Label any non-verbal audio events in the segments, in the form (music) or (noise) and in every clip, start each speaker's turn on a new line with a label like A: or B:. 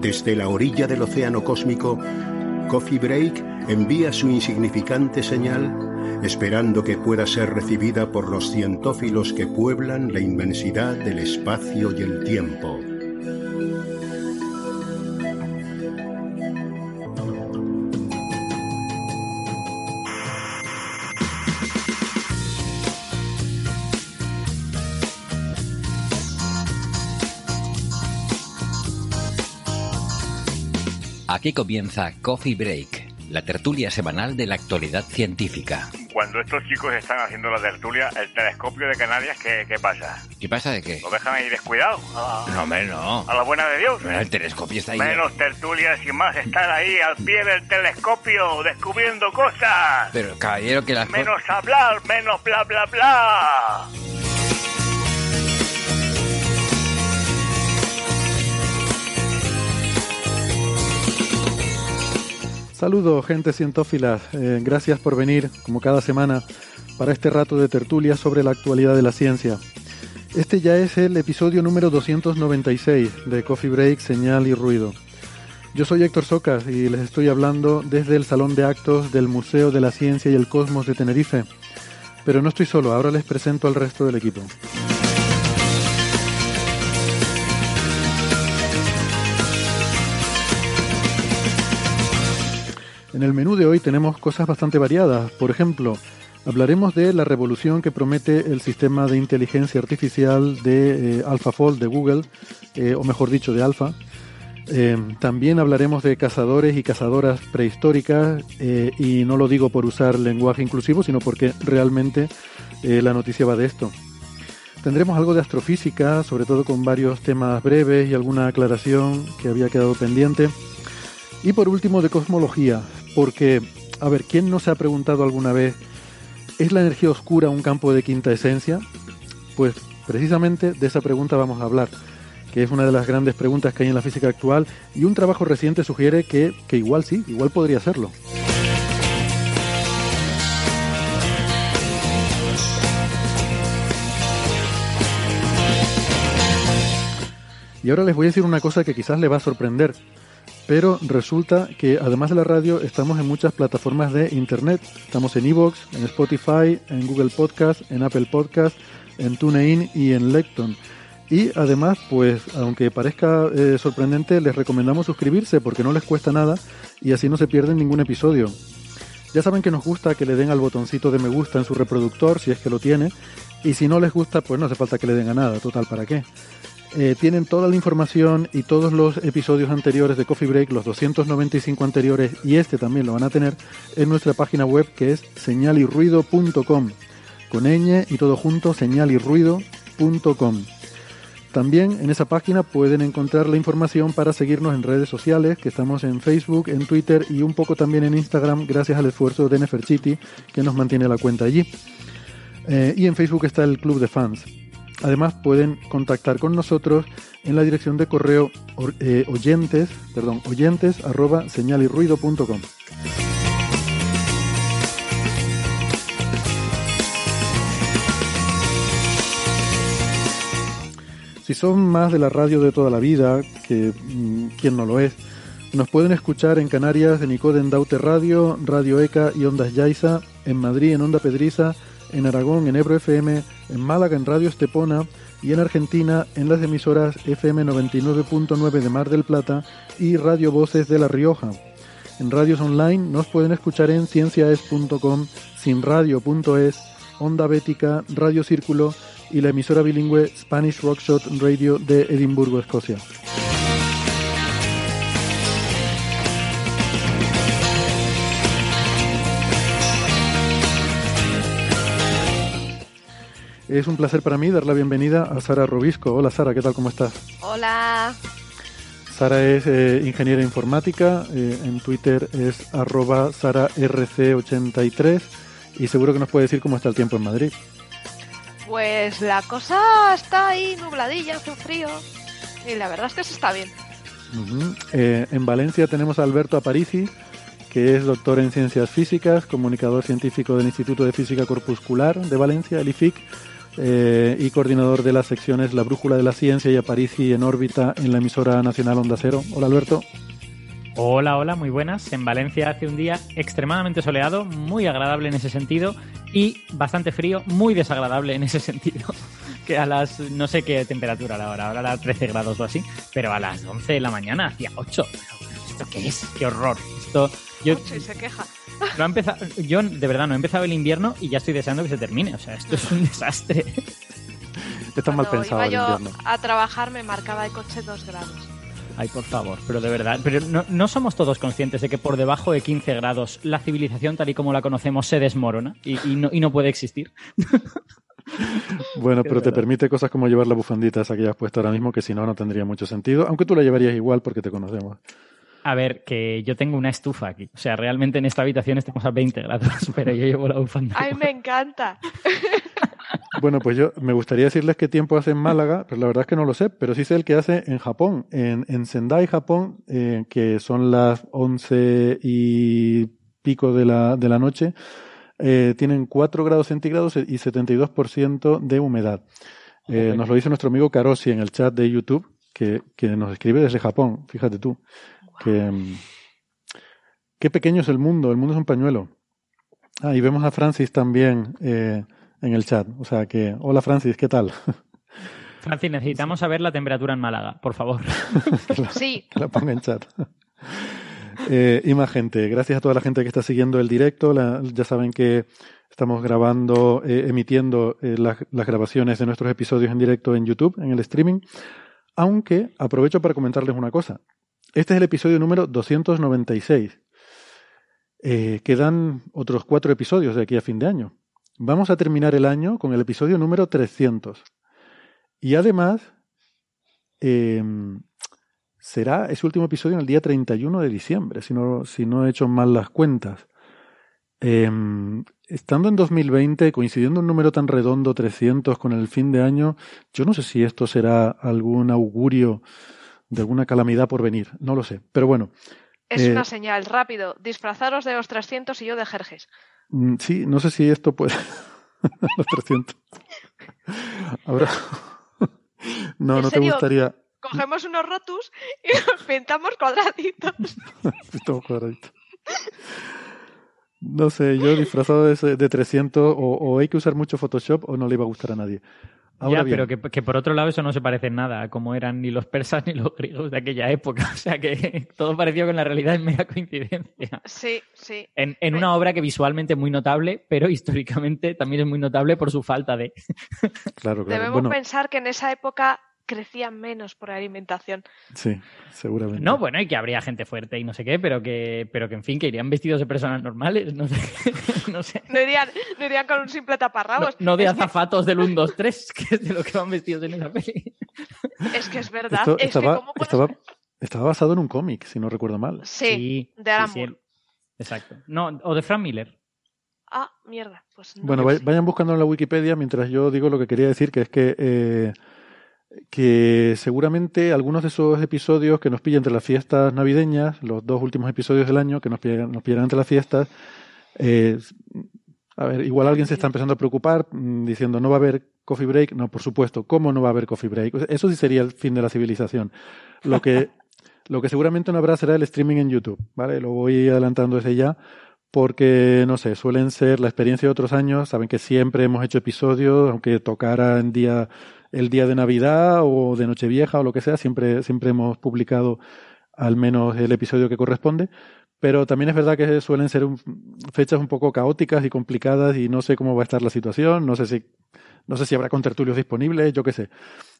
A: Desde la orilla del océano cósmico, Coffee Break envía su insignificante señal esperando que pueda ser recibida por los cientófilos que pueblan la inmensidad del espacio y el tiempo.
B: Aquí comienza Coffee Break, la tertulia semanal de la actualidad científica.
C: Cuando estos chicos están haciendo la tertulia, el telescopio de Canarias, ¿qué, qué pasa?
B: ¿Qué pasa de qué?
C: ¿Lo dejan ahí descuidado? A la,
B: No, hombre, no.
C: a la buena de Dios.
B: Bueno, el telescopio está ahí.
C: Menos tertulias y más estar ahí al pie del telescopio descubriendo cosas.
B: Pero, caballero, que las.
C: Menos hablar, menos bla bla bla.
D: Saludos, gente cientófila. Eh, gracias por venir, como cada semana, para este rato de tertulia sobre la actualidad de la ciencia. Este ya es el episodio número 296 de Coffee Break, Señal y Ruido. Yo soy Héctor Socas y les estoy hablando desde el Salón de Actos del Museo de la Ciencia y el Cosmos de Tenerife. Pero no estoy solo, ahora les presento al resto del equipo. En el menú de hoy tenemos cosas bastante variadas. Por ejemplo, hablaremos de la revolución que promete el sistema de inteligencia artificial de eh, AlphaFold de Google, eh, o mejor dicho, de Alpha. Eh, también hablaremos de cazadores y cazadoras prehistóricas, eh, y no lo digo por usar lenguaje inclusivo, sino porque realmente la noticia va de esto. Tendremos algo de astrofísica, sobre todo con varios temas breves y alguna aclaración que había quedado pendiente. Y por último de cosmología, porque, a ver, ¿quién no se ha preguntado alguna vez, ¿es la energía oscura un campo de quinta esencia? Pues precisamente de esa pregunta vamos a hablar, que es una de las grandes preguntas que hay en la física actual y un trabajo reciente sugiere que, que igual sí, igual podría serlo. Y ahora les voy a decir una cosa que quizás les va a sorprender, pero resulta que además de la radio estamos en muchas plataformas de internet. Estamos en Evox, en Spotify, en Google Podcast, en Apple Podcast, en TuneIn y en Lecton. Y además, pues aunque parezca eh, sorprendente, les recomendamos suscribirse porque no les cuesta nada y así no se pierden ningún episodio. Ya saben que nos gusta que le den al botoncito de me gusta en su reproductor si es que lo tiene y si no les gusta, pues no hace falta que le den a nada, total, ¿para qué? Eh, tienen toda la información y todos los episodios anteriores de Coffee Break, los 295 anteriores y este también lo van a tener en nuestra página web que es señalirruido.com con ñ y todo junto señalirruido.com. También en esa página pueden encontrar la información para seguirnos en redes sociales, que estamos en Facebook, en Twitter y un poco también en Instagram, gracias al esfuerzo de Neferchiti, que nos mantiene la cuenta allí. Eh, y en Facebook está el Club de Fans. Además pueden contactar con nosotros en la dirección de correo or- eh, oyentes, perdón, oyentes arroba señalirruido.com. Si son más de la radio de toda la vida, que mm, quien no lo es, nos pueden escuchar en Canarias en Icoden Daute Radio, Radio ECA y Ondas Yaiza, en Madrid en Onda Pedriza, en Aragón en Ebro FM, en Málaga en Radio Estepona y en Argentina en las emisoras FM 99.9 de Mar del Plata y Radio Voces de La Rioja. En radios online nos pueden escuchar en cienciaes.com, sinradio.es, Onda Bética, Radio Círculo y la emisora bilingüe Spanish Rockshot Radio de Edimburgo, Escocia. Es un placer para mí dar la bienvenida a Sara Robisco. Hola Sara, ¿qué tal? ¿Cómo estás?
E: Hola.
D: Sara es eh, ingeniera informática, eh, en Twitter es arroba sararc83 y seguro que nos puede decir cómo está el tiempo en Madrid.
E: Pues la cosa está ahí nubladilla, hace un frío y la verdad es que se está bien.
D: Eh, en Valencia tenemos a Alberto Aparici, que es doctor en ciencias físicas, comunicador científico del Instituto de Física Corpuscular de Valencia, el IFIC, eh, y coordinador de las secciones La Brújula de la Ciencia y Aparici en órbita en la emisora nacional Onda Cero. Hola Alberto.
F: Hola, hola, muy buenas. En Valencia hace un día extremadamente soleado, muy agradable en ese sentido, y bastante frío, muy desagradable en ese (laughs) sentido. Que a las, no sé qué temperatura la hora, ahora a las 13 grados o así, pero a las 11 de la mañana hacía 8. ¿Esto qué es? ¡Qué horror! Esto, yo,
E: Ocho y se queja.
F: No ha empezado, yo de verdad no he empezado el invierno y ya estoy deseando que se termine. O sea, esto es un desastre.
D: Está mal pensado
E: iba
D: el
E: yo
D: invierno.
E: a trabajar me marcaba el coche 2 grados.
F: Ay, por favor, pero de verdad, pero no, no somos todos conscientes de que por debajo de 15 grados la civilización tal y como la conocemos se desmorona y, y no, y no puede existir.
D: Bueno, (laughs) pero te permite cosas como llevar la bufandita esa que ya has puesto ahora mismo, que si no, no tendría mucho sentido, aunque tú la llevarías igual porque te conocemos.
F: A ver, que yo tengo una estufa aquí. O sea, realmente en esta habitación estamos a 20 grados, (laughs) pero yo llevo la bufanda.
E: ¡Ay, me encanta! (laughs)
D: Bueno, pues yo me gustaría decirles qué tiempo hace en Málaga, pero la verdad es que no lo sé, pero sí sé el que hace en Japón, en, en Sendai, Japón, eh, que son las once y pico de la, de la noche, eh, tienen 4 grados centígrados y 72% de humedad. Eh, nos lo dice nuestro amigo Karoshi en el chat de YouTube, que, que nos escribe desde Japón, fíjate tú. Que, qué pequeño es el mundo, el mundo es un pañuelo. Ah, y vemos a Francis también eh, en el chat. O sea que, hola Francis, ¿qué tal? (laughs)
F: Francis, necesitamos saber la temperatura en Málaga, por favor. (laughs)
E: Sí,
D: que la ponga en chat. (laughs) Eh, y más gente, gracias a toda la gente que está siguiendo el directo. La- ya saben que estamos grabando, eh, emitiendo eh, las, las grabaciones de nuestros episodios en directo en YouTube, en el streaming. Aunque aprovecho para comentarles una cosa. Este es el episodio número 296. Eh, quedan otros cuatro episodios de aquí a fin de año. Vamos a terminar el año con el episodio número 300. Y además, em, será ese último episodio en el día 31 de diciembre, si no, he hecho mal las cuentas. Em, estando en 2020, coincidiendo un número tan redondo, 300, con el fin de año, yo no sé si esto será algún augurio de alguna calamidad por venir, no lo sé. Pero bueno,
E: es
D: Eh,
E: una señal. Rápido, disfrazaros de los 300 y yo de Jerjes.
D: mm, sí, no sé si esto puede... (laughs) Los 300. Habrá... (laughs) No,
E: ¿En
D: no te
E: serio?
D: gustaría...
E: Cogemos unos rotus y (laughs) los pintamos cuadraditos.
D: Todo cuadradito. No sé, yo disfrazado de, de 300 o, o hay que usar mucho Photoshop o no le iba a gustar a nadie. Ahora
F: ya,
D: bien,
F: pero que, que por otro lado eso no se parece en nada a cómo eran ni los persas (laughs) ni los griegos de aquella época. O sea que (laughs) todo pareció que en la realidad es mera coincidencia.
E: Sí, sí.
F: En, en una obra que visualmente es muy notable, pero históricamente también es muy notable por su falta de...
D: claro, claro.
E: Debemos
D: Bueno,
E: pensar que en esa época crecían menos por alimentación.
D: sí, seguramente.
F: No, bueno, y que habría gente fuerte y no sé qué, pero que, pero que en fin, que irían vestidos de personas normales, no sé. (laughs) no sé.
E: No irían, no irían con un simple taparrabos.
F: no de
E: es, que,
F: azafatos del 1, 2, 3, que es de lo que van vestidos en esa peli.
E: es que es verdad.
D: Esto
E: es
D: estaba,
E: que ¿cómo puedes-
D: estaba, estaba basado en un cómic, si no recuerdo mal.
E: Sí, de Alan
F: sí,
E: Moore.
F: Exacto. No, o de Frank Miller.
E: Ah, mierda. Pues no
D: Bueno, vayan buscando en la Wikipedia mientras yo digo lo que quería decir, que es que, eh, que seguramente algunos de esos episodios que nos pillan entre las fiestas navideñas, los dos últimos episodios del año que nos pillan, entre las fiestas, a ver, igual alguien se está empezando a preocupar mm, diciendo no va a haber coffee break. No, por supuesto, ¿cómo no va a haber coffee break? Eso sí sería el fin de la civilización. Lo que, lo que seguramente no habrá será el streaming en YouTube, ¿vale? Lo voy adelantando desde ya porque, no sé, suelen ser la experiencia de otros años. Saben que siempre hemos hecho episodios, aunque tocara en día, el día de Navidad o de Nochevieja o lo que sea, siempre, siempre hemos publicado al menos el episodio que corresponde. Pero también es verdad que suelen ser fechas un poco caóticas y complicadas y no sé cómo va a estar la situación, no sé si, no sé si habrá contertulios disponibles, yo qué sé.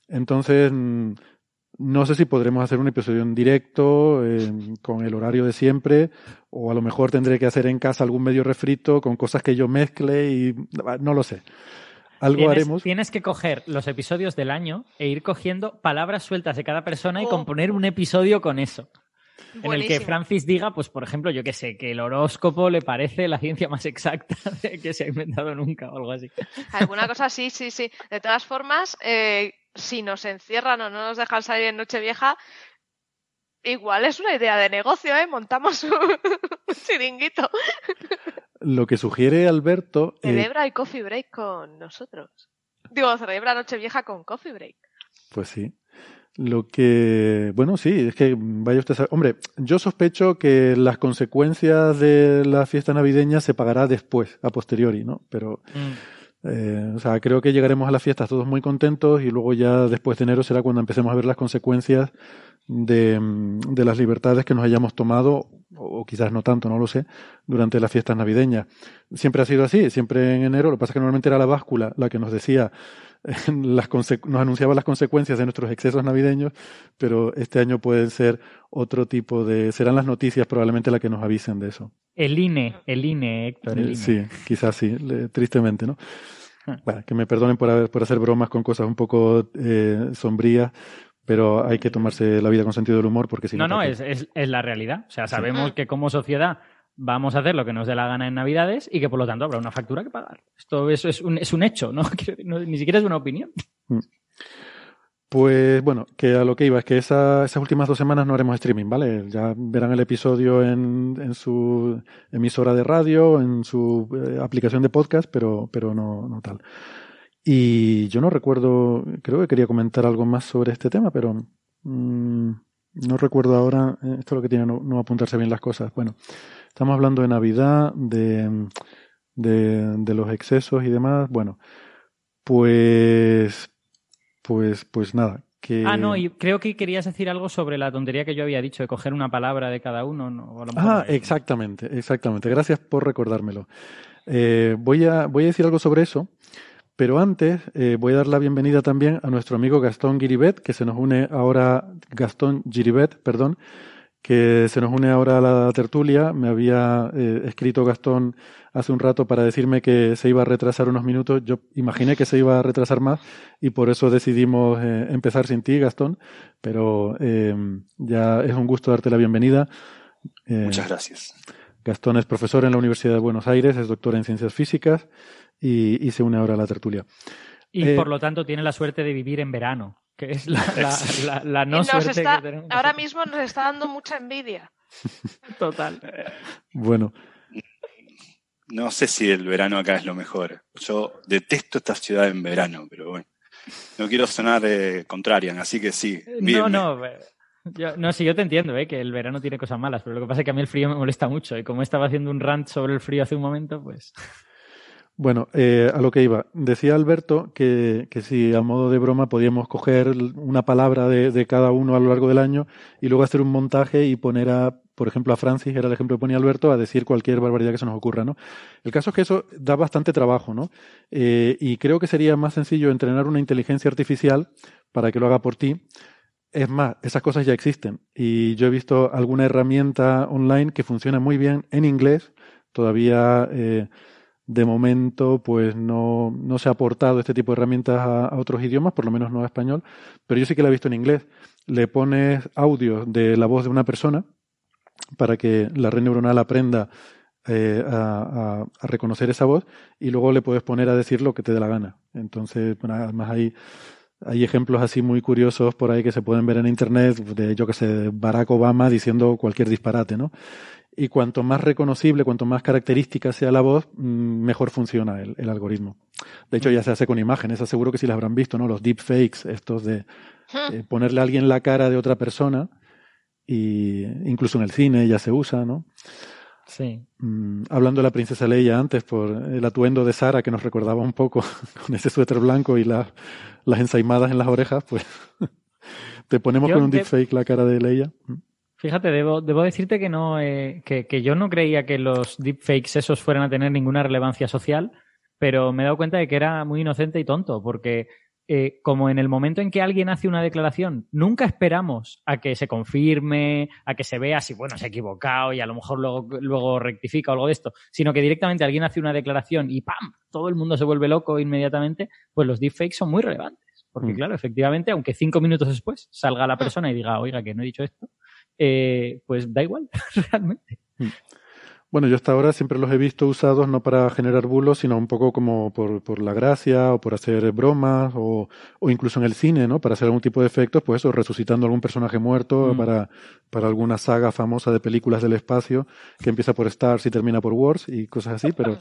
D: Entonces, mm, no sé si podremos hacer un episodio en directo con el horario de siempre, o a lo mejor tendré que hacer en casa algún medio refrito con cosas que yo mezcle y no lo sé. Algo
F: tienes,
D: haremos.
F: Tienes que coger los episodios del año e ir cogiendo palabras sueltas de cada persona y
E: Oh.
F: componer un episodio con eso. En el que. Francis diga, pues por ejemplo, yo que sé, que el horóscopo le parece la ciencia más exacta (laughs) que se ha inventado nunca o algo así.
E: Alguna cosa sí, (laughs) sí, sí. De todas formas, eh, si nos encierran o no nos dejan salir en Nochevieja, igual es una idea de negocio, ¿eh? Montamos (laughs) un chiringuito.
D: Lo que sugiere Alberto. eh,
E: Celebra el coffee break con nosotros. Digo, celebra Nochevieja con coffee break.
D: Pues sí. Lo que, bueno, sí, es que vaya usted a saber. Hombre, yo sospecho que las consecuencias de la fiesta navideña se pagará después, a posteriori, ¿no? Pero, eh, o sea, creo que llegaremos a las fiestas todos muy contentos y luego ya después de enero será cuando empecemos a ver las consecuencias de, de las libertades que nos hayamos tomado, o quizás no tanto, no lo sé, durante las fiestas navideñas. Siempre ha sido así, siempre en enero, lo que pasa es que normalmente era la báscula la que nos decía (laughs) las nos anunciaba las consecuencias de nuestros excesos navideños, pero este año pueden ser otro tipo de, serán las noticias probablemente las que nos avisen de eso.
F: El INE, el INE, Héctor, el
D: Eh,
F: INE.
D: Sí, quizás sí, tristemente, ¿no? Bueno, que me perdonen por, haber- por hacer bromas con cosas un poco eh, sombrías, pero hay que tomarse la vida con sentido del humor porque si no...
F: no, no,
D: ¿para
F: es, es, es la realidad. O sea, sabemos que como sociedad vamos a hacer lo que nos dé la gana en Navidades y que por lo tanto habrá una factura que pagar. Esto eso es un, es un hecho, ¿no? (laughs) Quiero decir, no- Ni siquiera es una opinión.
D: Pues bueno, que a lo que iba es que esa- esas últimas dos semanas no haremos streaming, ¿vale? Ya verán el episodio en, en su emisora de radio, en su eh, aplicación de podcast, pero, pero no, no tal. Y yo no recuerdo, creo que quería comentar algo más sobre este tema, pero mm, no recuerdo ahora, eh, esto es lo que tiene no, no apuntarse bien las cosas. Bueno, estamos hablando de Navidad, de, de, de los excesos y demás. Bueno, pues, pues, pues nada. Que...
F: Ah, no, y creo que querías decir algo sobre la tontería que yo había dicho de coger una palabra de cada uno. ¿no? O a lo mejor
D: Ah,
F: no.
D: exactamente, exactamente. Gracias por recordármelo. Eh, voy, a, voy a decir algo sobre eso, pero antes eh, voy a dar la bienvenida también a nuestro amigo Gastón Giribet, que se nos une ahora, Gastón Giribet, perdón, que se nos une ahora a la tertulia. Me había eh, escrito Gastón hace un rato para decirme que se iba a retrasar unos minutos. Yo imaginé que se iba a retrasar más y por eso decidimos eh, empezar sin ti, Gastón. Pero eh, ya es un gusto darte la bienvenida.
G: Muchas gracias.
D: Gastón es profesor en la Universidad de Buenos Aires, es doctor en ciencias físicas y, y se une ahora a la tertulia.
F: Y
D: Eh,
F: por lo tanto tiene la suerte de vivir en verano, que es la, la, (laughs) la- la no suerte
E: está,
F: que tenemos.
E: ahora mismo nos está dando mucha envidia. (laughs)
F: Total.
D: Bueno,
G: No sé si el verano acá es lo mejor. Yo detesto esta ciudad en verano, pero bueno. No quiero sonar eh, contrarian, así que sí.
F: No,
G: bien,
F: no. eh, Yo, no, sí, yo te entiendo, ¿eh? que el verano tiene cosas malas, pero lo que pasa es que a mí el frío me molesta mucho. Y como estaba haciendo un rant sobre el frío hace un momento, pues.
D: Bueno eh, a lo que iba. Decía Alberto que, que si a modo de broma podíamos coger una palabra de, de cada uno a lo largo del año y luego hacer un montaje y poner a, por ejemplo, a Francis, era el ejemplo que ponía Alberto, a decir cualquier barbaridad que se nos ocurra, ¿no? El caso es que eso da bastante trabajo, ¿no? Eh, y creo que sería más sencillo entrenar una inteligencia artificial para que lo haga por ti. Es más, esas cosas ya existen. Y yo he visto alguna herramienta online que funciona muy bien en inglés. Todavía, eh, de momento, pues no, no se ha aportado este tipo de herramientas a, otros idiomas, por lo menos no a español. Pero yo sí que la he visto en inglés. Le pones audio de la voz de una persona para que la red neuronal aprenda eh, a, reconocer esa voz y luego le puedes poner a decir lo que te dé la gana. Entonces, además hay, hay ejemplos así muy curiosos por ahí que se pueden ver en internet de, yo que sé, Barack Obama diciendo cualquier disparate, ¿no? Y cuanto más reconocible, cuanto más característica sea la voz, mm, mejor funciona el, el algoritmo. De hecho, ya se hace con imágenes, seguro que sí las habrán visto, ¿no? Los deepfakes, estos de eh, ponerle a alguien la cara de otra persona, y incluso en el cine ya se usa, ¿no?
F: Sí.
D: Mm, hablando de la princesa Leia antes, por el atuendo de Sara que nos recordaba un poco (laughs) con ese suéter blanco y la- las ensaimadas en las orejas, pues (laughs) te ponemos
F: Yo
D: con un
F: de-
D: deepfake la cara de Leia.
F: Fíjate, debo, debo decirte que no, eh, que, que yo no creía que los deepfakes esos fueran a tener ninguna relevancia social, pero me he dado cuenta de que era muy inocente y tonto, porque eh, como en el momento en que alguien hace una declaración, nunca esperamos a que se confirme, a que se vea si, bueno, se ha equivocado y a lo mejor luego, luego rectifica o algo de esto, sino que directamente alguien hace una declaración y ¡pam! Todo el mundo se vuelve loco inmediatamente, pues los deepfakes son muy relevantes. Porque,
D: Mm.
F: claro, efectivamente, aunque cinco minutos después salga la persona y diga, oiga, que no he dicho esto, eh, pues da igual, (laughs) realmente.
D: Bueno, yo hasta ahora siempre los he visto usados no para generar bulos, sino un poco como por, por la gracia o por hacer bromas o, o incluso en el cine, ¿no? Para hacer algún tipo de efectos, pues eso, resucitando algún personaje muerto
F: Mm.
D: para, para alguna saga famosa de películas del espacio que empieza por Stars y termina por Wars y cosas así, pero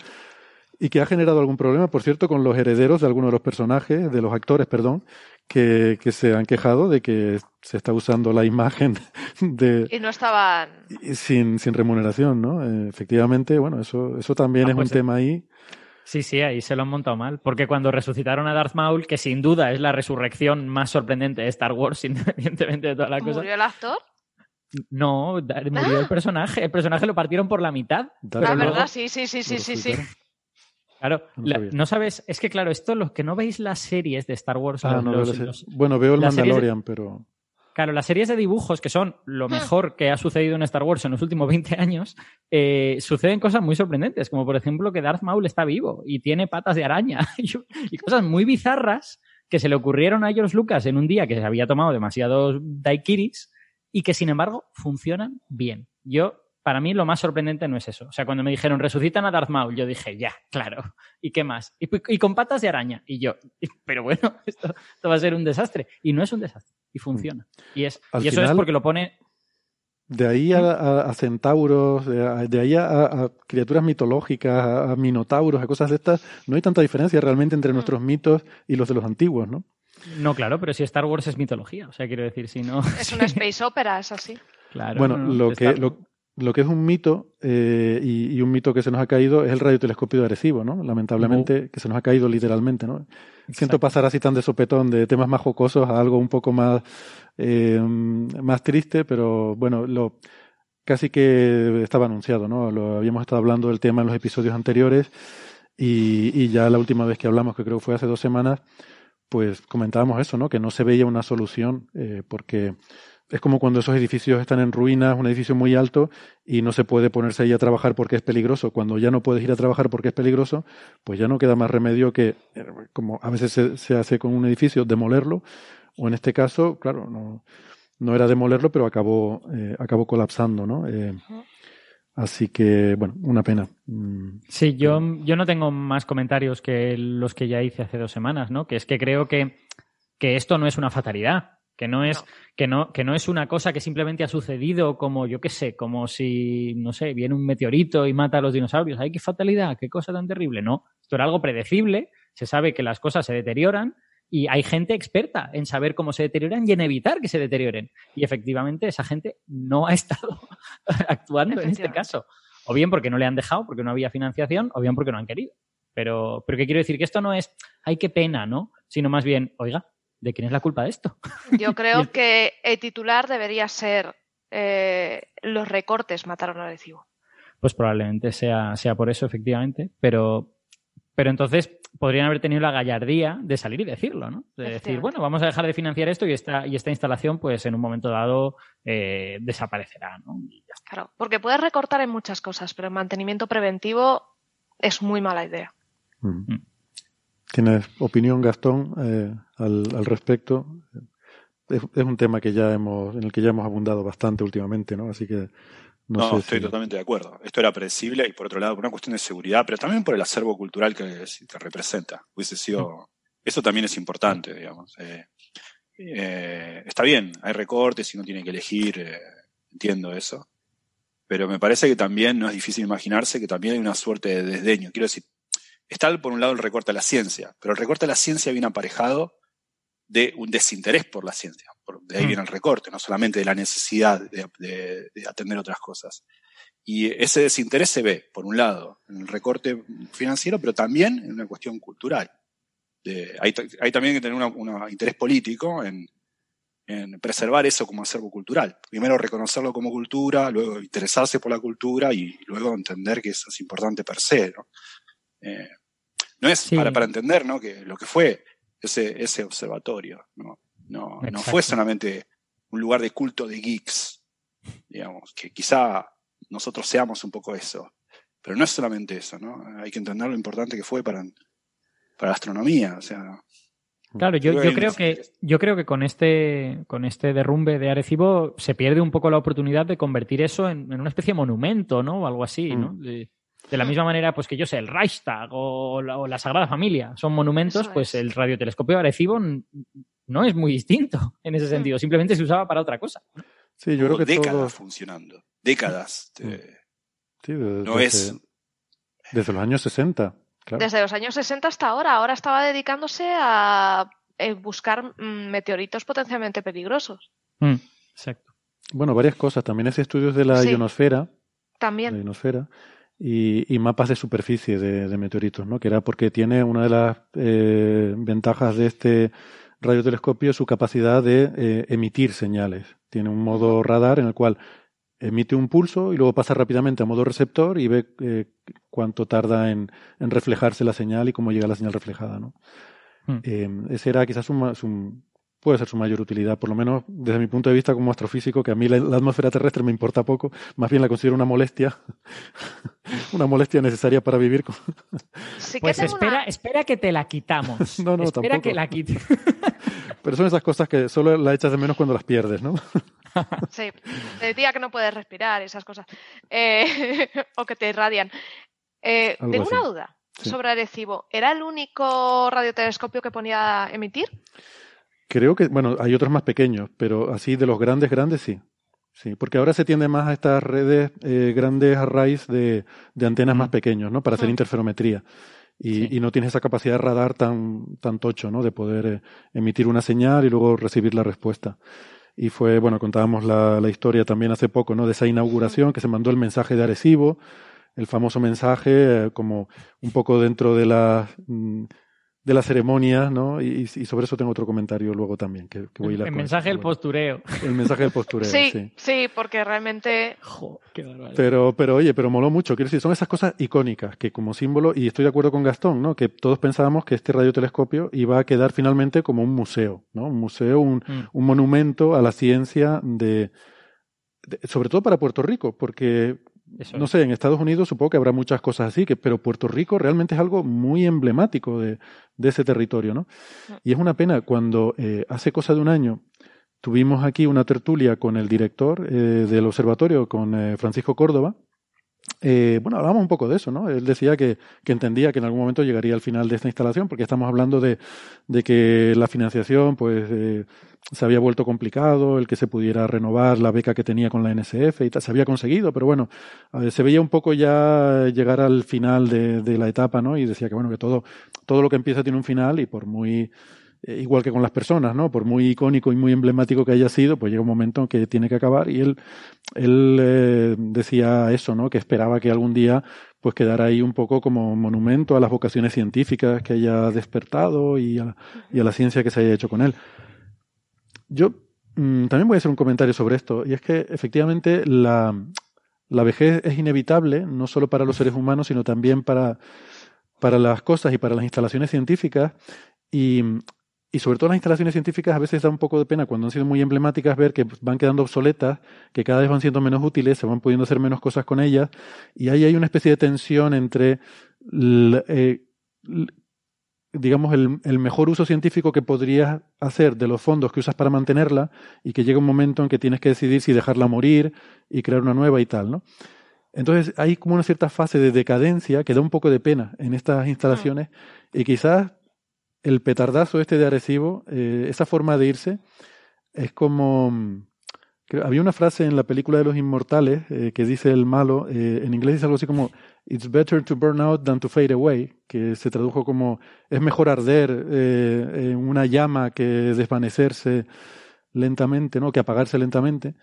D: y que ha generado algún problema, por cierto, con los herederos de algunos de los personajes, de los actores, perdón, que, que se han quejado de que se está usando la imagen (laughs) de,
E: Y no estaban.
D: sin, sin remuneración, ¿no? Eh, efectivamente, bueno, eso, eso también
F: Ah,
D: es
F: pues,
D: un tema ahí.
F: Sí, sí, ahí se lo han montado mal. Porque cuando resucitaron a Darth Maul, que sin duda es la resurrección más sorprendente de Star Wars, (laughs) independientemente de toda la cosa.
E: ¿Murió el actor?
F: No, murió el personaje. El personaje lo partieron por la mitad.
E: Ah,
F: luego-
E: ¿verdad? Sí, sí, sí, sí, sí, sí.
F: Claro,
D: No
F: la- no sabes, es que claro, esto los que no veis las series de Star Wars,
D: Ah,
F: los-
D: no, veo
F: los-
D: bueno, veo el
F: de-
D: Mandalorian, pero
F: Claro, las series de dibujos, que son lo
E: Hmm.
F: mejor que ha sucedido en Star Wars en los últimos (laughs) 20 años, eh, suceden cosas muy sorprendentes, como por ejemplo que Darth Maul está vivo y tiene patas de araña (laughs) y, y cosas muy bizarras que se le ocurrieron a George Lucas en un día que se había tomado demasiados daiquiris y que sin embargo funcionan bien. Yo, para mí, lo más sorprendente no es eso. O sea, cuando me dijeron resucitan a Darth Maul, yo dije, ya, claro. (laughs) ¿Y qué más? Y, y con patas de araña. Y yo, (laughs) pero bueno, (laughs) esto, esto va a ser un desastre. Y no es un desastre. Y funciona. Y, es,
D: Al
F: y eso es
D: final-
F: porque lo pone
D: de ahí a, a- a centauros, de, a- de ahí a, a criaturas mitológicas, a, a minotauros, a cosas de estas, no hay tanta diferencia realmente entre nuestros mitos y los de los antiguos, ¿no?
F: No, claro, pero si Star Wars es mitología, o sea, quiero decir, si no.
E: Es una space opera, es así.
F: Claro,
D: bueno,
F: no, no,
D: lo, que, lo, lo que es un mito eh, y, y un mito que se nos ha caído es el radiotelescopio de Arecibo, ¿no? Lamentablemente, que se nos ha caído literalmente, ¿no? Siento pasar así tan de sopetón de temas más jocosos a algo un poco más, eh, más triste, pero bueno, lo casi que estaba anunciado, ¿no? Lo habíamos estado hablando del tema en los episodios anteriores y, y ya la última vez que hablamos, que creo que fue hace dos semanas, pues comentábamos eso, ¿no? Que no se veía una solución eh, porque es como cuando esos edificios están en ruinas, un edificio muy alto y no se puede ponerse ahí a trabajar porque es peligroso. Cuando ya no puedes ir a trabajar porque es peligroso, pues ya no queda más remedio que, eh, como a veces se, se hace con un edificio, demolerlo. O en este caso, claro, no, no era demolerlo, pero acabó, eh, acabó colapsando, ¿no? Eh, así que, bueno, una pena. Mm,
F: Sí, yo, yo no tengo más comentarios que los que ya hice hace dos semanas, ¿no? Que es que creo que, que esto no es una fatalidad. Que no, es, Que, no, que no es una cosa que simplemente ha sucedido como, yo qué sé, como si, no sé, viene un meteorito y mata a los dinosaurios. ¡Ay, qué fatalidad! ¡Qué cosa tan terrible! No, esto era algo predecible, se sabe que las cosas se deterioran y hay gente experta en saber cómo se deterioran y en evitar que se deterioren. Y efectivamente esa gente no ha (laughs) estado actuando en este caso. O bien porque no le han dejado, porque no había financiación, o bien porque no han querido. Pero, pero ¿qué quiero decir? Que esto no es, ay, qué pena, ¿no? Sino más bien, oiga, ¿de quién es la culpa de esto?
E: Yo (laughs) creo que el titular debería ser eh, los recortes mataron a Arecibo.
F: Pues probablemente sea, sea por eso, efectivamente. Pero, pero entonces podrían haber tenido la gallardía de salir y decirlo, ¿no? De decir, bueno, vamos a dejar de financiar esto y esta, y esta instalación, pues en un momento dado eh, desaparecerá, ¿no? Y ya está.
E: Claro, porque puedes recortar en muchas cosas, pero en mantenimiento preventivo es muy mala idea.
D: mm.
F: Mm.
D: ¿Tienes opinión, Gastón, eh, al, al respecto? Es, es un tema que ya hemos, en el que ya hemos abundado bastante últimamente, ¿no? Así que no,
G: No,
D: sé
G: estoy
D: si-
G: totalmente de acuerdo. Esto era predecible y por otro lado por una cuestión de seguridad, pero también por el acervo cultural que, que representa. Hubiese sido, eso también es importante, digamos. Eh, eh, está bien, hay recortes y uno tiene que elegir, eh, entiendo eso. Pero me parece que también no es difícil imaginarse que también hay una suerte de desdeño. Quiero decir, está por un lado el recorte a la ciencia, pero el recorte a la ciencia viene aparejado de un desinterés por la ciencia. De ahí
F: Mm.
G: viene el recorte, no solamente de la necesidad de, de- de atender otras cosas. Y ese desinterés se ve, por un lado, en el recorte financiero, pero también en una cuestión cultural. De- hay, ta- hay también que tener un interés político en, en preservar eso como acervo cultural. Primero reconocerlo como cultura, luego interesarse por la cultura y luego entender que eso es importante per se. ¿no? Eh, no es
F: Sí.
G: para, para entender ¿no? que lo que fue ese, ese observatorio. No, no, no fue solamente un lugar de culto de geeks, digamos, que quizá nosotros seamos un poco eso. Pero no es solamente eso, ¿no? Hay que entender lo importante que fue para, para la astronomía. O sea,
F: Claro, yo,
G: Creo
F: yo
G: que
F: creo que yo creo que con este con este derrumbe de Arecibo se pierde un poco la oportunidad de convertir eso en, en una especie de monumento, ¿no? O algo así, ¿no?
D: Mm.
F: De, de la misma manera, pues que yo sé, el Reichstag o la, o la Sagrada Familia son monumentos, pues
E: es.
F: el radiotelescopio de Arecibo no es muy distinto (laughs) en ese sentido, simplemente se usaba para otra cosa.
D: Sí, yo creo que
G: décadas funcionando. Décadas.
D: Mm.
G: de-
D: Sí, de-
G: no
D: desde,
G: es.
D: desde los años 60. Claro.
E: Desde los años 60 hasta ahora. Ahora estaba dedicándose a eh, buscar mm, meteoritos potencialmente peligrosos.
F: Mm, exacto.
D: Bueno, varias cosas. También hace estudios de la
E: Sí.
D: ionosfera, la
E: También.
D: ionosfera y, y mapas de superficie de, de meteoritos, ¿no? Que era porque tiene una de las eh, ventajas de este radiotelescopio su capacidad de eh, emitir señales. Tiene un modo radar en el cual emite un pulso y luego pasa rápidamente a modo receptor y ve eh, cuánto tarda en, en reflejarse la señal y cómo llega la señal reflejada, ¿no?
F: Hmm.
D: Eh, ese era quizás su- puede ser su mayor utilidad, por lo menos desde mi punto de vista como astrofísico, que a mí la, la atmósfera terrestre me importa poco, más bien la considero una molestia, (laughs) una molestia necesaria para vivir. con- (laughs)
E: Sí que
F: Pues espera,
E: una-
F: espera que te la quitamos. (laughs)
D: No, no,
F: espera
D: tampoco.
F: que la quite.
D: Pero son esas cosas que solo la echas de menos cuando las pierdes, ¿no?
E: Sí, el día que no puedes respirar esas cosas. Eh, o que te irradian. Eh, tengo una duda
D: Sí.
E: sobre Arecibo. ¿Era el único radiotelescopio que ponía a emitir?
D: Creo que, bueno, hay otros más pequeños, pero así de los grandes, grandes sí. Sí, porque ahora se tiende más a estas redes eh, grandes arrays de, de antenas más pequeños, ¿no? Para hacer interferometría. Y,
F: Sí.
D: y no tienes esa capacidad de radar tan, tan tocho, ¿no? De poder eh, emitir una señal y luego recibir la respuesta. Y fue, bueno, contábamos la, la historia también hace poco, ¿no? De esa inauguración que se mandó el mensaje de Arecibo, el famoso mensaje, eh, como un poco dentro de la, mm, de la ceremonia, ¿no? Y, y sobre eso tengo otro comentario luego también, que, que voy a
F: El, mensaje del postureo.
D: El mensaje del postureo, (laughs)
E: sí,
D: sí.
E: sí, porque realmente
F: Jo, qué barbaridad.
D: Pero, pero oye, pero moló mucho. Quiero decir, son esas cosas icónicas que como símbolo, y estoy de acuerdo con Gastón, ¿no? Que todos pensábamos que este radiotelescopio iba a quedar finalmente como un museo, ¿no? Un museo, un,
F: Mm.
D: un monumento a la ciencia de, de- sobre todo para Puerto Rico, porque
F: Eso
D: no
F: es.
D: sé, en Estados Unidos supongo que habrá muchas cosas así, que, pero Puerto Rico realmente es algo muy emblemático de, de ese territorio, ¿no? Y es una pena cuando eh, hace cosa de un año tuvimos aquí una tertulia con el director eh, del observatorio, con eh, Francisco Córdoba. Eh, bueno, hablábamos un poco de eso, ¿no? Él decía que, que entendía que en algún momento llegaría al final de esta instalación, porque estamos hablando de, de que la financiación, pues, eh, se había vuelto complicado, el que se pudiera renovar la beca que tenía con la NSF y tal, se había conseguido, pero bueno, ver, se veía un poco ya llegar al final de, de la etapa, ¿no? Y decía que bueno, que todo, todo lo que empieza tiene un final y por muy, eh, igual que con las personas, ¿no? Por muy icónico y muy emblemático que haya sido, pues llega un momento en que tiene que acabar y él, él eh, decía eso, ¿no? Que esperaba que algún día pues quedara ahí un poco como monumento a las vocaciones científicas que haya despertado y a, y a la ciencia que se haya hecho con él. Yo mm, también voy a hacer un comentario sobre esto, y es que efectivamente la, la vejez es inevitable, no solo para los seres humanos, sino también para, para las cosas y para las instalaciones científicas. Y, y sobre todo las instalaciones científicas a veces da un poco de pena cuando han sido muy emblemáticas ver que van quedando obsoletas, que cada vez van siendo menos útiles, se van pudiendo hacer menos cosas con ellas, y ahí hay una especie de tensión entre eh, digamos, el, el mejor uso científico que podrías hacer de los fondos que usas para mantenerla y que llega un momento en que tienes que decidir si dejarla morir y crear una nueva y tal, ¿no? Entonces hay como una cierta fase de decadencia que da un poco de pena en estas instalaciones y quizás el petardazo este de Arecibo, eh, esa forma de irse, es como... había una frase en la película de los inmortales eh, que dice el malo, eh, en inglés dice algo así como It's better to burn out than to fade away, que se tradujo como es mejor arder en una llama que desvanecerse lentamente, ¿no? Que apagarse lentamente.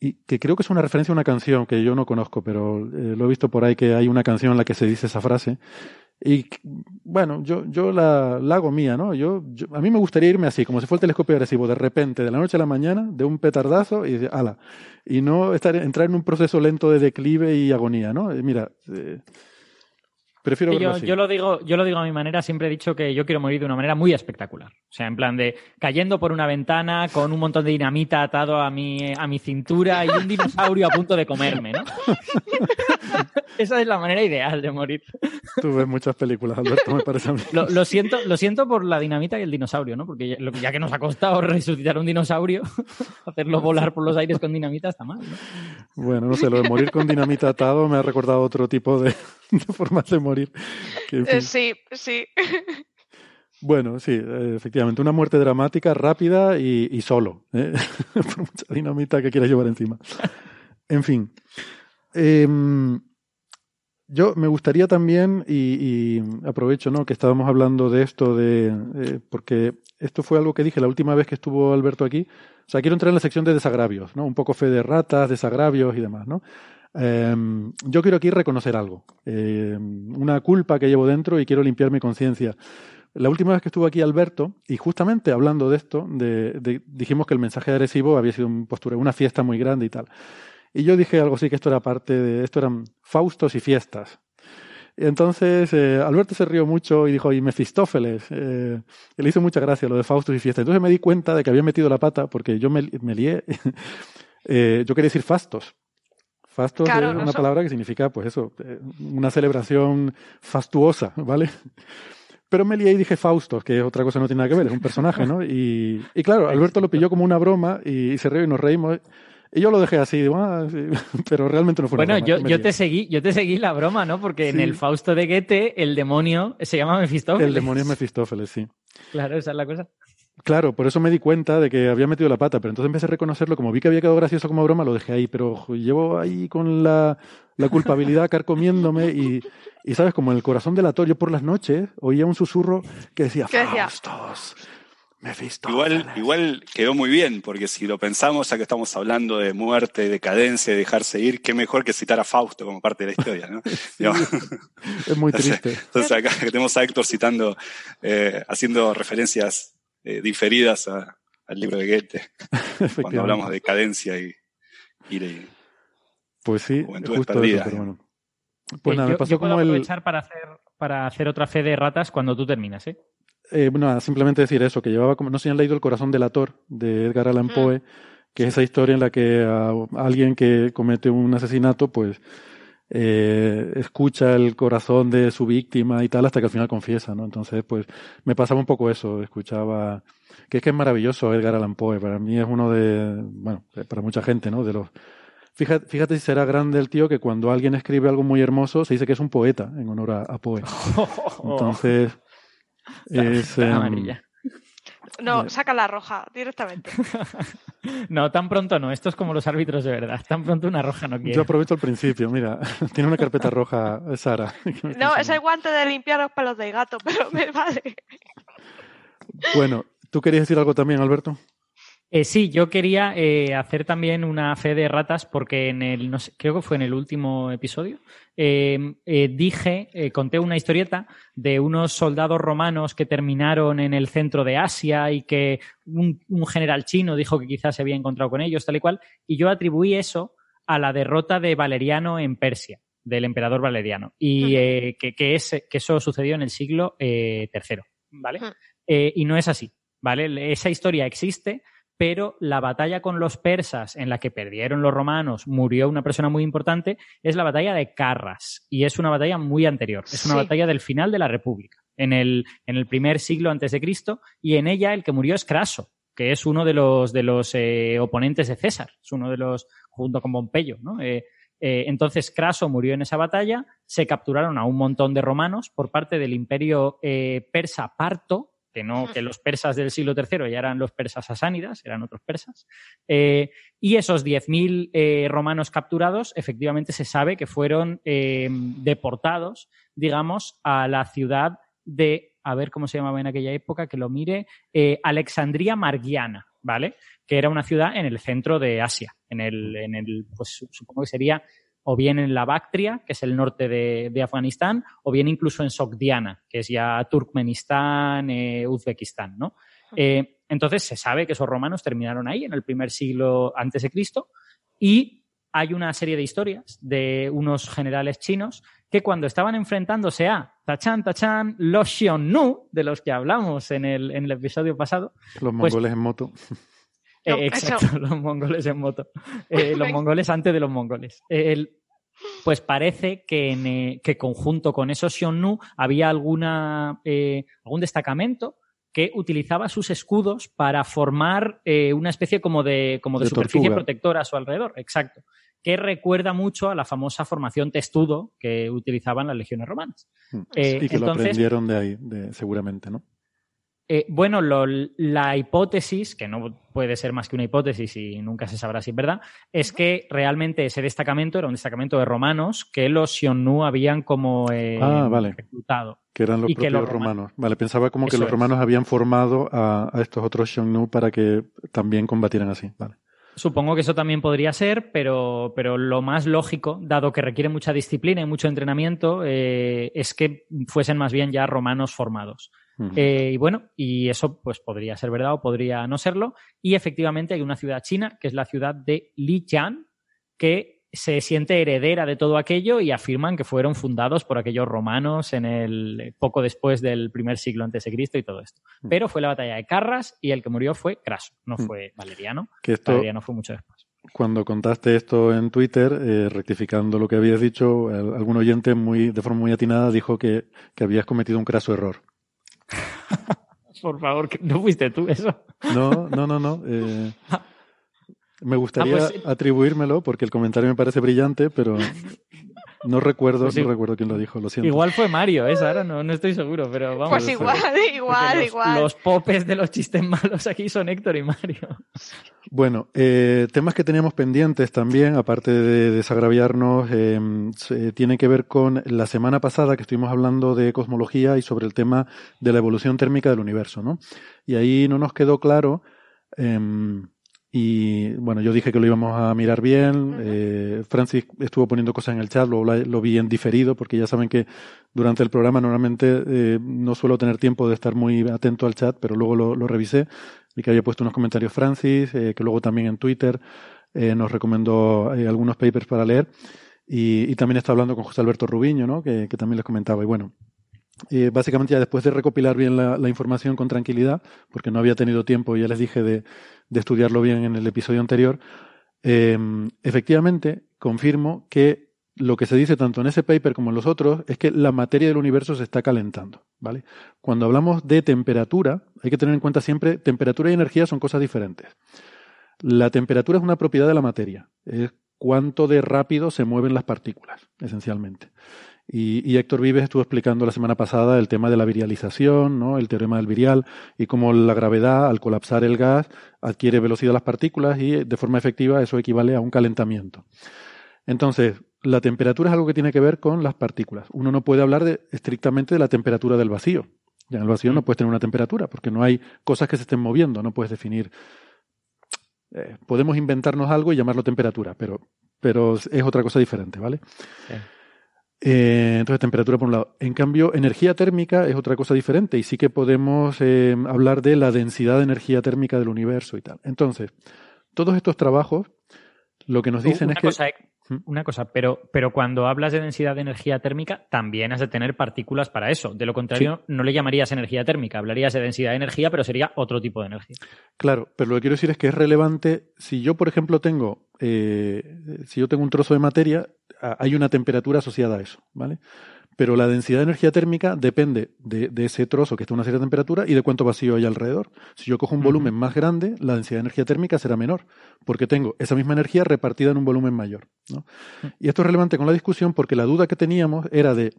D: Y que creo que es una referencia a una canción que yo no conozco, pero lo he visto por ahí que hay una canción en la que se dice esa frase. Y bueno, yo, yo la, la hago mía, ¿no? Yo, yo- a mí me gustaría irme así, como si fuera el telescopio agresivo, de repente, de la noche a la mañana, de un petardazo y ala. Y no estar, entrar en un proceso lento de declive y agonía, ¿no? Mira, eh, Prefiero
F: Sí,
D: verlo
F: yo,
D: así.
F: yo lo digo, yo lo digo a mi manera, siempre he dicho que yo quiero morir de una manera muy espectacular. O sea, en plan de cayendo por una ventana con un montón de dinamita atado a mi, a mi cintura y un dinosaurio a punto de comerme, ¿no? (laughs) Esa es la manera ideal de morir.
D: Tú ves muchas películas, Alberto, me parece a mí.
F: Lo, lo siento, lo siento por la dinamita y el dinosaurio, ¿no? Porque ya, ya que nos ha costado resucitar un dinosaurio, (laughs) hacerlo volar por los aires con dinamita está mal, ¿no?
D: Bueno, no sé, lo de morir con dinamita atado me ha recordado otro tipo de (laughs) formas de morir. que, en fin.
E: Eh, sí, sí. (laughs)
D: Bueno, sí, eh, efectivamente, una muerte dramática, rápida y, y solo, ¿eh? (laughs) por mucha dinamita que quieras llevar encima. En fin, Em, yo me gustaría también, y, y aprovecho ¿no? que estábamos hablando de esto, de eh, porque esto fue algo que dije la última vez que estuvo Alberto aquí. O sea, quiero entrar en la sección de desagravios, ¿no? Un poco fe de ratas, desagravios y demás, ¿no? Em, yo quiero aquí reconocer algo, em, una culpa que llevo dentro y quiero limpiar mi conciencia. La última vez que estuvo aquí Alberto, y justamente hablando de esto, de, de- dijimos que el mensaje agresivo había sido un postura, una fiesta muy grande y tal. Y yo dije algo así que esto era parte de, esto eran faustos y fiestas. Entonces eh, Alberto se rió mucho y dijo, y Mefistófeles, eh, le hizo mucha gracia lo de faustos y fiestas. Entonces me di cuenta de que había metido la pata porque yo me, me lié. (laughs) Eh, yo quería decir fastos. Fastos
E: Claro,
D: es
E: no
D: una
E: so-
D: palabra que significa, pues eso, eh, una celebración fastuosa, ¿vale? Pero me lié y dije Faustos, que otra cosa no tiene nada que ver, es un personaje, ¿no? Y, y claro, Alberto lo pilló como una broma y, se rió y nos reímos. Y yo lo dejé así, digo, ah, sí, (laughs) pero realmente no fue una
F: Bueno,
D: broma,
F: yo, yo te seguí, yo te seguí la broma, ¿no? Porque en
D: Sí.
F: el Fausto de Goethe, el demonio se llama Mefistófeles.
D: El demonio es Mefistófeles, sí.
F: Claro, esa es la cosa.
D: Claro, por eso me di cuenta de que había metido la pata, pero entonces empecé a reconocerlo, como vi que había quedado gracioso como broma, lo dejé ahí, pero llevo ahí con la, la culpabilidad carcomiéndome y, y, ¿sabes? Como en el corazón delatorio por las noches, oía un susurro que decía. Faustos, Mefistófeles.
G: Igual, igual quedó muy bien, porque si lo pensamos, ya que estamos hablando de muerte, decadencia, de dejarse ir, qué mejor que citar a Fausto como parte de la historia, ¿no? (laughs)
D: Es muy triste.
G: Entonces acá tenemos a Héctor citando, eh, haciendo referencias eh, diferidas a- al libro de Goethe, (laughs) cuando hablamos de decadencia y, y de-
D: Pues sí,
G: Juventudes
D: justo
G: perdidas,
D: eso, pero bueno. Pues
F: Eh,
D: nada,
F: yo,
D: me pasó
F: yo puedo
D: como el...
F: aprovechar para hacer, para hacer otra fe de ratas cuando tú terminas, ¿eh?
D: Eh, bueno, simplemente decir eso, que llevaba como, no sé si han leído El corazón delator de Edgar Allan
E: Mm.
D: Poe, que es esa historia en la que a alguien que comete un asesinato, pues eh, escucha el corazón de su víctima y tal hasta que al final confiesa, ¿no? Entonces, pues me pasaba un poco eso, escuchaba, que es que es maravilloso Edgar Allan Poe, para mí es uno de, bueno, eh, para mucha gente, ¿no? De los Fíjate, fíjate si será grande el tío que cuando alguien escribe algo muy hermoso se dice que es un poeta en honor a, a Poe. (laughs) Entonces, es,
F: amarilla.
E: No, saca la roja directamente. (laughs)
F: No, tan pronto no. Esto es como los árbitros de verdad. Tan pronto una roja no quiere.
D: Yo aprovecho al principio, mira, (laughs) tiene una carpeta roja Sara. (laughs)
E: No, es el guante de limpiar los pelos del gato, pero me vale.
D: Bueno, ¿tú querías decir algo también, Alberto?
F: Eh, sí, yo quería eh, hacer también una fe de ratas porque en el, no sé, creo que fue en el último episodio, eh, eh, dije, eh, conté una historieta de unos soldados romanos que terminaron en el centro de Asia y que un, un general chino dijo que quizás se había encontrado con ellos, tal y cual, y yo atribuí eso a la derrota de Valeriano en Persia, del emperador Valeriano, y que, que es- que eso sucedió en el siglo III, ¿vale? Y no es así, ¿vale? Esa historia existe, pero la batalla con los persas en la que perdieron los romanos, murió una persona muy importante, es la batalla de Carras y es una batalla muy anterior, es una
E: Sí.
F: batalla del final de la República, en el, en el primer siglo antes de Cristo y en ella el que murió es Craso, que es uno de los, de los eh, oponentes de César, es uno de los, junto con Pompeyo, ¿no? Eh, eh, entonces Craso murió en esa batalla, se capturaron a un montón de romanos por parte del imperio persa parto, que no, que los persas del siglo III ya eran los persas sasánidas, eran otros persas. Eh, y esos 10.000 eh, romanos capturados, efectivamente se sabe que fueron eh, deportados, digamos, a la ciudad de, a ver cómo se llamaba en aquella época, que lo mire, eh, Alexandría Margiana, ¿vale? Que era una ciudad en el centro de Asia, en el, en el pues su- supongo que sería o bien en la Bactria, que es el norte de, de Afganistán, o bien incluso en Sogdiana, que es ya Turkmenistán, eh, Uzbekistán, ¿no? Eh, entonces se sabe que esos romanos terminaron ahí en el primer siglo antes de Cristo y hay una serie de historias de unos generales chinos que cuando estaban enfrentándose a Tachan Tachan, los Xiongnu, de los que hablamos en el, en el episodio pasado.
D: Los
F: pues-
D: mongoles en moto. (laughs)
F: eh,
E: No,
F: exacto,
E: eso. (laughs)
F: los mongoles en moto. (laughs) Eh, los mongoles antes de los mongoles. Eh, el- pues parece que, en, eh, que conjunto con esos Xiongnu había alguna, eh, algún destacamento que utilizaba sus escudos para formar eh, una especie como de, como de,
D: De
F: superficie
D: tortuga.
F: protectora a su alrededor. Exacto. Que recuerda mucho a la famosa formación testudo que utilizaban las legiones romanas. Eh,
D: y que lo aprendieron de ahí, de, seguramente, ¿no?
F: Eh, bueno, lo- la hipótesis, que no puede ser más que una hipótesis y nunca se sabrá si es verdad, es que realmente ese destacamento era un destacamento de romanos que los Xiongnu habían como eh,
D: Ah, vale.
F: reclutado.
D: Que eran los
F: Y
D: propios
F: los
D: romanos. Vale, pensaba como que
F: Eso
D: los
F: es.
D: romanos habían formado a, a estos otros Xiongnu para que también combatieran así. Vale.
F: Supongo que eso también podría ser, pero, pero lo más lógico, dado que requiere mucha disciplina y mucho entrenamiento, eh, es que fuesen más bien ya romanos formados. Eh, y bueno, y eso pues podría ser verdad o podría no serlo. Y efectivamente hay una ciudad china, que es la ciudad de Lijian, que se siente heredera de todo aquello y afirman que fueron fundados por aquellos romanos en el poco después del primer siglo antes de Cristo y todo esto.
D: Mm.
F: Pero fue la batalla de Carras y el que murió fue Craso, no
D: Mm.
F: fue Valeriano.
D: que esto,
F: Valeriano fue mucho después.
D: cuando contaste esto en Twitter, eh, rectificando lo que habías dicho, al- algún oyente muy, de forma muy atinada dijo que, que habías cometido un craso error. (laughs)
F: Por favor, que no fuiste tú eso.
D: No, no, no, no. eh, (laughs) me gustaría
F: Ah, pues-
D: atribuírmelo porque el comentario me parece brillante, pero no recuerdo,
F: Pues sí.
D: no recuerdo quién lo dijo, lo siento.
F: Igual fue Mario, ¿eh, Sara? No, no estoy seguro, pero vamos.
E: Pues igual, igual,
F: los,
E: igual.
F: Los popes de los chistes malos aquí son Héctor y Mario.
D: Bueno, eh, temas que teníamos pendientes también, aparte de desagraviarnos, eh, tiene que ver con la semana pasada que estuvimos hablando de cosmología y sobre el tema de la evolución térmica del universo, ¿no? Y ahí no nos quedó claro, em, y bueno, yo dije que lo íbamos a mirar bien, eh, Francis estuvo poniendo cosas en el chat, lo, lo vi en diferido, porque ya saben que durante el programa normalmente eh, no suelo tener tiempo de estar muy atento al chat, pero luego lo, lo revisé y que había puesto unos comentarios Francis, eh, que luego también en Twitter eh, nos recomendó eh, algunos papers para leer. Y, y también está hablando con José Alberto Rubiño, ¿no? que, que también les comentaba. Y bueno, eh, básicamente ya después de recopilar bien la, información con tranquilidad, porque no había tenido tiempo, ya les dije, de, estudiarlo bien en el episodio anterior, eh, efectivamente confirmo que lo que se dice tanto en ese paper como en los otros es que la materia del universo se está calentando, ¿vale? Cuando hablamos de temperatura, hay que tener en cuenta siempre temperatura y energía son cosas diferentes. La temperatura es una propiedad de la materia, es cuánto de rápido se mueven las partículas, esencialmente. Y, y Héctor Vives estuvo explicando la semana pasada el tema de la virialización, ¿no? el teorema del virial, y cómo la gravedad, al colapsar el gas, adquiere velocidad a las partículas y de forma efectiva eso equivale a un calentamiento. Entonces, la temperatura es algo que tiene que ver con las partículas. Uno no puede hablar de, estrictamente de la temperatura del vacío. Ya en el vacío no puedes tener una temperatura porque no hay cosas que se estén moviendo, no puedes definir. eh, podemos inventarnos algo y llamarlo temperatura, pero, pero es otra cosa diferente, ¿vale?
F: Sí.
D: Eh, entonces, temperatura por un lado. En cambio, energía térmica es otra cosa diferente y sí que podemos eh, hablar de la densidad de energía térmica del universo y tal. Entonces, todos estos trabajos lo que nos dicen
F: una
D: es que...
F: cosa, eh, una cosa, pero, pero cuando hablas de densidad de energía térmica, también has de tener partículas para eso. De lo contrario, no le llamarías energía térmica, hablarías de densidad de energía, pero sería otro tipo de energía.
D: Claro, pero lo que quiero decir es que es relevante. Si yo, por ejemplo, tengo, eh, si yo tengo un trozo de materia, hay una temperatura asociada a eso, ¿vale? Pero la densidad de energía térmica depende de, de ese trozo que está a una cierta temperatura y de cuánto vacío hay alrededor. Si yo cojo un volumen más grande, la densidad de energía térmica será menor, porque tengo esa misma energía repartida en un volumen mayor. ¿no? Y esto es relevante con la discusión porque la duda que teníamos era de,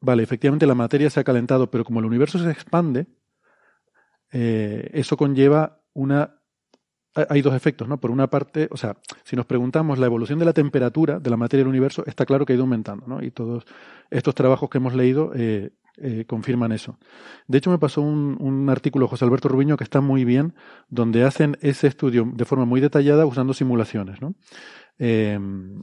D: vale, efectivamente la materia se ha calentado, pero como el universo se expande, eh, eso conlleva una... hay- dos efectos, ¿no? Por una parte, o sea, si nos preguntamos la evolución de la temperatura de la materia del universo, está claro que ha ido aumentando, ¿no? Y todos estos trabajos que hemos leído eh, eh, confirman eso. De hecho, me pasó un, artículo José Alberto Rubiño que está muy bien, donde hacen ese estudio de forma muy detallada usando simulaciones, ¿no? Eh,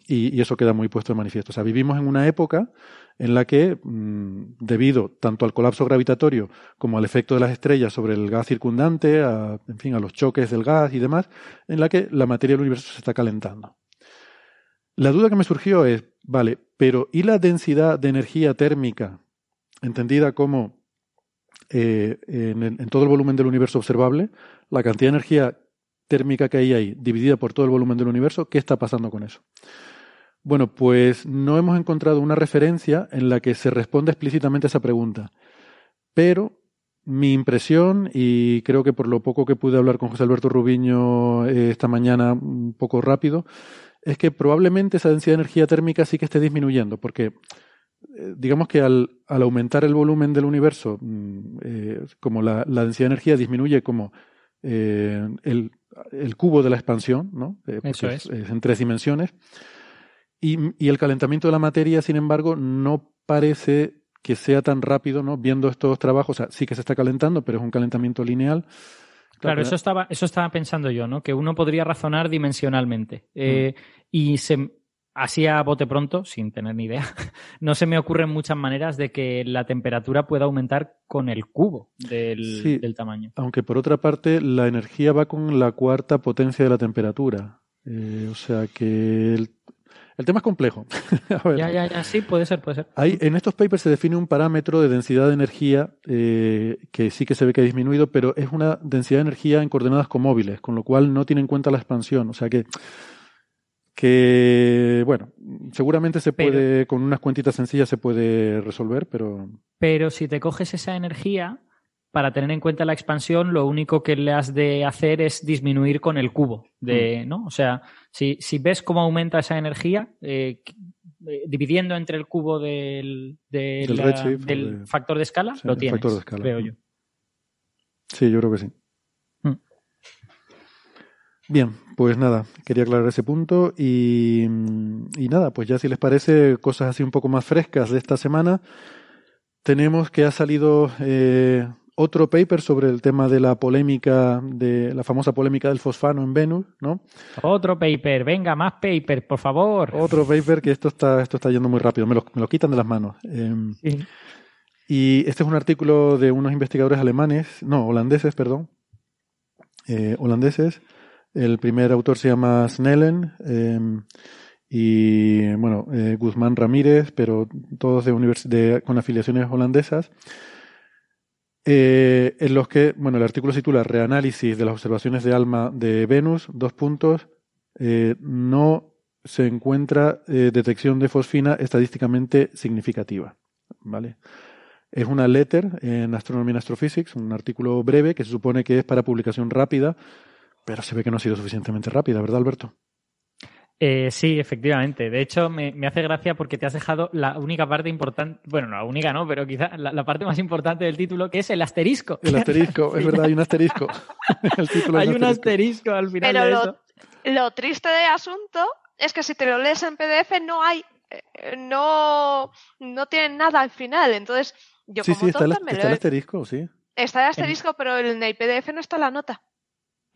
D: y, y eso queda muy puesto de manifiesto. O sea, vivimos en una época en la que, mm, debido tanto al colapso gravitatorio como al efecto de las estrellas sobre el gas circundante, a, en fin, a los choques del gas y demás, en la que la materia del universo se está calentando. La duda que me surgió es, vale, pero ¿y la densidad de energía térmica, entendida como eh, en, en todo el volumen del universo observable, la cantidad de energía térmica que hay ahí, dividida por todo el volumen del universo, ¿qué está pasando con eso? Bueno, pues no hemos encontrado una referencia en la que se responda explícitamente a esa pregunta. Pero mi impresión, y creo que por lo poco que pude hablar con José Alberto Rubiño eh, esta mañana un poco rápido, es que probablemente esa densidad de energía térmica sí que esté disminuyendo, porque eh, digamos que al, al, aumentar el volumen del universo, mm, eh, como la, la, densidad de energía disminuye como el, el, cubo de la expansión, ¿no?
F: Eso es.
D: es. es. en tres dimensiones. Y, y, el calentamiento de la materia, sin embargo, no parece que sea tan rápido, ¿no? Viendo estos trabajos, o sea, sí que se está calentando, pero es un calentamiento lineal.
F: Claro, eso estaba, eso estaba pensando yo, ¿no? Que uno podría razonar dimensionalmente. Eh, y se, así a bote pronto, sin tener ni idea, (laughs) no se me ocurren muchas maneras de que la temperatura pueda aumentar con el cubo del,
D: Sí,
F: del tamaño.
D: Aunque por otra parte, la energía va con la cuarta potencia de la temperatura. Eh, o sea que el, el tema es complejo. (laughs) A ver.
F: Ya, ya, ya, sí, puede ser, puede ser.
D: Hay, en estos papers se define un parámetro de densidad de energía eh, que sí que se ve que ha disminuido, pero es una densidad de energía en coordenadas comóviles, con lo cual no tiene en cuenta la expansión. O sea que, que bueno, seguramente se puede,
F: Pero-
D: con unas cuentitas sencillas se puede resolver, pero
F: Pero si te coges esa energía, para tener en cuenta la expansión, lo único que le has de hacer es disminuir con el cubo. De, ¿no? O sea, si, si ves cómo aumenta esa energía, eh, eh, dividiendo entre el cubo del, de
D: Del
F: la-
D: redshift o
F: del
D: de-
F: factor de escala,
D: sí,
F: lo tienes,
D: factor de escala.
F: creo yo.
D: sí, yo creo que sí.
F: Mm.
D: Bien, pues nada, quería aclarar ese punto y, y nada, pues ya si les parece cosas así un poco más frescas de esta semana, tenemos que ha salido eh, otro paper sobre el tema de la polémica, de la famosa polémica del fosfano en Venus, ¿no?
F: Otro paper, venga, más paper, por favor.
D: Otro paper que esto está, esto está yendo muy rápido, me lo, me lo quitan de las manos. Eh,
F: Sí.
D: y este es un artículo de unos investigadores alemanes, no, holandeses, perdón, eh, holandeses. El primer autor se llama Snellen eh, y, bueno, eh, Guzmán Ramírez, pero todos de, de con afiliaciones holandesas. Eh, en los que, bueno, el artículo se titula Reanálisis de las observaciones de ALMA de Venus, dos puntos, eh, no se encuentra eh, detección de fosfina estadísticamente significativa, ¿vale? Es una letter en Astronomy and Astrophysics, un artículo breve que se supone que es para publicación rápida, pero se ve que no ha sido suficientemente rápida, ¿verdad, Alberto?
F: Eh, sí, efectivamente. De hecho, me, me, hace gracia porque te has dejado la única parte importante, bueno, no, la única no, pero quizá la, la, parte más importante del título, que es el asterisco.
D: El asterisco, es (laughs) verdad, hay un asterisco. (laughs)
F: el título hay un asterisco. asterisco al final
E: pero
F: de
E: lo,
F: eso.
E: lo triste del asunto es que si te lo lees en PDF no hay, eh, no, no tienen nada al final. Entonces, yo
D: sí,
E: como
D: sí, está,
E: tonta
D: el,
E: me
D: está el asterisco, sí.
E: Está el asterisco, pero en el PDF no está la nota.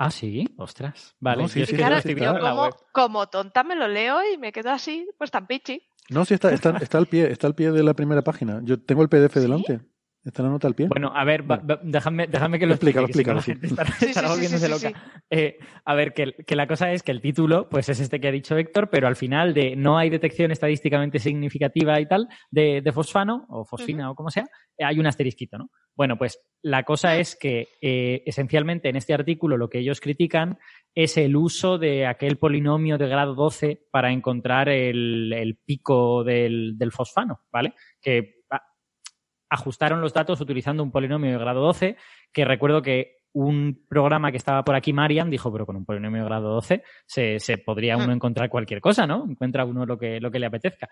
F: Ah, sí, ostras. Vale,
D: No, sí,
F: yo es
D: sí,
E: claro, como,
F: web.
E: como tonta me lo leo y me quedo así, pues tan pichi.
D: No, sí, está, está, está al pie, está al pie de la primera página. Yo tengo el PDF delante. Está la nota al pie.
F: Bueno, a ver, va-
D: Vale.
F: va- déjame, déjame que lo
D: Explícalo,
F: explique,
D: explícalo,
F: la
D: sí.
F: estará,
E: Sí,
F: estará
E: sí, sí,
F: volviéndose
E: sí, sí,
F: loca. Eh, a ver, que, que la cosa es que el título, pues es este que ha dicho Héctor, pero al final de no hay detección estadísticamente significativa y tal de, de fosfano o fosfina o como sea, hay un asterisquito, ¿no? Bueno, pues la cosa es que eh, esencialmente en este artículo lo que ellos critican es el uso de aquel polinomio de grado 12 para encontrar el, el pico del, del fosfano, ¿vale? Que ajustaron los datos utilizando un polinomio de grado 12, que recuerdo que un programa que estaba por aquí, Marian, dijo, pero con un polinomio de grado 12 se, se podría uno encontrar cualquier cosa, ¿no? Encuentra uno lo que, lo que le apetezca.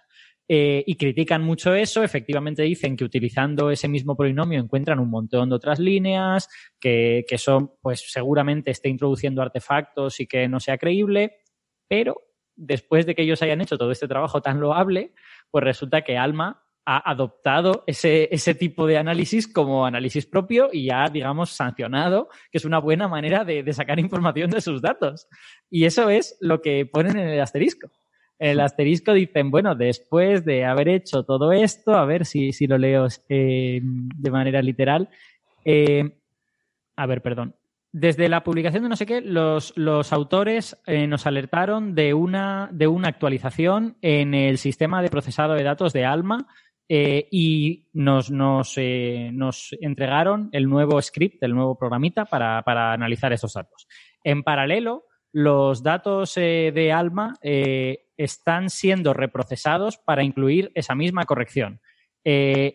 F: Eh, y critican mucho eso, efectivamente dicen que utilizando ese mismo polinomio encuentran un montón de otras líneas, que, que eso pues seguramente esté introduciendo artefactos y que no sea creíble, pero después de que ellos hayan hecho todo este trabajo tan loable, pues resulta que Alma ha adoptado ese, ese tipo de análisis como análisis propio y ha, digamos, sancionado que es una buena manera de, de sacar información de sus datos. Y eso es lo que ponen en el asterisco. El asterisco dicen, bueno, después de haber hecho todo esto, a ver si, si lo leo eh, de manera literal. Eh, a ver, perdón. desde la publicación de no sé qué, los, los autores eh, nos alertaron de una, de una actualización en el sistema de procesado de datos de Alma eh, y nos, nos, eh, nos, entregaron el nuevo script, el nuevo programita para, para analizar esos datos. En paralelo, los datos de Alma están siendo reprocesados para incluir esa misma corrección.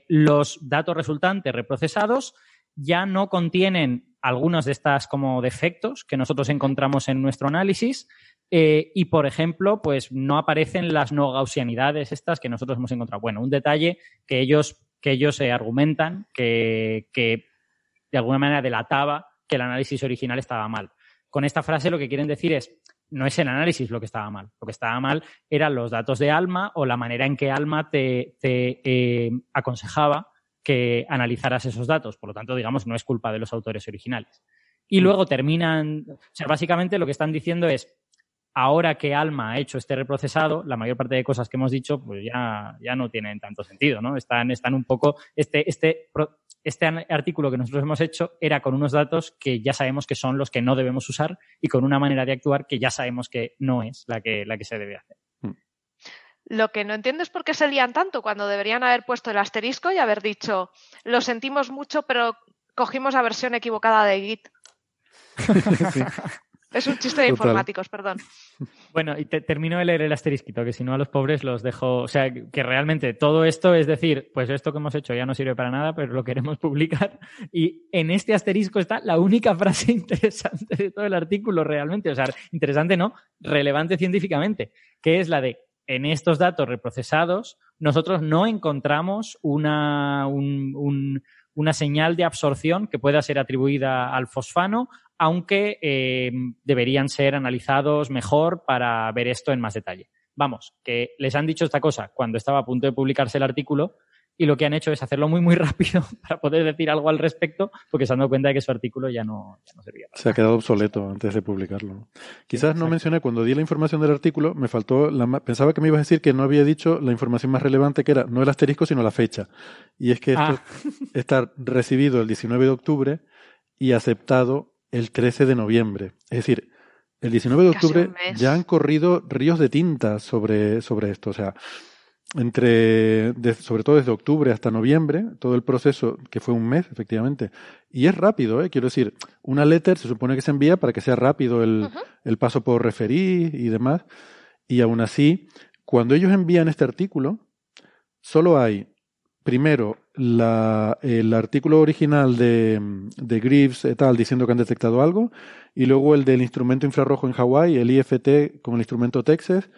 F: los datos resultantes reprocesados ya no contienen algunos de estas como defectos que nosotros encontramos en nuestro análisis eh, y, por ejemplo, pues no aparecen las no gaussianidades estas que nosotros hemos encontrado. Bueno, un detalle que ellos, que ellos se argumentan que, que de alguna manera delataba que el análisis original estaba mal. Con esta frase lo que quieren decir es, no es el análisis lo que estaba mal. Lo que estaba mal eran los datos de Alma o la manera en que Alma te, te eh, aconsejaba que analizaras esos datos. Por lo tanto, digamos, no es culpa de los autores originales. Y mm. luego terminan, o sea, básicamente lo que están diciendo es, ahora que Alma ha hecho este reprocesado, la mayor parte de cosas que hemos dicho, pues ya, ya no tienen tanto sentido, ¿no? Están, están un poco, este, este, este artículo que nosotros hemos hecho era con unos datos que ya sabemos que son los que no debemos usar y con una manera de actuar que ya sabemos que no es la que, la que se debe hacer.
E: Lo que no entiendo es por qué se lían tanto cuando deberían haber puesto el asterisco y haber dicho, lo sentimos mucho, pero cogimos la versión equivocada de Git. (laughs) Es un chiste de informáticos, perdón. (laughs)
F: Bueno, y te, termino de leer el asterisquito, que si no a los pobres los dejo. O sea, que realmente todo esto es decir, pues esto que hemos hecho ya no sirve para nada, pero lo queremos (laughs) publicar. Y en este asterisco está la única frase (laughs) interesante de todo el artículo, realmente. O sea, interesante no, relevante científicamente, que es la de en estos datos reprocesados, nosotros no encontramos una, una señal de absorción que pueda ser atribuida al fosfano, aunque eh, deberían ser analizados mejor para ver esto en más detalle. Vamos, que les han dicho esta cosa cuando estaba a punto de publicarse el artículo y lo que han hecho es hacerlo muy, muy (laughs) rápido para poder decir algo al respecto, porque se han dado cuenta de que su artículo ya no, ya no servía.
D: Se ha quedado obsoleto antes de publicarlo. Quizás no mencioné, cuando di la información del artículo, me faltó, la, pensaba que me ibas a decir que no había dicho la información más relevante, que era no el asterisco, sino la fecha. Y es que esto ah. (laughs) está recibido el 19 de octubre y aceptado el 13 de noviembre. Es decir, el 19 de octubre ya han corrido ríos de tinta sobre, sobre esto. O sea, entre, sobre todo desde octubre hasta noviembre, todo el proceso, que fue un mes, efectivamente. Y es rápido, ¿eh? quiero decir, una letter se supone que se envía para que sea rápido el, el paso por referir y demás. Y aún así, cuando ellos envían este artículo, solo hay, primero, la, el artículo original de, de Greaves et al. diciendo que han detectado algo, y luego el del instrumento infrarrojo en Hawái, el IFT con el instrumento Texas,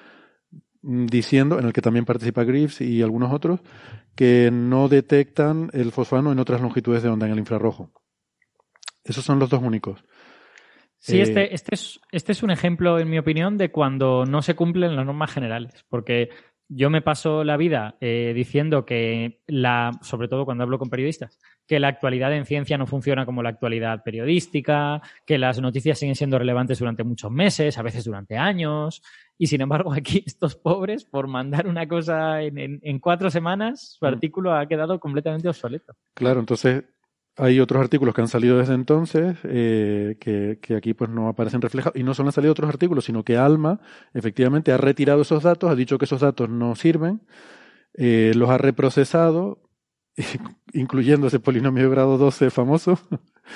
D: diciendo, en el que también participa Greaves y algunos otros, que no detectan el fosfano en otras longitudes de onda en el infrarrojo. Esos son los dos únicos.
F: Sí, este, eh, este, es, este es un ejemplo, en mi opinión, de cuando no se cumplen las normas generales, porque yo me paso la vida eh, diciendo que la, sobre todo cuando hablo con periodistas, que la actualidad en ciencia no funciona como la actualidad periodística, que las noticias siguen siendo relevantes durante muchos meses, a veces durante años, y sin embargo aquí (laughs) estos pobres, por mandar una cosa en, en cuatro semanas, su mm. artículo ha quedado completamente obsoleto.
D: Claro, entonces hay otros artículos que han salido desde entonces eh, que, que, aquí pues no aparecen reflejados. Y no solo han salido otros artículos, sino que Alma efectivamente ha retirado esos datos, ha dicho que esos datos no sirven, eh, los ha reprocesado, (laughs) incluyendo ese polinomio de grado 12 famoso.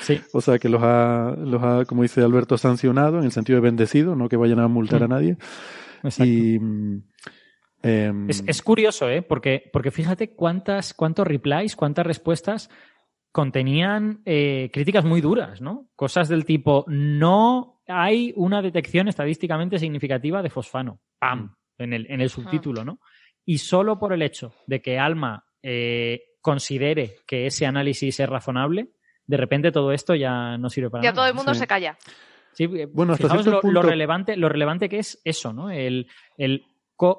F: Sí. (laughs)
D: o sea que los ha, los ha, como dice Alberto, sancionado en el sentido de bendecido, no que vayan a multar a mm. nadie.
F: Exacto. Y, em, es, es, curioso, ¿eh? Porque, porque fíjate cuántas, cuántos replies, cuántas respuestas contenían eh, críticas muy duras, ¿no? Cosas del tipo, no hay una detección estadísticamente significativa de fosfano, ¡pam!, mm. en el, en el subtítulo, ¿no? Y solo por el hecho de que Alma eh, considere que ese análisis es razonable, de repente todo esto ya no sirve para
E: nada.
F: Ya
E: todo el mundo se calla.
F: Sí, eh, bueno, fijaos lo, lo, relevante, lo relevante que es eso, ¿no? El, el,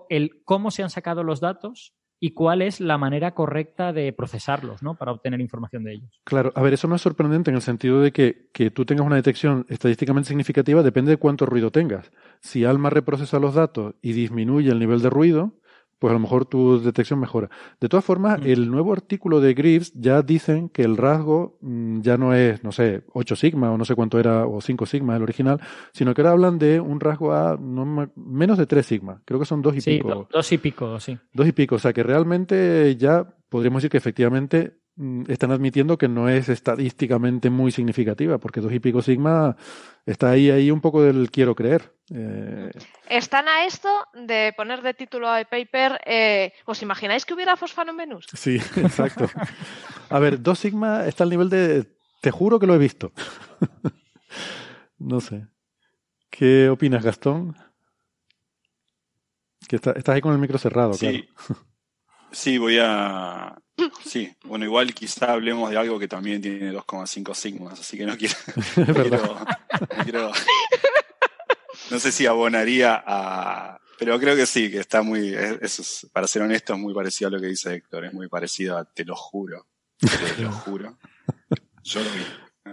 F: el cómo se han sacado los datos y cuál es la manera correcta de procesarlos, ¿no? Para obtener información de ellos.
D: Claro, a ver, eso no es sorprendente en el sentido de que, que tú tengas una detección estadísticamente significativa depende de cuánto ruido tengas. Si Alma reprocesa los datos y disminuye el nivel de ruido, pues a lo mejor tu detección mejora. De todas formas,
F: Mm.
D: el nuevo artículo de Greaves ya dicen que el rasgo mm, ya no es, no sé, 8 sigma o no sé cuánto era, o 5 sigma el original, sino que ahora hablan de un rasgo a no me- menos de 3 sigma. Creo que son dos y
F: Sí,
D: pico.
F: do- dos y pico, sí.
D: Dos y pico. O sea que realmente ya podríamos decir que efectivamente están admitiendo que no es estadísticamente muy significativa, porque dos y pico sigma está ahí, ahí un poco del quiero creer. Eh,
E: Están a esto de poner de título al paper, eh, ¿os imagináis que hubiera fosfano en Venus?
D: Sí, (laughs) exacto. A ver, dos sigma está al nivel de. Te juro que lo he visto. (laughs) no sé. ¿Qué opinas, Gastón? Que está- estás ahí con el micro cerrado,
G: Sí. Sí, voy a. Sí, bueno, igual quizá hablemos de algo que también tiene 2,5 sigmas, así que no (laughs) quiero. no quiero- no sé si abonaría a. Pero creo que sí, que está muy. es- Eso es, para ser honesto, es muy parecido a lo que dice Héctor. Es muy parecido a Te lo juro. Te lo (laughs) juro. Yo lo vi.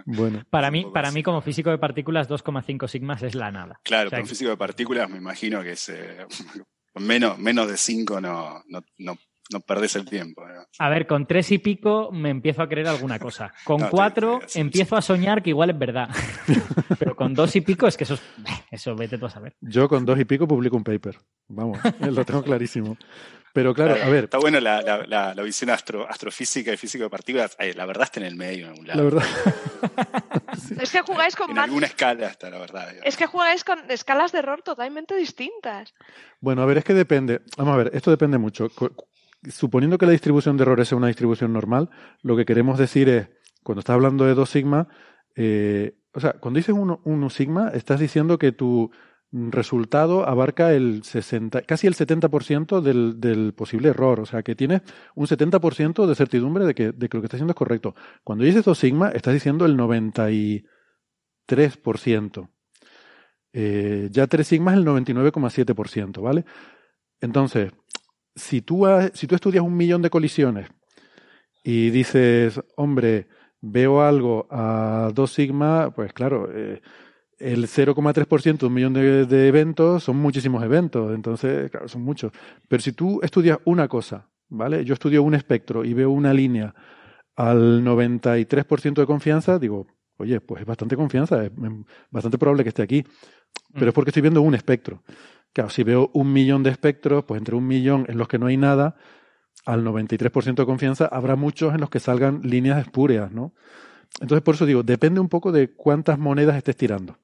D: Bueno,
F: Para mí, para mí como físico de partículas, 2,5 sigmas es la nada.
G: Claro,
F: O sea,
G: con físico de partículas me imagino que es. eh, (laughs) menos, menos de 5 no, no, no, no perdés el tiempo. ¿no?
F: A ver, con tres y pico me empiezo a creer alguna cosa. Con (laughs)
G: No, te-
F: cuatro
G: te- sí,
F: empiezo a soñar que igual es verdad. (laughs) Pero con dos y pico es que eso es... (laughs) Eso vete tú a saber.
D: yo con dos y pico publico un paper. Vamos, lo tengo clarísimo. Pero claro, a ver,
G: Está bueno la, la, la, la visión astro, astrofísica y físico de partículas. Ay, la verdad está en el medio, en algún lado.
D: la verdad.
E: Es que jugáis con
G: En alguna escala está, la verdad. digamos.
E: es que jugáis con escalas de error totalmente distintas.
D: Bueno, a ver, es que depende. Vamos a ver, esto depende mucho. Suponiendo que la distribución de errores sea una distribución normal, lo que queremos decir es, cuando estás hablando de dos sigma, eh, o sea, cuando dices un, un sigma, estás diciendo que tu resultado abarca el 60, casi el 70% del, del posible error. O sea, que tienes un 70% de certidumbre de que, de lo que estás haciendo es correcto. Cuando dices dos sigma, estás diciendo el 93%. Eh, ya tres sigma es el 99,7%, ¿vale? Entonces, si tú, ha- si tú estudias un millón de colisiones y dices, hombre, veo algo a dos sigma, pues claro, eh, el 0,3% de un millón de, de eventos son muchísimos eventos, entonces, claro, son muchos. Pero si tú estudias una cosa, ¿vale? Yo estudio un espectro y veo una línea al 93% de confianza, digo, oye, pues es bastante confianza, es es bastante probable que esté aquí, pero es porque estoy viendo un espectro. Claro, si veo un millón de espectros, pues entre un millón en los que no hay nada, al 93% de confianza, habrá muchos en los que salgan líneas espúreas, ¿no? Entonces, por eso digo, depende un poco de cuántas monedas estés tirando.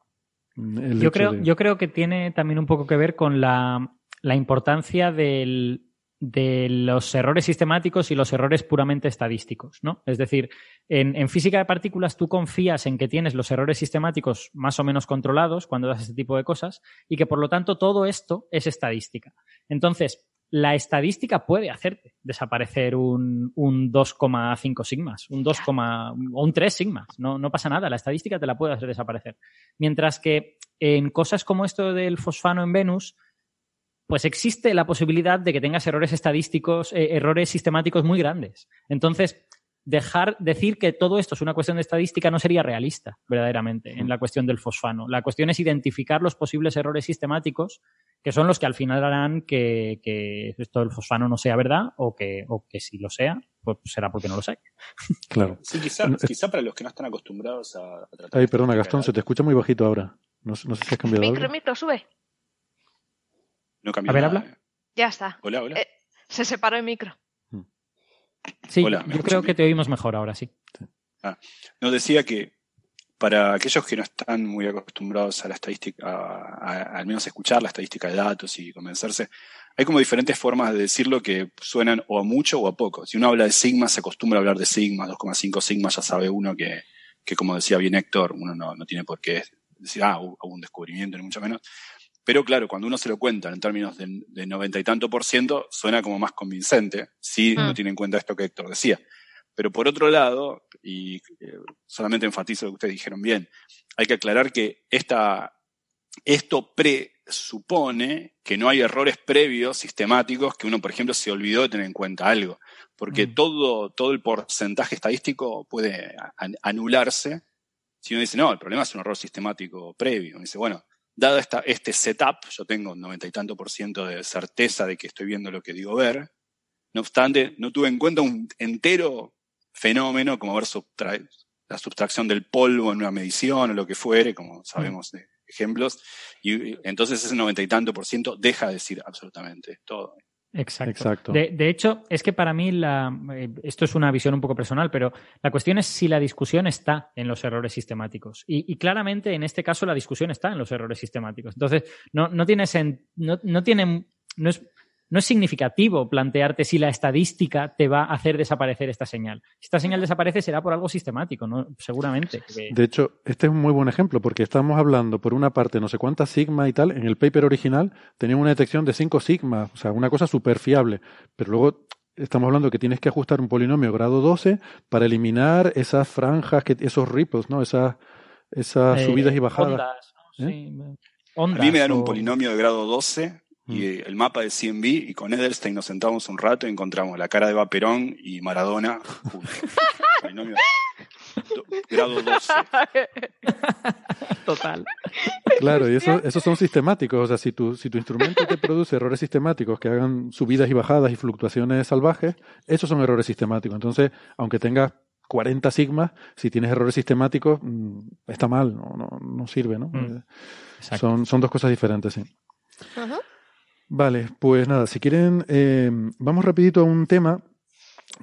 D: Mm,
F: Yo creo,
D: de-
F: yo creo que tiene también un poco que ver con la, la importancia del, de los errores sistemáticos y los errores puramente estadísticos, ¿no? Es decir, en, física de partículas tú confías en que tienes los errores sistemáticos más o menos controlados cuando das este tipo de cosas y que por lo tanto todo esto es estadística. Entonces, la estadística puede hacerte desaparecer un, un 2,5 sigmas, un 2, o un 3 sigmas. No, no pasa nada, la estadística te la puede hacer desaparecer. Mientras que en cosas como esto del fosfano en Venus, pues existe la posibilidad de que tengas errores estadísticos, eh, errores sistemáticos muy grandes. Entonces, dejar decir que todo esto es una cuestión de estadística no sería realista, verdaderamente, en la cuestión del fosfano. La cuestión es identificar los posibles errores sistemáticos, que son los que al final harán que, que esto del fosfano no sea verdad, o que, o que si lo sea, pues será porque no lo sé. (laughs)
D: Claro.
G: Sí, quizá, quizá para los que no están acostumbrados a, a tratar.
D: Ay, perdona, Gastón, se te escucha muy bajito ahora. No, sé- no sé si has cambiado
E: Micro,
D: algo.
E: micro, sube.
G: No cambió
F: A ver,
G: nada,
F: habla.
G: eh.
E: Ya está.
G: Hola, hola.
E: Eh, se separó el micro.
F: Sí,
G: Hola, ¿me
F: yo creo
G: bien?
F: que te oímos mejor ahora, sí.
G: Nos decía que para aquellos que no están muy acostumbrados a la estadística, a, a- al menos escuchar la estadística de datos y convencerse, hay como diferentes formas de decirlo que suenan o a mucho o a poco. Si uno habla de sigma, se acostumbra a hablar de sigma, 2,5 sigma, ya sabe uno que, que, como decía bien Héctor, uno no, no tiene por qué decir, ah, hubo un descubrimiento, ni mucho menos. Pero claro, cuando uno se lo cuenta en términos de, 90 y tanto por ciento, suena como más convincente, si
E: Mm.
G: no tiene en cuenta esto que Héctor decía. Pero por otro lado, y eh, solamente enfatizo lo que ustedes dijeron bien, hay que aclarar que esta, esto presupone que no hay errores previos sistemáticos que uno, por ejemplo, se olvidó de tener en cuenta algo. Porque
F: Mm.
G: todo, todo el porcentaje estadístico puede an- anularse si uno dice, no, el problema es un error sistemático previo. Dice, bueno, dado esta, este setup, yo tengo un noventa y tanto por ciento de certeza de que estoy viendo lo que digo ver. No obstante, no tuve en cuenta un entero fenómeno como ver subtra- la subtracción del polvo en una medición o lo que fuere, como sabemos de ejemplos. Y entonces ese noventa y tanto por ciento deja de decir absolutamente todo.
F: Exacto.
D: Exacto.
F: De, de hecho, es que para mí, la, eh, esto es una visión un poco personal, pero la cuestión es si la discusión está en los errores sistemáticos. Y, y claramente, en este caso, la discusión está en los errores sistemáticos. Entonces, no, no tiene, sen- no, no tiene, no es, no es significativo plantearte si la estadística te va a hacer desaparecer esta señal. Si esta señal desaparece será por algo sistemático, ¿no? Seguramente.
D: De hecho, este es un muy buen ejemplo porque estamos hablando, por una parte, no sé cuántas sigma y tal. En el paper original tenía una detección de 5 sigma, o sea, una cosa súper fiable. Pero luego estamos hablando que tienes que ajustar un polinomio grado 12 para eliminar esas franjas, que, esos ripples, ¿no? Esas, esas
F: eh,
D: subidas y bajadas.
F: Ondas, ¿no?
D: ¿Eh?
F: Sí,
G: A
F: ondas
G: mí me dan
F: o-
G: un polinomio de grado 12
D: Mm.
G: Y el mapa de CMB y con Edelstein nos sentamos un rato y encontramos la cara de Vaperón y Maradona (laughs) do- grado 12. (laughs)
F: Total.
D: Claro, y eso, esos son sistemáticos. O sea, si tu, si tu instrumento te produce errores sistemáticos que hagan subidas y bajadas y fluctuaciones salvajes, esos son errores sistemáticos. Entonces, aunque tengas 40 sigmas, si tienes errores sistemáticos, mm, está mal, no, no, no sirve, ¿no?
F: Mm,
D: Eh,
F: Exacto.
D: Son, son dos cosas diferentes, sí.
E: Ujú.
D: Vale, pues nada, si quieren, eh, vamos rapidito a un tema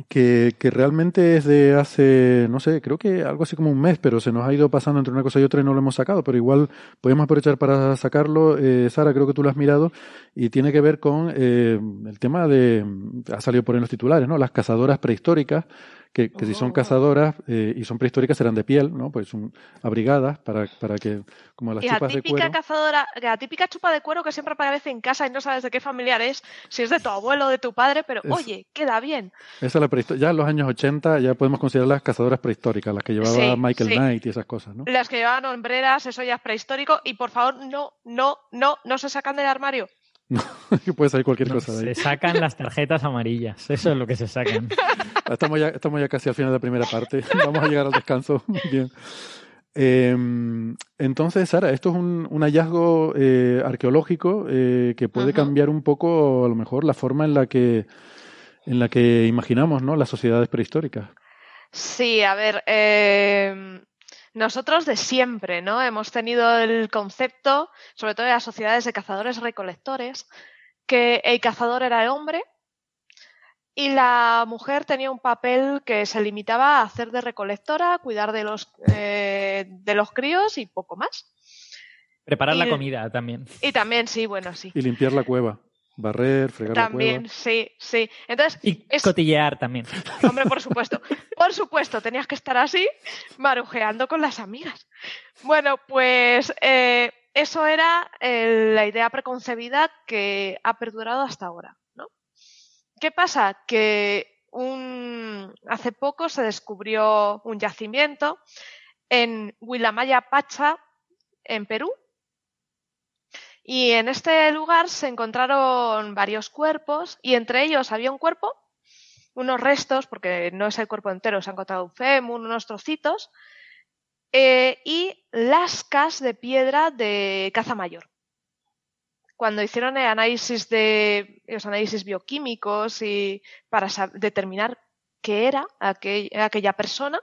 D: que, que realmente es de hace, no sé, creo que algo así como un mes, pero se nos ha ido pasando entre una cosa y otra y no lo hemos sacado, pero igual podemos aprovechar para sacarlo. Eh, Sara, creo que tú lo has mirado y tiene que ver con eh, el tema de, ha salido por en los titulares, ¿no? Las cazadoras prehistóricas, que, que si son
E: Oh.
D: cazadoras eh, y son prehistóricas serán de piel, ¿no? Pues son abrigadas para, para que, como las
E: Y
D: chupas de
E: típica
D: cuero.
E: cazadora, la típica chupa de cuero que siempre aparece en casa y no sabes de qué familiar es, si es de tu abuelo o de tu padre, pero
D: Es-
E: oye, queda bien.
D: Esa es la Ya en los años 80 ya podemos considerar las cazadoras prehistóricas, las que llevaba
E: Sí,
D: Michael
E: sí.
D: Knight y esas cosas, ¿no?
E: Las que llevaban hombreras, eso ya es prehistórico, y por favor, no, no, no, no se sacan del armario. (laughs)
D: que puede salir cualquier
F: No,
D: cosa de ahí.
F: se sacan las tarjetas amarillas. Eso es lo que se sacan. (laughs)
D: Estamos ya, estamos ya casi al final de la primera parte. (laughs) Vamos a llegar al descanso. Bien. Eh, entonces, Sara, esto es un, un hallazgo eh, arqueológico eh, que puede cambiar un poco, a lo mejor, la forma en la que en la que imaginamos, ¿no? Las sociedades prehistóricas.
E: Sí, a ver, eh, nosotros de siempre, ¿no? Hemos tenido el concepto, sobre todo en las sociedades de cazadores-recolectores, que el cazador era el hombre y la mujer tenía un papel que se limitaba a hacer de recolectora, cuidar de los, eh, de los críos y poco más.
F: Preparar la comida también.
E: Y también, sí, bueno, sí.
D: Y limpiar la cueva. Barrer, fregar
E: También,
D: la cueva.
E: sí, sí. Entonces,
F: Y
E: es-
F: cotillear también.
E: Hombre, por supuesto. Por supuesto, tenías que estar así, marujeando con las amigas. Bueno, pues eh, eso era eh, la idea preconcebida que ha perdurado hasta ahora, ¿no? ¿Qué pasa? Que un... hace poco se descubrió un yacimiento en Huilamaya Pacha, en Perú, y en este lugar se encontraron varios cuerpos y entre ellos había un cuerpo unos restos, porque no es el cuerpo entero, se han encontrado un fémur, unos trocitos, eh, y lascas de piedra de caza mayor. Cuando hicieron el análisis de los análisis bioquímicos y para determinar qué era aquel- aquella persona,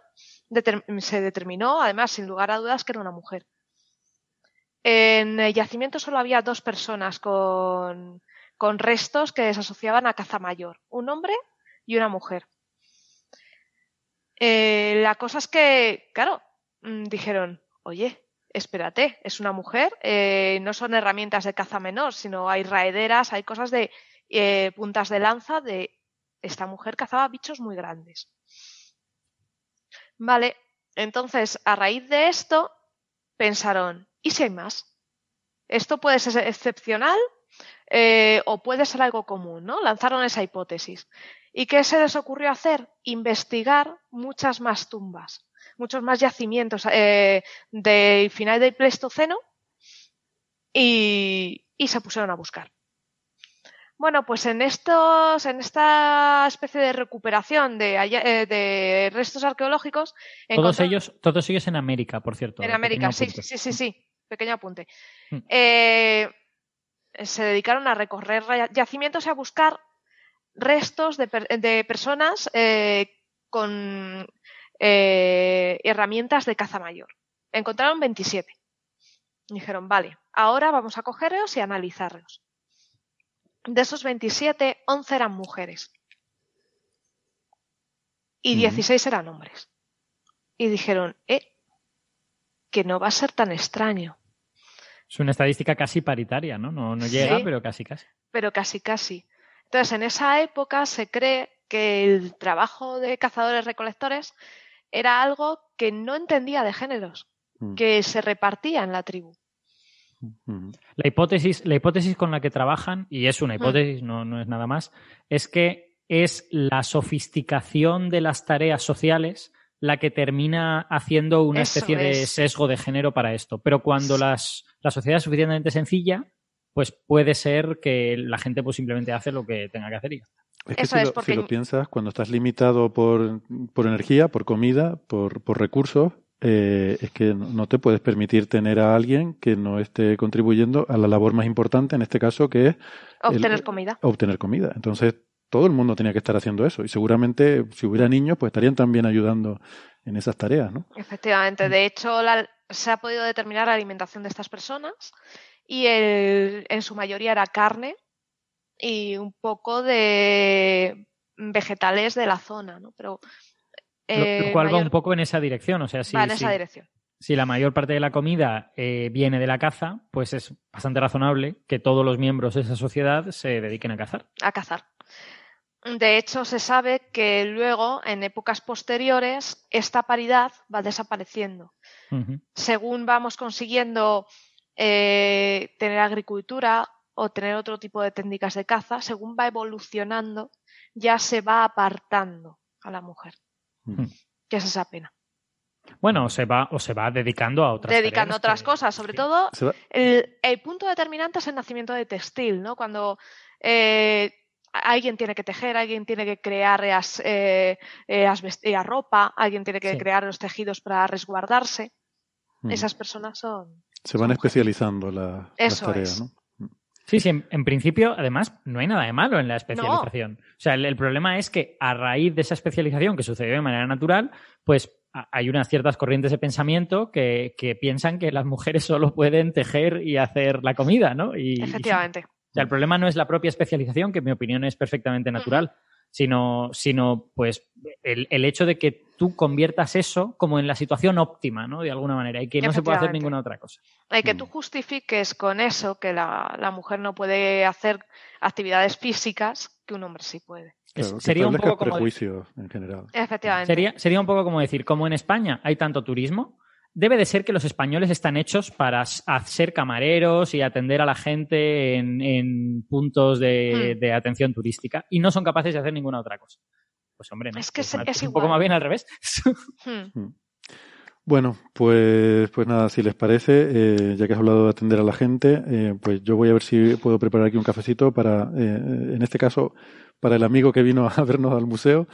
E: se determinó, además, sin lugar a dudas, que era una mujer. En el yacimiento solo había dos personas con, restos que se asociaban a caza mayor, un hombre y una mujer. Eh, la cosa es que, claro, mm, dijeron, oye, espérate, es una mujer, eh, no son herramientas de caza menor, sino hay raederas, hay cosas de eh, puntas de lanza de esta mujer cazaba bichos muy grandes. Vale, entonces a raíz de esto pensaron, ¿y si hay más? Esto puede ser excepcional eh, o puede ser algo común, ¿no? Lanzaron esa hipótesis. ¿Y qué se les ocurrió hacer? Investigar muchas más tumbas, muchos más yacimientos eh, del final del Pleistoceno y, y se pusieron a buscar. Bueno, pues en estos, en esta especie de recuperación de, eh, de restos arqueológicos,
F: Todos ellos, todos ellos en América, por cierto.
E: en América, sí, sí, sí, sí. Pequeño apunte.
F: Mm.
E: Eh, se dedicaron a recorrer yacimientos y a buscar restos de, per- de personas eh, con eh, herramientas de caza mayor. Encontraron 27. Dijeron, vale, ahora vamos a cogerlos y analizarlos. De esos 27, 11 eran mujeres. Y
D: Ujú.
E: 16 eran hombres. Y dijeron, eh, que no va a ser tan extraño.
F: Es una estadística casi paritaria, ¿no? No, no llega,
E: Sí.
F: pero casi casi.
E: pero casi casi. Entonces, en esa época se cree que el trabajo de cazadores-recolectores era algo que no entendía de géneros,
D: Mm.
E: que se repartía en la tribu.
D: Ujú.
F: La hipótesis, la hipótesis con la que trabajan, y es una
E: Mm.
F: hipótesis, no, no es nada más, es que es la sofisticación de las tareas sociales la que termina haciendo una
E: Eso
F: especie de
E: es.
F: sesgo de género para esto. Pero cuando las, la sociedad es suficientemente sencilla, pues puede ser que la gente pues simplemente hace lo que tenga que hacer y ya está.
D: Es que
E: Eso
D: si,
E: es
D: lo,
E: porque-
D: si lo piensas, cuando estás limitado por, por energía, por comida, por, por recursos, eh, es que no no te puedes permitir tener a alguien que no esté contribuyendo a la labor más importante, en este caso, que es
E: Obtener
D: el-
E: comida.
D: obtener comida. Entonces, todo el mundo tenía que estar haciendo eso. Y seguramente, si hubiera niños, pues estarían también ayudando en esas tareas, ¿no?
E: Efectivamente. De hecho, la- se ha podido determinar la alimentación de estas personas y el- en su mayoría era carne y un poco de vegetales de la zona, ¿no? Pero
F: Lo,
E: eh,
F: lo cual va un poco en esa dirección. O sea, si,
E: va en esa
F: si-
E: dirección.
F: si la mayor parte de la comida eh, viene de la caza, pues es bastante razonable que todos los miembros de esa sociedad se dediquen a cazar.
E: a cazar. De hecho, se sabe que luego, en épocas posteriores, esta paridad va desapareciendo. Según vamos consiguiendo eh, tener agricultura o tener otro tipo de técnicas de caza, según va evolucionando, ya se va apartando a la mujer. Que es esa pena.
F: Bueno, o se va, o se va dedicando a otras
E: Dedicando a
F: tareas
E: otras
F: que-
E: cosas, sobre
F: sí.
E: todo el, el punto determinante es el nacimiento de textil, ¿no? Cuando eh, alguien tiene que tejer, alguien tiene que crear eh, eh, la ropa, alguien tiene que
F: Sí.
E: crear los tejidos para resguardarse.
D: Mm.
E: Esas personas son.
D: Se van especializando la- las tareas,
E: es.
D: ¿no?
F: Sí, sí, en, en principio, además, no hay nada de malo en la especialización. O sea, el, el problema es que a raíz de esa especialización que sucedió de manera natural, pues a- hay unas ciertas corrientes de pensamiento que, que piensan que las mujeres (laughs) solo pueden tejer y hacer la comida, ¿no? Y,
E: Efectivamente.
F: Sea, el problema no es la propia especialización, que en mi opinión es perfectamente natural, sino, sino pues el, el hecho de que tú conviertas eso como en la situación óptima, ¿no? De alguna manera, y que no se puede hacer ninguna otra cosa.
E: Y que
D: Mm.
E: tú justifiques con eso que la, la mujer no puede hacer actividades físicas que un hombre sí puede.
D: Claro,
F: sería un poco como
D: prejuicios en general.
E: Efectivamente.
F: Sería, sería un poco como decir, como en España hay tanto turismo, debe de ser que los españoles están hechos para ser camareros y atender a la gente en, en puntos de,
E: Hmm.
F: de atención turística y no son capaces de hacer ninguna otra cosa. Pues hombre, no.
E: Es que
F: pues,
E: es-
F: un poco más bien al revés. (laughs)
E: Hmm.
D: Bueno, pues, pues nada, si les parece, eh, ya que has hablado de atender a la gente, eh, pues yo voy a ver si puedo preparar aquí un cafecito para, eh, en este caso, para el amigo que vino a (laughs) vernos al museo.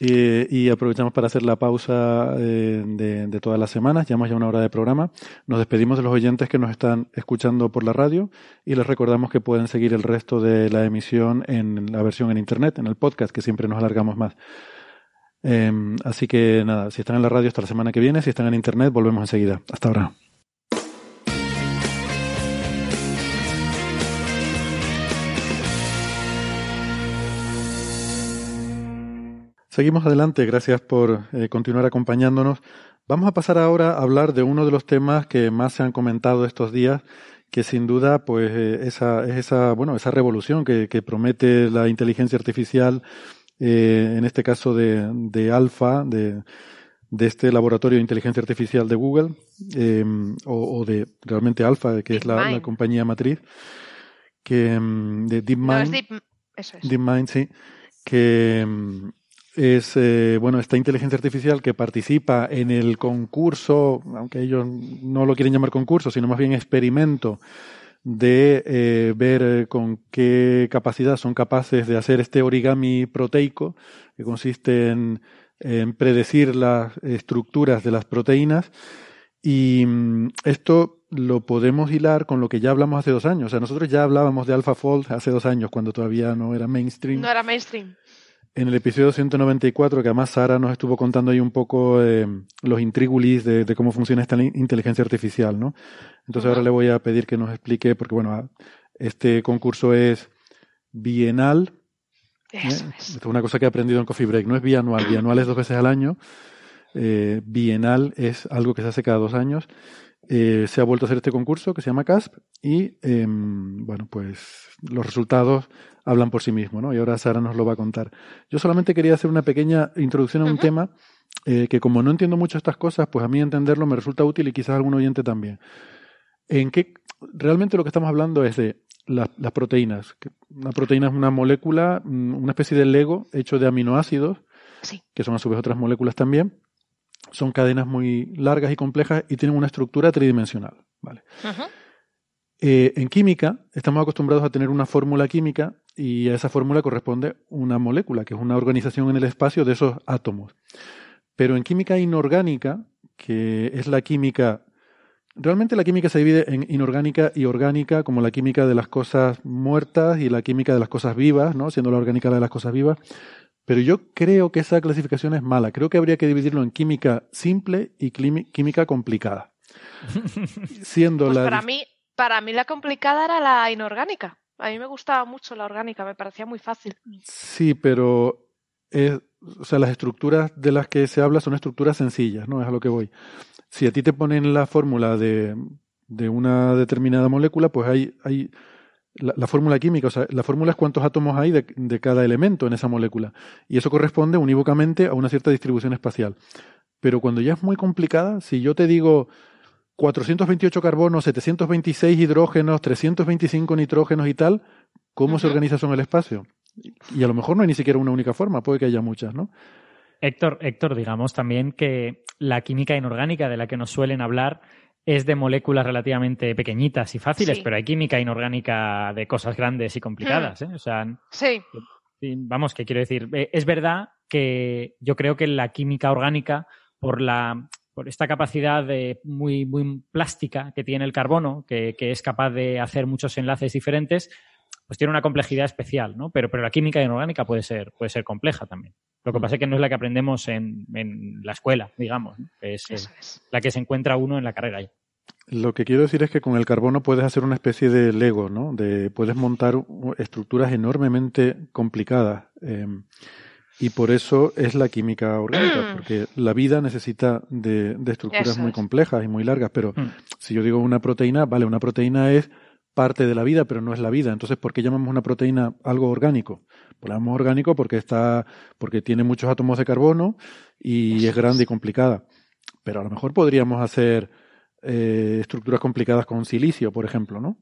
D: Eh, y aprovechamos para hacer la pausa eh, de, todas las semanas. Llevamos ya una hora de programa. Nos despedimos de los oyentes que nos están escuchando por la radio y les recordamos que pueden seguir el resto de la emisión en la versión en internet, en el podcast, que siempre nos alargamos más. Eh, así que nada, si están en la radio hasta la semana que viene, si están en internet, volvemos enseguida. Hasta ahora. Seguimos adelante, gracias por eh, continuar acompañándonos. Vamos a pasar ahora a hablar de uno de los temas que más se han comentado estos días, que sin duda pues eh, esa, es esa, bueno, esa revolución que, que promete la inteligencia artificial, eh, en este caso de, de Alpha, de, de este laboratorio de inteligencia artificial de Google, eh, o, o de realmente Alpha, que es la, compañía matriz, que mm, de
E: No,
D: DeepMind.
E: es deep- Eso es.
D: DeepMind, sí, que mm, es eh, bueno esta inteligencia artificial que participa en el concurso, aunque ellos no lo quieren llamar concurso, sino más bien experimento de eh, ver eh, con qué capacidad son capaces de hacer este origami proteico, que consiste en, en predecir las estructuras de las proteínas. Y mm, esto lo podemos hilar con lo que ya hablamos hace dos años. O sea, nosotros ya hablábamos de AlphaFold hace dos años, cuando todavía no era mainstream.
E: No era mainstream.
D: En el episodio 194, que además Sara nos estuvo contando ahí un poco eh, los intrigulis de, de, cómo funciona esta inteligencia artificial, ¿no? Entonces ahora le voy a pedir que nos explique, porque bueno, este concurso es bienal.
E: Eso
D: ¿eh?
E: es.
D: Es una cosa que he aprendido en Coffee Break, no es bianual, (clears throat) bianual es dos veces al año. Eh, bienal es algo que se hace cada dos años. Eh, se ha vuelto a hacer este concurso que se llama CASP y, eh, bueno, pues los resultados hablan por sí mismos, ¿no? Y ahora Sara nos lo va a contar. Yo solamente quería hacer una pequeña introducción a un uh -huh. tema eh, que como no entiendo mucho estas cosas, pues a mí entenderlo me resulta útil y quizás a algún oyente también. En qué realmente lo que estamos hablando es de la, las proteínas. Una proteína es una molécula, mm, una especie de Lego hecho de aminoácidos,
E: sí.
D: que son a su vez otras moléculas también son cadenas muy largas y complejas y tienen una estructura tridimensional. ¿vale?
E: Uh -huh.
D: eh, en química estamos acostumbrados a tener una fórmula química y a esa fórmula corresponde una molécula, que es una organización en el espacio de esos átomos. Pero en química inorgánica, que es la química... Realmente la química se divide en inorgánica y orgánica, como la química de las cosas muertas y la química de las cosas vivas, ¿no? siendo la orgánica la de las cosas vivas. Pero yo creo que esa clasificación es mala. Creo que habría que dividirlo en química simple y química complicada. (laughs) Siendo
E: pues
D: la...
E: para mí, para mí la complicada era la inorgánica. A mí me gustaba mucho la orgánica, me parecía muy fácil.
D: Sí, pero es, o sea, las estructuras de las que se habla son estructuras sencillas, ¿no? Es a lo que voy. Si a ti te ponen la fórmula de, de una determinada molécula, pues hay, hay la, la, fórmula química, o sea, la fórmula es cuántos átomos hay de, de, cada elemento en esa molécula. Y eso corresponde unívocamente a una cierta distribución espacial. Pero cuando ya es muy complicada, si yo te digo 428 carbonos, 726 hidrógenos, 325 nitrógenos y tal, ¿cómo uh -huh. se organiza eso en el espacio? Y a lo mejor no hay ni siquiera una única forma, puede que haya muchas, ¿no?
F: Héctor, Héctor, digamos también que la química inorgánica de la que nos suelen hablar es de moléculas relativamente pequeñitas y fáciles,
E: sí.
F: pero hay química inorgánica de cosas grandes y complicadas. ¿eh? O sea,
E: sí.
F: Vamos, que quiero decir, eh, es verdad que yo creo que la química orgánica, por la por esta capacidad de muy, muy plástica que tiene el carbono, que, que, es capaz de hacer muchos enlaces diferentes, pues tiene una complejidad especial, ¿no? Pero, pero la química inorgánica puede ser, puede ser compleja también. Lo que pasa es que no es la que aprendemos en, en la escuela, digamos, ¿no? es, la que se encuentra uno en la carrera ya.
D: Lo que quiero decir es que con el carbono puedes hacer una especie de Lego, ¿no? De, puedes montar estructuras enormemente complicadas. Eh, y por eso es la química orgánica, porque la vida necesita de, de estructuras
E: Eso
D: muy
E: es.
D: complejas y muy largas. Pero
F: Mm.
D: si yo digo una proteína, vale, una proteína es parte de la vida, pero no es la vida. Entonces, ¿por qué llamamos una proteína algo orgánico? Pues la llamamos orgánico porque está, porque tiene muchos átomos de carbono y
E: Eso
D: es grande
E: es.
D: y complicada. Pero a lo mejor podríamos hacer eh, estructuras complicadas con silicio, por ejemplo, ¿no?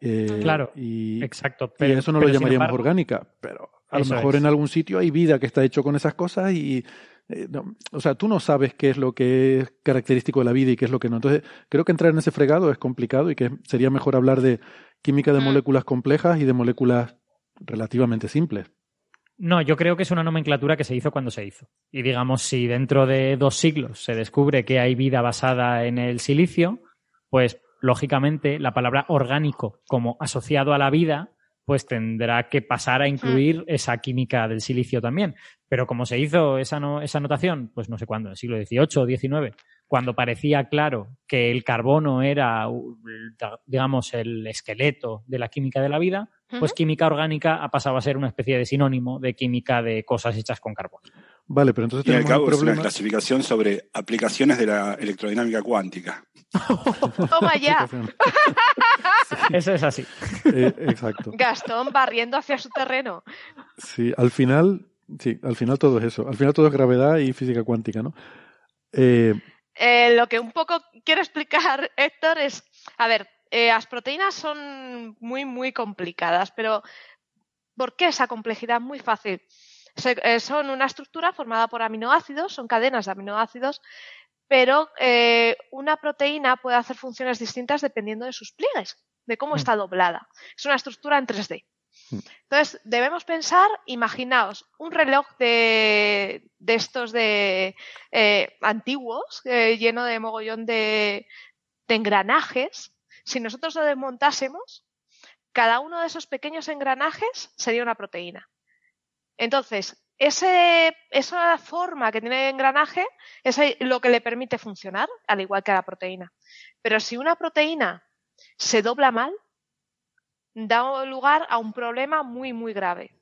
D: Eh,
F: Claro,
D: y,
F: Exacto.
D: y
F: Pero,
D: eso no
F: pero
D: lo llamaríamos
F: embargo-
D: orgánica, pero a lo mejor
F: es.
D: en algún sitio hay vida que está hecho con esas cosas y, eh, no, o sea, tú no sabes qué es lo que es característico de la vida y qué es lo que no. Entonces, creo que entrar en ese fregado es complicado y que sería mejor hablar de química de
E: Mm.
D: moléculas complejas y de moléculas relativamente simples.
F: No, yo creo que es una nomenclatura que se hizo cuando se hizo. Y digamos, si dentro de dos siglos se descubre que hay vida basada en el silicio, pues lógicamente la palabra orgánico como asociado a la vida, pues tendrá que pasar a incluir esa química del silicio también. Pero como se hizo esa, no, esa notación, pues no sé cuándo, en el siglo XVIII o XIX, cuando parecía claro que el carbono era, digamos, el esqueleto de la química de la vida, pues química orgánica ha pasado a ser una especie de sinónimo de química de cosas hechas con carbono.
D: Vale, pero entonces
G: Y al
D: tenemos un
G: cabo es una clasificación sobre aplicaciones de la electrodinámica cuántica. (laughs)
E: Toma ya.
F: Eso es así.
D: Eh, exacto.
E: Gastón barriendo hacia su terreno.
D: Sí, al final, sí, al final todo es eso. Al final todo es gravedad y física cuántica, ¿no? Eh,
E: Eh, lo que un poco quiero explicar, (laughs) Héctor, es, a ver, eh, las proteínas son muy, muy complicadas, pero ¿por qué esa complejidad? Muy fácil. Se- eh, son una estructura formada por aminoácidos, son cadenas de aminoácidos, pero eh, una proteína puede hacer funciones distintas dependiendo de sus pliegues, de cómo
F: Mm.
E: está doblada. Es una estructura en 3D.
D: Mm.
E: Entonces, debemos pensar, imaginaos, un reloj de, de estos de eh, antiguos, eh, lleno de mogollón de, de engranajes, si nosotros lo desmontásemos, cada uno de esos pequeños engranajes sería una proteína. Entonces, ese, esa forma que tiene el engranaje es lo que le permite funcionar, al igual que la proteína. Pero si una proteína se dobla mal, da lugar a un problema muy, muy grave.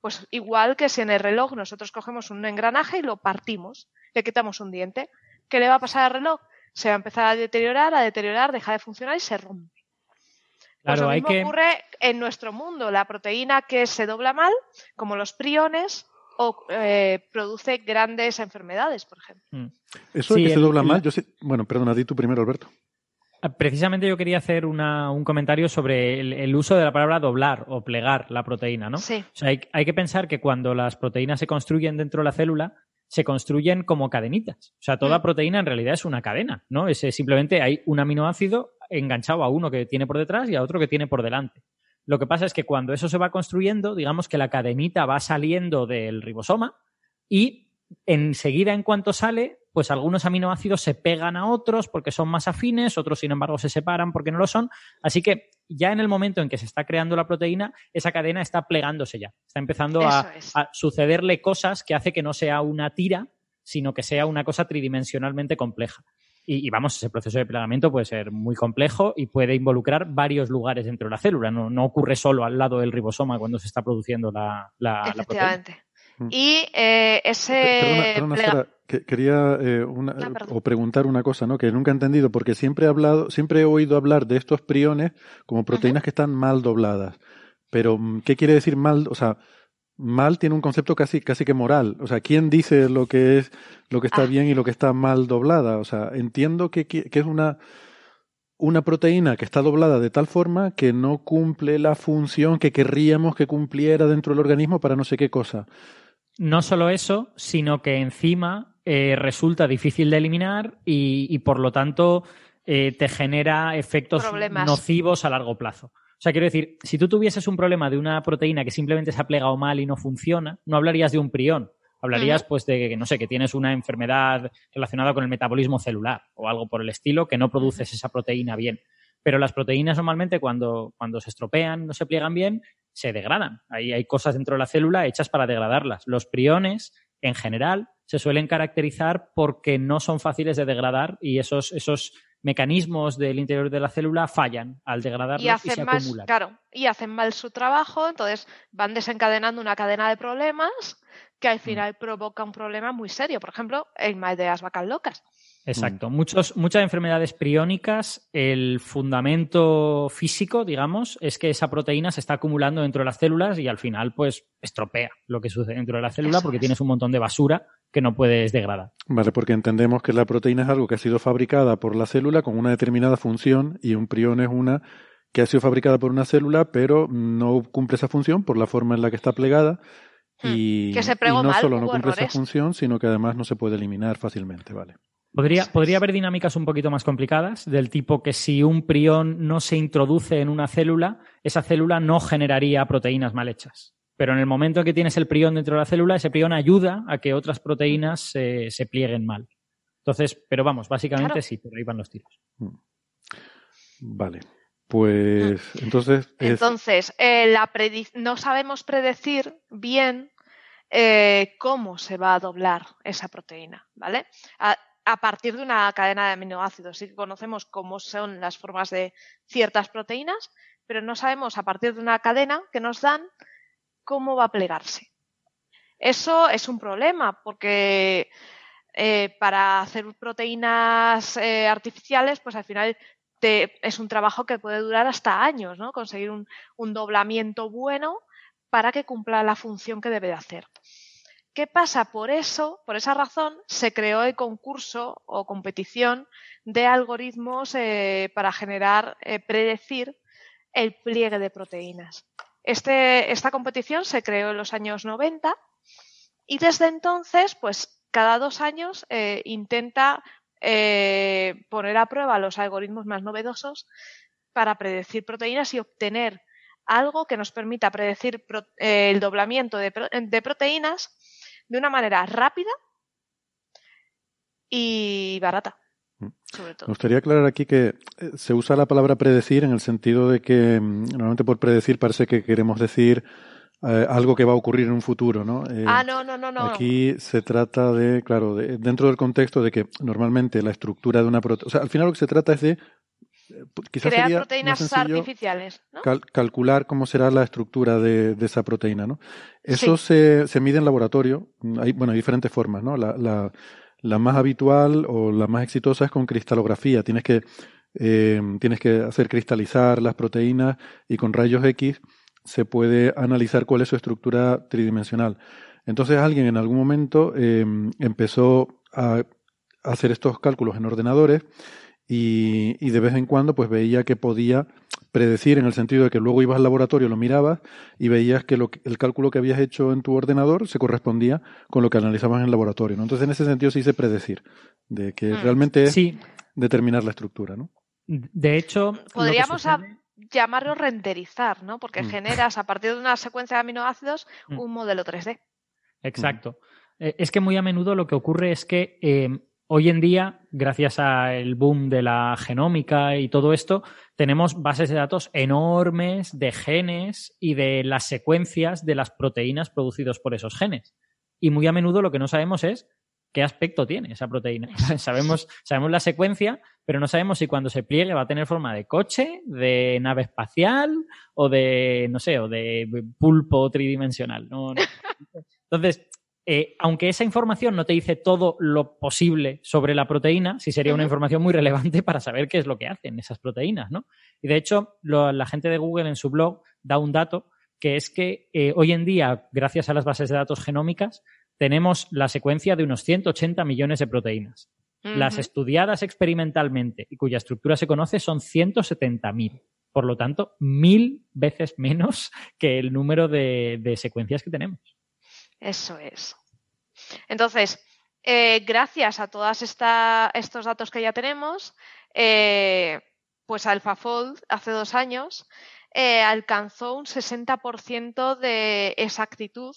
E: Pues igual que si en el reloj nosotros cogemos un engranaje y lo partimos, le quitamos un diente, ¿qué le va a pasar al reloj? Se va a empezar a deteriorar, a deteriorar, deja de funcionar y se rompe. Pues lo mismo ocurre en nuestro mundo. La proteína que se dobla mal, como los priones, o eh, produce grandes enfermedades, por ejemplo. Mm.
D: Eso de que se dobla mal, yo sé... Bueno, perdona, di tú primero, Alberto.
F: Ah, precisamente yo quería hacer un comentario sobre el, uso de la palabra doblar o plegar la proteína, ¿no?
E: Sí.
F: O sea, hay, que pensar que cuando las proteínas se construyen dentro de la célula, se construyen como cadenitas. O sea, toda mm. proteína en realidad es una cadena, ¿no? Es, simplemente hay un aminoácido enganchado a uno que tiene por detrás y a otro que tiene por delante. Lo que pasa es que cuando eso se va construyendo, digamos que la cadenita va saliendo del ribosoma y enseguida en cuanto sale, pues algunos aminoácidos se pegan a otros porque son más afines, otros sin embargo se separan porque no lo son. Así que ya en el momento en que se está creando la proteína, esa cadena está plegándose ya. Está empezando a, sucederle cosas que hace que no sea una tira, sino que sea una cosa tridimensionalmente compleja. Y, vamos, ese proceso de plegamiento puede ser muy complejo y puede involucrar varios lugares dentro de la célula. No, ocurre solo al lado del ribosoma cuando se está produciendo la, la,
E: Efectivamente. proteína. Mm. Y eh, ese.
D: Perdona, quería eh, ah, o preguntar una cosa, ¿no? Que nunca he entendido, porque siempre he hablado, siempre he oído hablar de estos priones como proteínas que están mal dobladas. Pero, mm, ¿qué quiere decir mal? O sea, mal tiene un concepto casi, casi que moral. O sea, ¿quién dice lo que es, lo que está ah. bien y lo que está mal doblada? O sea, entiendo que, que, es una, una proteína que está doblada de tal forma que no cumple la función que querríamos que cumpliera dentro del organismo para no sé qué cosa.
F: No solo eso, sino que encima eh, resulta difícil de eliminar y, por lo tanto eh, te genera efectos nocivos a largo plazo. O sea, quiero decir, si tú tuvieses un problema de una proteína que simplemente se ha plegado mal y no funciona, no hablarías de un prión. Hablarías, pues, de que, no sé, que tienes una enfermedad relacionada con el metabolismo celular o algo por el estilo, que no produces esa proteína bien. Pero las proteínas normalmente cuando, cuando se estropean, no se pliegan bien, se degradan. Ahí hay cosas dentro de la célula hechas para degradarlas. Los priones, en general, se suelen caracterizar porque no son fáciles de degradar y esos, esos mecanismos del interior de la célula fallan al degradarlos y, hacen se acumulan.
E: Claro, y hacen mal su trabajo, entonces van desencadenando una cadena de problemas que al mm. final provoca un problema muy serio. Por ejemplo, el mal de las vacas locas.
F: Exacto. Muchos, muchas enfermedades priónicas, el fundamento físico, digamos, es que esa proteína se está acumulando dentro de las células y al final, pues, estropea lo que sucede dentro de la célula porque tienes un montón de basura que no puedes degradar.
D: Vale, porque entendemos que la proteína es algo que ha sido fabricada por la célula con una determinada función y un prión es una que ha sido fabricada por una célula pero no cumple esa función por la forma en la que está plegada hmm. y, no solo no cumple esa función, sino que además no se puede eliminar fácilmente, ¿vale?
F: Podría, podría haber dinámicas un poquito más complicadas, del tipo que si un prión no se introduce en una célula, esa célula no generaría proteínas mal hechas. Pero en el momento en que tienes el prión dentro de la célula, ese prión ayuda a que otras proteínas se, se plieguen mal. Entonces, pero vamos, básicamente sí, pero ahí van los tiros. Mm.
D: Vale. Pues entonces.
E: Entonces, eh, la no sabemos predecir bien eh, cómo se va a doblar esa proteína, ¿vale? a partir de una cadena de aminoácidos. Sí que conocemos cómo son las formas de ciertas proteínas, pero no sabemos a partir de una cadena que nos dan cómo va a plegarse. Eso es un problema porque eh, para hacer proteínas eh, artificiales, pues al final es un trabajo que puede durar hasta años, ¿no? Conseguir un doblamiento bueno para que cumpla la función que debe de hacer. ¿Qué pasa? Por eso, por esa razón, se creó el concurso o competición de algoritmos eh, para generar, eh, predecir el pliegue de proteínas. Este, esta competición se creó en los años 90 y desde entonces, pues cada dos años eh, intenta poner a prueba los algoritmos más novedosos para predecir proteínas y obtener algo que nos permita predecir el doblamiento de, de proteínas de una manera rápida y barata. sobre
D: Me
E: todo.
D: gustaría aclarar aquí que eh, se usa la palabra predecir en el sentido de que mm, normalmente por predecir parece que queremos decir eh, algo que va a ocurrir en un futuro, ¿no? Eh,
E: Ah, no, no, no, no.
D: Aquí se trata de, claro, de- dentro del contexto de que normalmente la estructura de una proteína, o sea, al final lo que se trata es de, quizás
E: Crear
D: sería
E: proteínas artificiales, ¿no?
D: cal- calcular cómo será la estructura de, de esa proteína, ¿no? Eso
E: Sí.
D: se, se mide en laboratorio. Hay, bueno, hay diferentes formas, ¿no? La, la, la más habitual o la más exitosa es con cristalografía. Tienes que, eh, tienes que hacer cristalizar las proteínas y con rayos X se puede analizar cuál es su estructura tridimensional. Entonces alguien en algún momento eh, empezó a hacer estos cálculos en ordenadores y, y de vez en cuando pues veía que podía predecir en el sentido de que luego ibas al laboratorio, lo mirabas y veías que, lo que- el cálculo que habías hecho en tu ordenador se correspondía con lo que analizabas en el laboratorio. ¿no? Entonces en ese sentido se dice predecir, de que
E: Mm.
D: realmente es
F: Sí,
D: determinar la estructura. ¿no?
F: de hecho,
E: Podríamos
F: sucede-
E: llamarlo renderizar, ¿no? Porque
D: Mm.
E: generas a partir de una secuencia de aminoácidos
F: Mm.
E: un modelo 3D.
F: Exacto. Eh, es que muy a menudo lo que ocurre es que eh, hoy en día, gracias al boom de la genómica y todo esto, tenemos bases de datos enormes de genes y de las secuencias de las proteínas producidas por esos genes. Y muy a menudo lo que no sabemos es qué aspecto tiene esa proteína. (laughs) sabemos, sabemos la secuencia, pero no sabemos si cuando se pliegue va a tener forma de coche, de nave espacial o de, no sé, o de pulpo tridimensional. No, no. (laughs) Entonces, eh, aunque esa información no te dice todo lo posible sobre la proteína, sí sería una información muy relevante para saber qué es lo que hacen esas proteínas, ¿no? Y de hecho, lo- la gente de Google en su blog da un dato que es que eh, hoy en día, gracias a las bases de datos genómicas, tenemos la secuencia de unos 180 millones de proteínas. Las estudiadas experimentalmente y cuya estructura se conoce son 170.000. Por lo tanto, mil veces menos que el número de, de secuencias que tenemos.
E: Eso es. Entonces, eh, gracias a todos estos datos que ya tenemos, eh, pues AlphaFold hace dos años eh, alcanzó un 60% de exactitud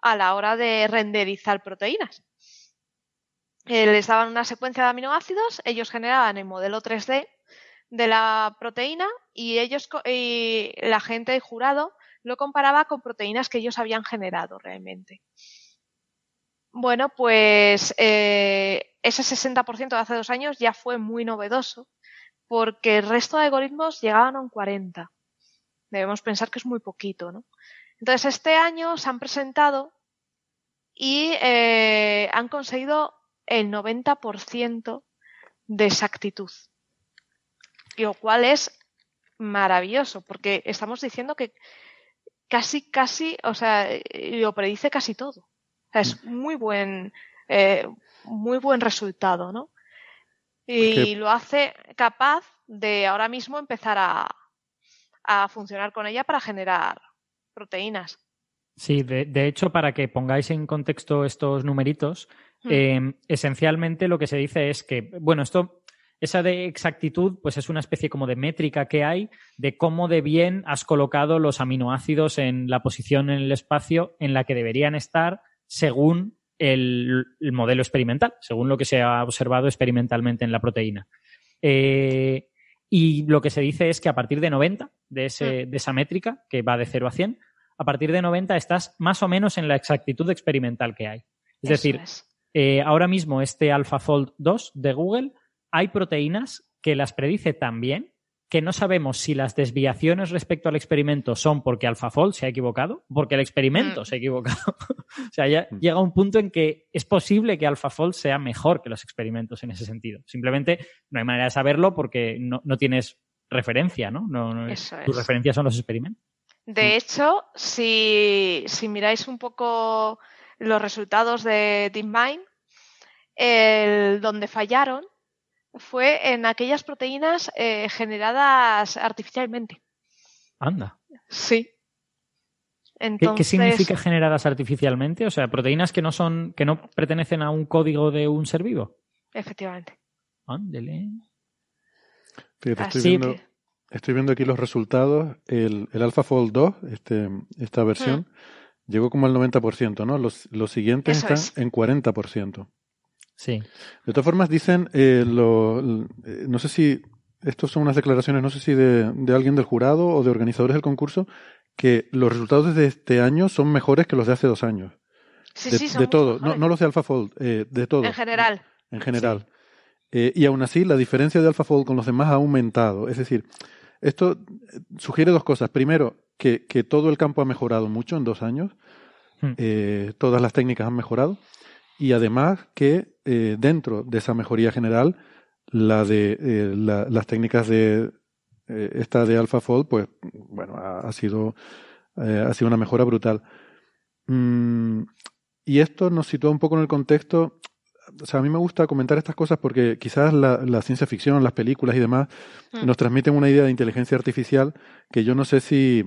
E: a la hora de renderizar proteínas. Les daban una secuencia de aminoácidos, ellos generaban el modelo 3D de la proteína y ellos la gente jurado lo comparaba con proteínas que ellos habían generado realmente. Bueno, pues eh, ese 60% de hace dos años ya fue muy novedoso porque el resto de algoritmos llegaban a un 40. Debemos pensar que es muy poquito, ¿no? Entonces este año se han presentado y eh, han conseguido el 90% de exactitud, lo cual es maravilloso porque estamos diciendo que casi, casi, o sea, eh, lo predice casi todo. O sea, es muy buen, eh, muy buen resultado, ¿no? Y lo hace capaz de ahora mismo empezar a, a funcionar con ella para generar proteínas.
F: Sí, de, de hecho, para que pongáis en contexto estos numeritos,
E: Hmm.
F: eh, esencialmente lo que se dice es que, bueno, esto, esa de exactitud, pues es una especie como de métrica que hay de cómo de bien has colocado los aminoácidos en la posición en el espacio en la que deberían estar según el, el modelo experimental, según lo que se ha observado experimentalmente en la proteína. Eh, y lo que se dice es que a partir de 90, de, ese, de esa métrica, que va de 0 a 100, a partir de 90 estás más o menos en la exactitud experimental que hay. Es
E: Eso
F: decir,
E: es.
F: eh, ahora mismo este AlphaFold 2 de Google, hay proteínas que las predice tan bien que no sabemos si las desviaciones respecto al experimento son porque AlphaFold se ha equivocado, porque el experimento
E: Mm.
F: se ha equivocado. (laughs) o sea, ya
D: Mm.
F: llega un punto en que es posible que AlphaFold sea mejor que los experimentos en ese sentido. Simplemente no hay manera de saberlo porque no, no tienes referencia, ¿no? no, no
E: Eso
F: tus
E: es.
F: referencias son los experimentos.
E: De hecho, si, si miráis un poco los resultados de DeepMind, el, donde fallaron fue en aquellas proteínas eh, generadas artificialmente.
F: Anda.
E: Sí.
F: ¿Qué,
E: Entonces,
F: qué significa generadas artificialmente? O sea, proteínas que no son, que no pertenecen a un código de un ser vivo.
E: Efectivamente.
F: Ándele.
D: Fíjate, estoy,
E: Así
D: viendo,
E: que-
D: estoy viendo aquí los resultados. El, el AlphaFold 2, este, esta versión, llegó como al 90%, ¿no? Los, los siguientes.
E: Eso
D: están
E: es.
D: en 40%.
F: Sí.
D: De todas formas, dicen, eh, lo, eh, no sé si, estos son unas declaraciones, no sé si de, de alguien del jurado o de organizadores del concurso, que los resultados de este año son mejores que los de hace dos años.
E: Sí,
D: de,
E: sí, son
D: de todo, no,
E: mejores.
D: no los de AlphaFold, eh, de todo.
E: En general.
D: En general. Eh, y aún así, la diferencia de AlphaFold con los demás ha aumentado. Es decir, esto eh, sugiere dos cosas. Primero, que, que todo el campo ha mejorado mucho en dos años.
F: Hmm.
D: Eh, todas las técnicas han mejorado. Y además que eh, dentro de esa mejoría general, la de eh, la- las técnicas de eh, esta de AlphaFold, pues bueno, ha, ha sido ha sido una mejora brutal. Mm, y esto nos sitúa un poco en el contexto. O sea, a mí me gusta comentar estas cosas porque quizás la, la ciencia ficción, las películas y demás
E: Mm.
D: nos transmiten una idea de inteligencia artificial que yo no sé si,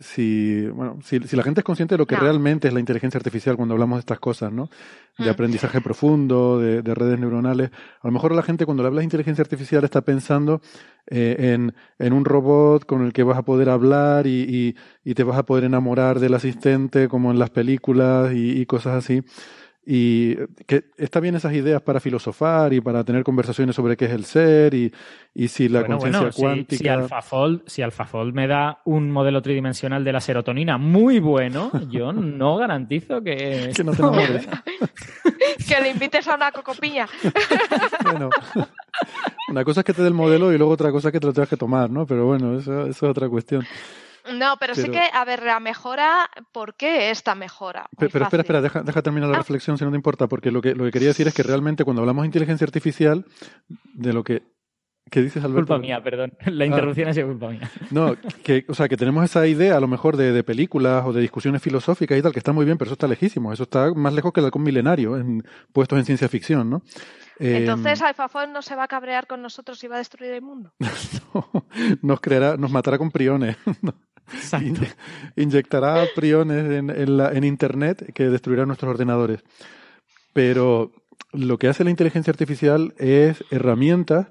D: si, bueno, si, si la gente es consciente de lo que
E: No.
D: realmente es la inteligencia artificial cuando hablamos de estas cosas, ¿no? De
E: Mm.
D: aprendizaje profundo, de, de redes neuronales. A lo mejor la gente cuando le hablas de inteligencia artificial está pensando eh, en, en un robot con el que vas a poder hablar y, y, y te vas a poder enamorar del asistente como en las películas y, y cosas así. Y que está bien esas ideas para filosofar y para tener conversaciones sobre qué es el ser y, y si la
F: Bueno,
D: conciencia
F: bueno, si-
D: cuántica.
F: Si, AlphaFold, si AlphaFold me da un modelo tridimensional de la serotonina muy bueno, (laughs) yo no garantizo que...
D: Que no te enamores. (laughs)
E: Que le invites a una cocopiña. (laughs)
D: Bueno, una cosa es que te dé el modelo y luego otra cosa es que te lo tengas que tomar, ¿no? Pero bueno, eso, eso es otra cuestión.
E: No, pero, sí que, a ver, la mejora, ¿por qué esta mejora? Muy
D: Pero espera,
E: fácil.
D: espera, deja, deja terminar la
E: Ah.
D: reflexión si no te importa, porque lo que, lo que quería decir es que realmente cuando hablamos de inteligencia artificial, de lo que... ¿Qué dices, Alberto?
F: Culpa mía, perdón. (laughs) La interrupción ha sido culpa mía.
D: No, que, o sea, que tenemos esa idea a lo mejor de, de películas o de discusiones filosóficas y tal, que está muy bien, pero eso está lejísimo. Eso está más lejos que el halcón milenario, en, puestos en ciencia ficción, ¿no? Eh,
E: Entonces, AlphaFold no se va a cabrear con nosotros y va a destruir el mundo. (laughs)
D: nos creará, nos matará con priones. (laughs) In- Inyectará priones en, la- en Internet que destruirá nuestros ordenadores. Pero lo que hace la inteligencia artificial es herramientas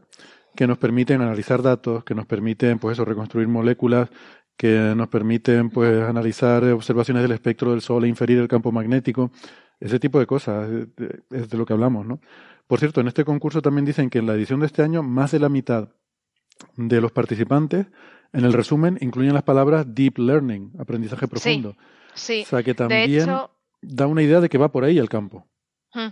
D: que nos permiten analizar datos, que nos permiten, pues eso, reconstruir moléculas, que nos permiten, pues, analizar observaciones del espectro del Sol e inferir el campo magnético, ese tipo de cosas, eh, de- es de lo que hablamos, ¿no? Por cierto, en este concurso también dicen que en la edición de este año más de la mitad de los participantes en el resumen incluyen las palabras deep learning, aprendizaje profundo.
E: Sí,
D: O sea que
E: de
D: también
E: hecho,
D: da una idea de que va por ahí el campo.
E: hmm,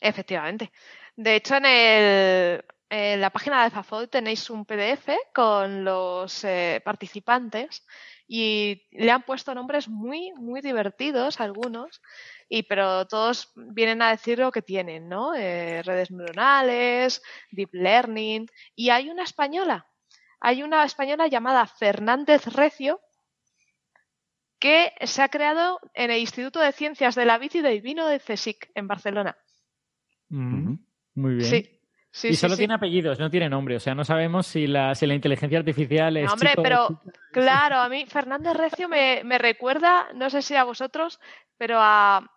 E: efectivamente. De hecho, en, el, en la página de AlphaFold tenéis un PDF con los eh, participantes y le han puesto nombres muy, muy divertidos algunos, y, pero todos vienen a decir lo que tienen, ¿no? Eh, redes neuronales, deep learning, y hay una española, hay una española llamada Fernández Recio, que se ha creado en el Instituto de Ciencias de la y del Vino de CSIC, en Barcelona.
F: Mm, Muy bien.
E: Sí, sí,
F: y
E: sí,
F: solo
E: sí.
F: tiene apellidos, no tiene nombre. O sea, no sabemos si la, si la inteligencia artificial es.
E: No, hombre,
F: chico o
E: pero claro, a mí Fernández Recio me, me recuerda, no sé si a vosotros, pero a,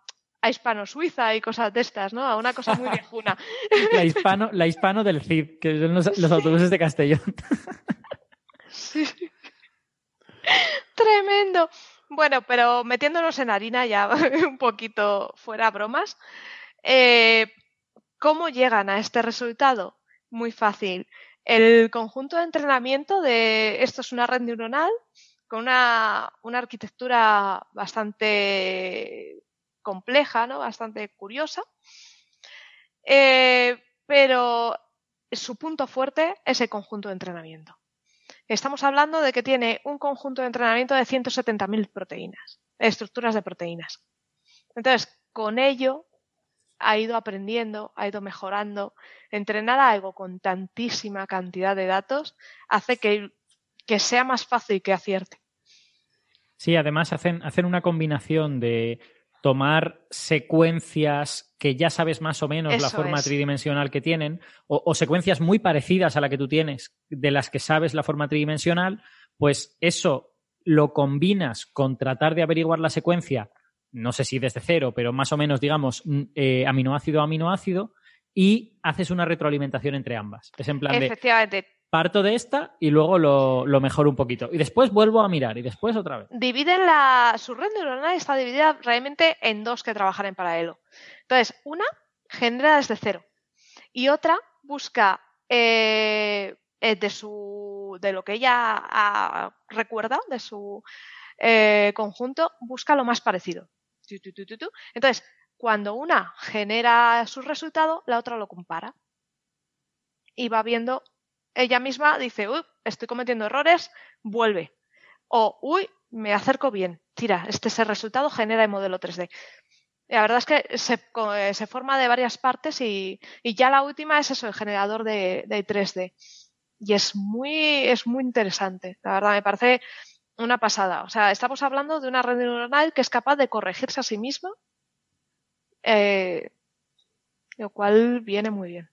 E: a Hispano-Suiza y cosas de estas, ¿no? A una cosa muy viejuna. (laughs)
F: La hispano, la hispano del CID, que son los, los autobuses de Castellón.
E: Sí. Tremendo. Bueno, pero metiéndonos en harina ya (laughs) un poquito fuera bromas. eh, ¿Cómo llegan a este resultado? Muy fácil. El conjunto de entrenamiento de esto es una red neuronal con una, una arquitectura bastante compleja, ¿no? Bastante curiosa. Eh, pero su punto fuerte es el conjunto de entrenamiento. Estamos hablando de que tiene un conjunto de entrenamiento de 170.000 proteínas, estructuras de proteínas. Entonces, con ello ha ido aprendiendo, ha ido mejorando. Entrenar algo con tantísima cantidad de datos hace que, que sea más fácil que acierte.
F: Sí, además hacen, hacen una combinación de tomar secuencias que ya sabes más o menos la forma
E: es.
F: tridimensional que tienen, o, o secuencias muy parecidas a la que tú tienes, de las que sabes la forma tridimensional, pues eso lo combinas con tratar de averiguar la secuencia, no sé si desde cero, pero más o menos, digamos, mm, eh, aminoácido a aminoácido, y haces una retroalimentación entre ambas. Es en plan de,
E: Efectivamente,
F: parto de esta y luego lo, lo mejoro un poquito. Y después vuelvo a mirar y después otra vez.
E: dividen la. Su red neuronal está dividida realmente en dos que trabajan en paralelo. Entonces, una genera desde cero. y otra busca eh, eh, de su de lo que ella recuerda de su eh, conjunto busca lo más parecido entonces cuando una genera su resultado la otra lo compara y va viendo ella misma dice uy estoy cometiendo errores vuelve o uy me acerco bien tira este es el resultado genera el modelo 3D la verdad es que se, eh, se forma de varias partes y, ya la última es eso, el generador de, de 3D. Y es muy, es muy interesante. La verdad, me parece una pasada. O sea, estamos hablando de una red neuronal que es capaz de corregirse a sí misma, eh, lo cual viene muy bien.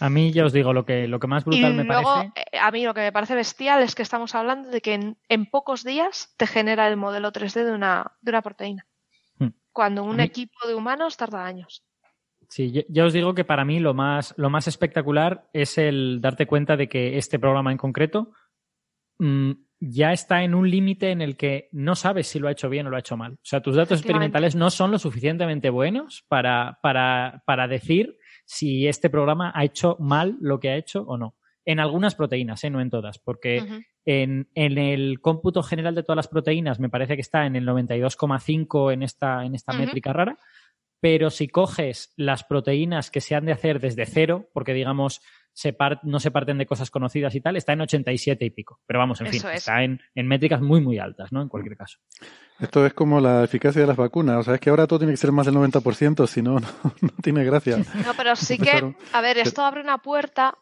F: A mí ya os digo, lo que, lo que más brutal
E: y
F: me
E: luego,
F: parece.
E: eh, a mí lo que me parece bestial es que estamos hablando de que en, en pocos días te genera el modelo 3D de una, de una proteína.
F: Hmm.
E: Cuando un
F: mí-
E: equipo de humanos tarda años.
F: Sí, ya- os digo que para mí lo más, lo más espectacular es el darte cuenta de que este programa en concreto mm, ya está en un límite en el que no sabes si lo ha hecho bien o lo ha hecho mal. O sea, tus datos experimentales no son lo suficientemente buenos para, para, para decir si este programa ha hecho mal lo que ha hecho o no. En algunas proteínas, ¿eh? no en todas, porque en, en el cómputo general de todas las proteínas me parece que está en el 92,5 en esta, en esta métrica rara. Pero si coges las proteínas que se han de hacer desde cero, porque digamos se no se parten de cosas conocidas y tal, está en 87 y pico. Pero vamos, en fin,
E: es.
F: está en, en métricas muy, muy altas, ¿no? En cualquier caso.
D: Esto es como la eficacia de las vacunas. O sea, es que ahora todo tiene que ser más del 90%, si no, (laughs) no, no tiene gracia.
E: No, pero sí que, a ver, esto abre una puerta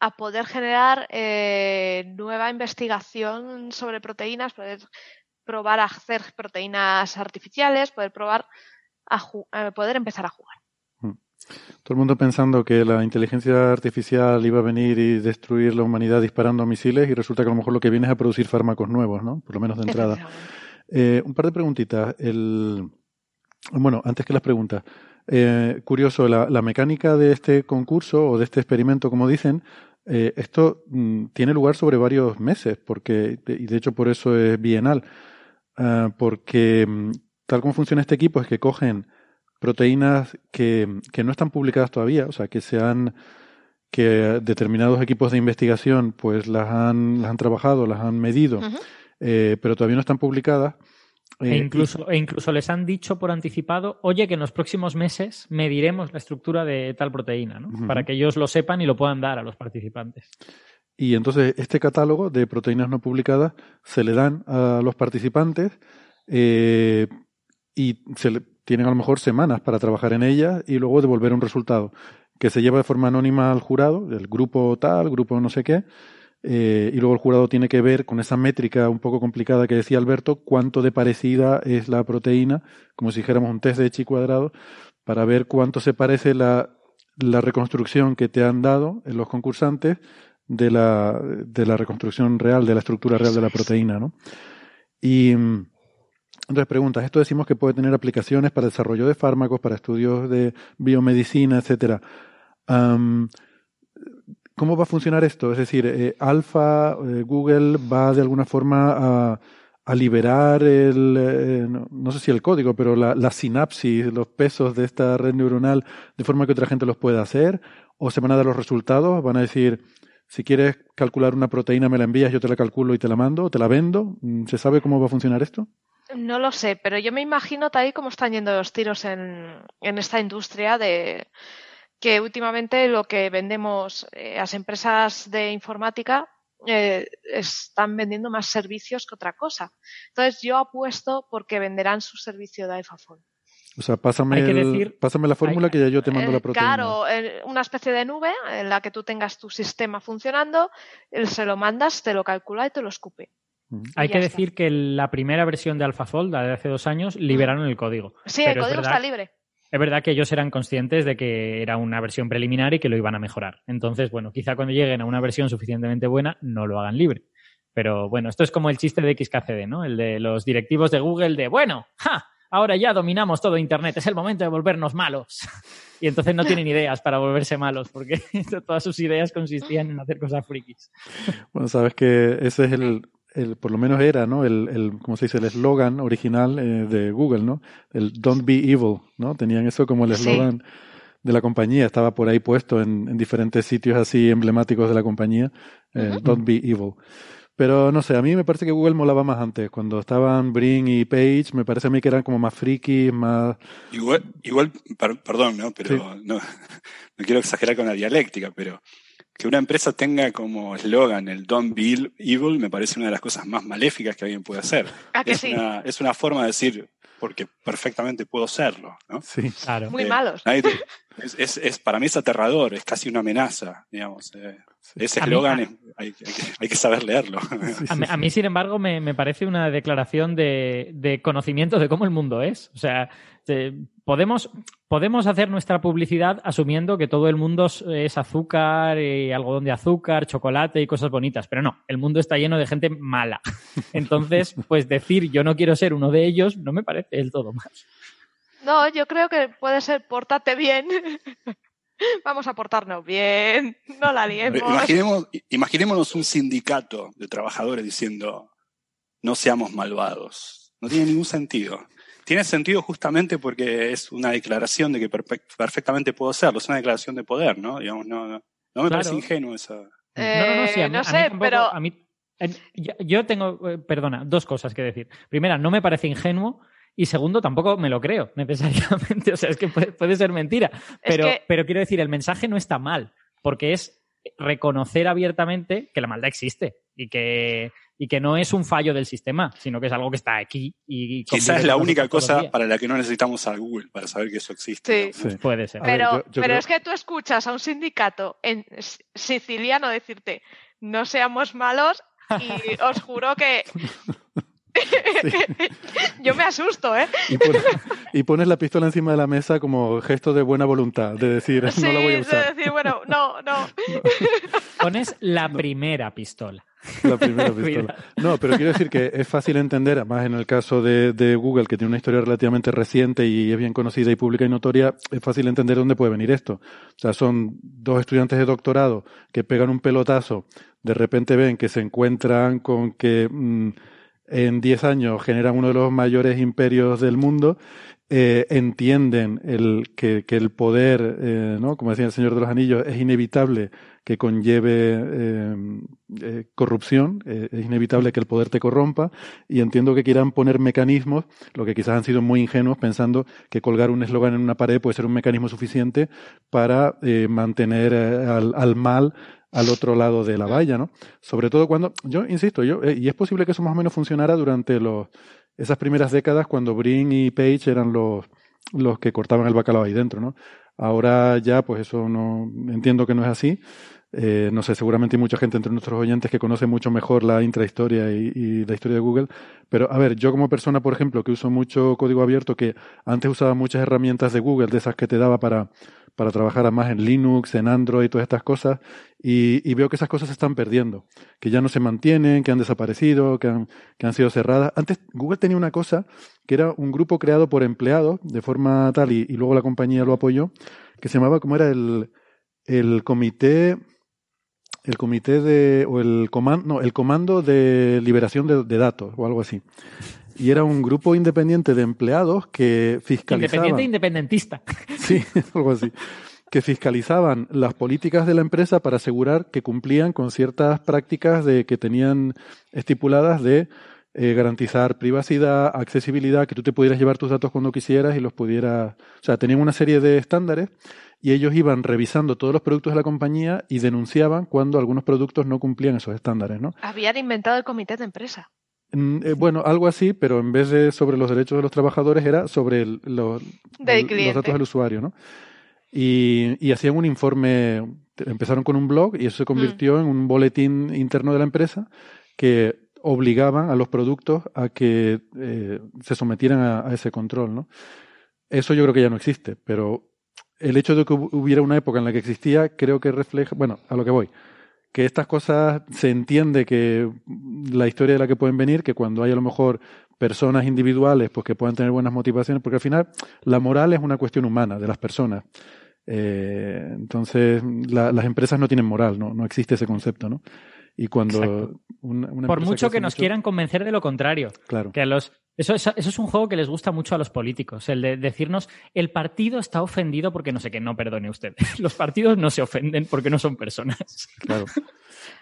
E: a poder generar eh, nueva investigación sobre proteínas, poder probar a hacer proteínas artificiales, poder probar a eh, poder empezar a jugar.
D: Todo el mundo pensando que la inteligencia artificial iba a venir y destruir la humanidad disparando misiles y resulta que a lo mejor lo que viene es a producir fármacos nuevos, ¿no? Por lo menos de entrada. Eh, un par de preguntitas. El... Bueno, antes que las preguntas. Eh, curioso, la, la mecánica de este concurso o de este experimento, como dicen, eh, esto mm, tiene lugar sobre varios meses, porque, y de hecho por eso es bienal, Ah, porque mm, tal como funciona este equipo es que cogen proteínas que, que no están publicadas todavía, o sea, que se han que determinados equipos de investigación pues las han, las han trabajado, las han medido, eh, pero todavía no están publicadas.
F: E
D: Eh,
F: incluso, e incluso les han dicho por anticipado, oye, que en los próximos meses mediremos la estructura de tal proteína, ¿no? Para que ellos lo sepan y lo puedan dar a los participantes.
D: Y entonces este catálogo de proteínas no publicadas se le dan a los participantes eh, y se le- tienen a lo mejor semanas para trabajar en ellas y luego devolver un resultado que se lleva de forma anónima al jurado, el grupo tal, grupo no sé qué, eh, y luego el jurado tiene que ver con esa métrica un poco complicada que decía Alberto, cuánto de parecida es la proteína, como si dijéramos un test de chi cuadrado, para ver cuánto se parece la, la reconstrucción que te han dado en los concursantes de la, de la reconstrucción real, de la estructura real de la proteína, ¿no? Y mm, entonces preguntas, esto decimos que puede tener aplicaciones para desarrollo de fármacos, para estudios de biomedicina, etcétera. ¿Cómo va a funcionar esto? Es decir, eh, Alpha, eh, Google va de alguna forma a, liberar el, eh, no, sé si el código, pero la, la sinapsis, los pesos de esta red neuronal, de forma que otra gente los pueda hacer, o se van a dar los resultados, van a decir, si quieres calcular una proteína, me la envías, yo te la calculo y te la mando, te la vendo. Mm, ¿Se sabe cómo va a funcionar esto?
E: No lo sé, pero yo me imagino tal y como están yendo los tiros en, en esta industria de que últimamente lo que vendemos eh, las empresas de informática eh, están vendiendo más servicios que otra cosa. Entonces yo apuesto porque venderán su servicio de AlphaFold.
D: O sea, pásame, el-
F: decir-
D: pásame la fórmula
F: hay-
D: que ya yo te mando
E: Eh,
D: la proteína.
E: Claro, eh, una especie de nube en la que tú tengas tu sistema funcionando, él se lo mandas, te lo calcula y te lo escupe.
F: Hay que
E: está.
F: decir que la primera versión de AlphaFold, la de hace dos años, liberaron el código.
E: Sí,
F: Pero
E: el
F: es
E: código
F: verdad-
E: está libre.
F: Es verdad que ellos eran conscientes de que era una versión preliminar y que lo iban a mejorar. Entonces, bueno, quizá cuando lleguen a una versión suficientemente buena no lo hagan libre. Pero bueno, esto es como el chiste de XKCD, ¿no? El de los directivos de Google de, bueno, ¡ja! Ahora ya dominamos todo Internet, es el momento de volvernos malos. (laughs) Y entonces no tienen ideas para volverse malos, porque (laughs) todas sus ideas consistían en hacer cosas frikis.
D: Bueno, sabes que ese es el, el por lo menos era, ¿no? El, el ¿cómo se dice? El eslogan original eh, de Google, ¿no? El Don't be evil, ¿no? Tenían eso como el
E: Sí.
D: eslogan de la compañía, estaba por ahí puesto en, en diferentes sitios así emblemáticos de la compañía, eh, Don't Be Evil. Pero no sé, a mí me parece que Google molaba más antes. Cuando estaban Brin y Page, me parece a mí que eran como más frikis, más.
G: Igual, igual per- perdón, ¿no? Pero no, (laughs) no quiero exagerar con la dialéctica, pero que una empresa tenga como eslogan el Don't Be Evil me parece una de las cosas más maléficas que alguien puede hacer.
E: ¿A que
G: es,
E: sí?
G: una, es una forma de decir, porque perfectamente puedo serlo, ¿no?
D: Sí.
F: Claro.
E: Muy
G: Eh,
E: malos.
G: te- es, es- es- para mí es aterrador, es casi una amenaza, digamos. eh. Ese eslogan hay, hay que, hay que saber leerlo.
F: A mí, a mí, sin embargo, me, me parece una declaración de, de conocimiento de cómo el mundo es. O sea, eh, podemos, podemos hacer nuestra publicidad asumiendo que todo el mundo es, es azúcar, y algodón de azúcar, chocolate y cosas bonitas, pero no, el mundo está lleno de gente mala. (laughs) Entonces, pues decir yo no quiero ser uno de ellos no me parece del todo mal.
E: No, yo creo que puede ser pórtate bien. (laughs) Vamos a portarnos bien. No la liemos.
G: Imaginemos, imaginémonos un sindicato de trabajadores diciendo no seamos malvados. No tiene ningún sentido. Tiene sentido justamente porque es una declaración de que perfe- perfectamente puedo serlo, es una declaración de poder, ¿no? Digamos, no, no, no me parece ingenuo esa.
F: no, no, no, sí, a
E: Eh,
F: mí-
E: no
F: a mí
E: sé,
F: tampoco-
E: pero
F: a mí- yo tengo, eh, perdona, dos cosas que decir. Primera, no me parece ingenuo. Y segundo, tampoco me lo creo necesariamente. (laughs) O sea, es que puede, puede ser mentira. Pero,
E: que-
F: pero quiero decir, el mensaje no está mal, porque es reconocer abiertamente que la maldad existe y que, y que no es un fallo del sistema, sino que es algo que está aquí. Y
G: Quizás es la única cosa para la que no necesitamos a Google, para saber que eso existe.
E: Sí.
D: Sí.
F: Puede ser.
D: Ver,
E: Pero,
D: yo- yo
E: pero
D: creo-
E: es que tú escuchas a un sindicato en siciliano decirte no seamos malos y (laughs) os juro que yo me asusto, ¿eh?
D: Y, pon- y pones la pistola encima de la mesa como gesto de buena voluntad, de decir,
E: Sí,
D: no la voy a
E: de
D: usar.
E: decir, bueno, no, no.
F: Pones la primera pistola.
D: La primera pistola. (laughs) No, pero quiero decir que es fácil entender, además en el caso de, de Google, que tiene una historia relativamente reciente y es bien conocida y pública y notoria, es fácil entender dónde puede venir esto. O sea, son dos estudiantes de doctorado que pegan un pelotazo, de repente ven que se encuentran con que mm, en 10 años generan uno de los mayores imperios del mundo, eh, entienden que, el poder, eh, ¿no? como decía el Señor de los Anillos, es inevitable que conlleve eh, corrupción, es inevitable que el poder te corrompa y entiendo que quieran poner mecanismos, lo que quizás han sido muy ingenuos pensando que colgar un eslogan en una pared puede ser un mecanismo suficiente para mantener al mal al otro lado de la valla, ¿no? Sobre todo cuando, yo insisto, yo, eh, y es posible que eso más o menos funcionara durante los, esas primeras décadas cuando Brin y Page eran los, los que cortaban el bacalao ahí dentro, ¿no? Ahora ya, pues eso no, entiendo que no es así. Eh, no sé, seguramente hay mucha gente entre nuestros oyentes que conoce mucho mejor la intrahistoria y, y la historia de Google. Pero, a ver, yo como persona, por ejemplo, que uso mucho código abierto, que antes usaba muchas herramientas de Google, de esas que te daba para, para trabajar más en Linux, en Android, todas estas cosas, y, y veo que esas cosas se están perdiendo, que ya no se mantienen, que han desaparecido, que han, que han sido cerradas. Antes Google tenía una cosa que era un grupo creado por empleados de forma tal, y, luego la compañía lo apoyó, que se llamaba, como era el, el comité, el comité de, o el comando, no, el comando de liberación de datos, o algo así. Y era un grupo independiente de empleados que fiscalizaban.
F: Independiente e independentista. (laughs)
D: Sí, algo así. Que fiscalizaban las políticas de la empresa para asegurar que cumplían con ciertas prácticas de que tenían estipuladas de eh, garantizar privacidad, accesibilidad, que tú te pudieras llevar tus datos cuando quisieras y los pudieras. O sea, tenían una serie de estándares y ellos iban revisando todos los productos de la compañía y denunciaban cuando algunos productos no cumplían esos estándares, ¿no?
E: Habían inventado el comité de empresa.
D: Mm, eh, bueno, algo así, pero en vez de sobre los derechos de los trabajadores era sobre el- lo-
E: Del
D: el-
E: cliente.
D: los datos del usuario, ¿no? Y, y hacían un informe, empezaron con un blog y eso se convirtió en un boletín interno de la empresa que obligaban a los productos a que eh, se sometieran a, a ese control, ¿no? Eso yo creo que ya no existe, pero el hecho de que hu- hubiera una época en la que existía creo que refleja, bueno, a lo que voy, que estas cosas se entiende que la historia de la que pueden venir, que cuando hay a lo mejor personas individuales pues que puedan tener buenas motivaciones, porque al final la moral es una cuestión humana de las personas. Eh, entonces, la- las empresas no tienen moral, no, no existe ese concepto, ¿no? Y cuando una, una
F: Por mucho que nos
D: mucho-
F: quieran convencer de lo contrario.
D: Claro.
F: Que a los, Eso es, eso es un juego que les gusta mucho a los políticos, el de decirnos el partido está ofendido porque no sé qué, no perdone usted. (laughs) Los partidos no se ofenden porque no son personas.
D: Claro.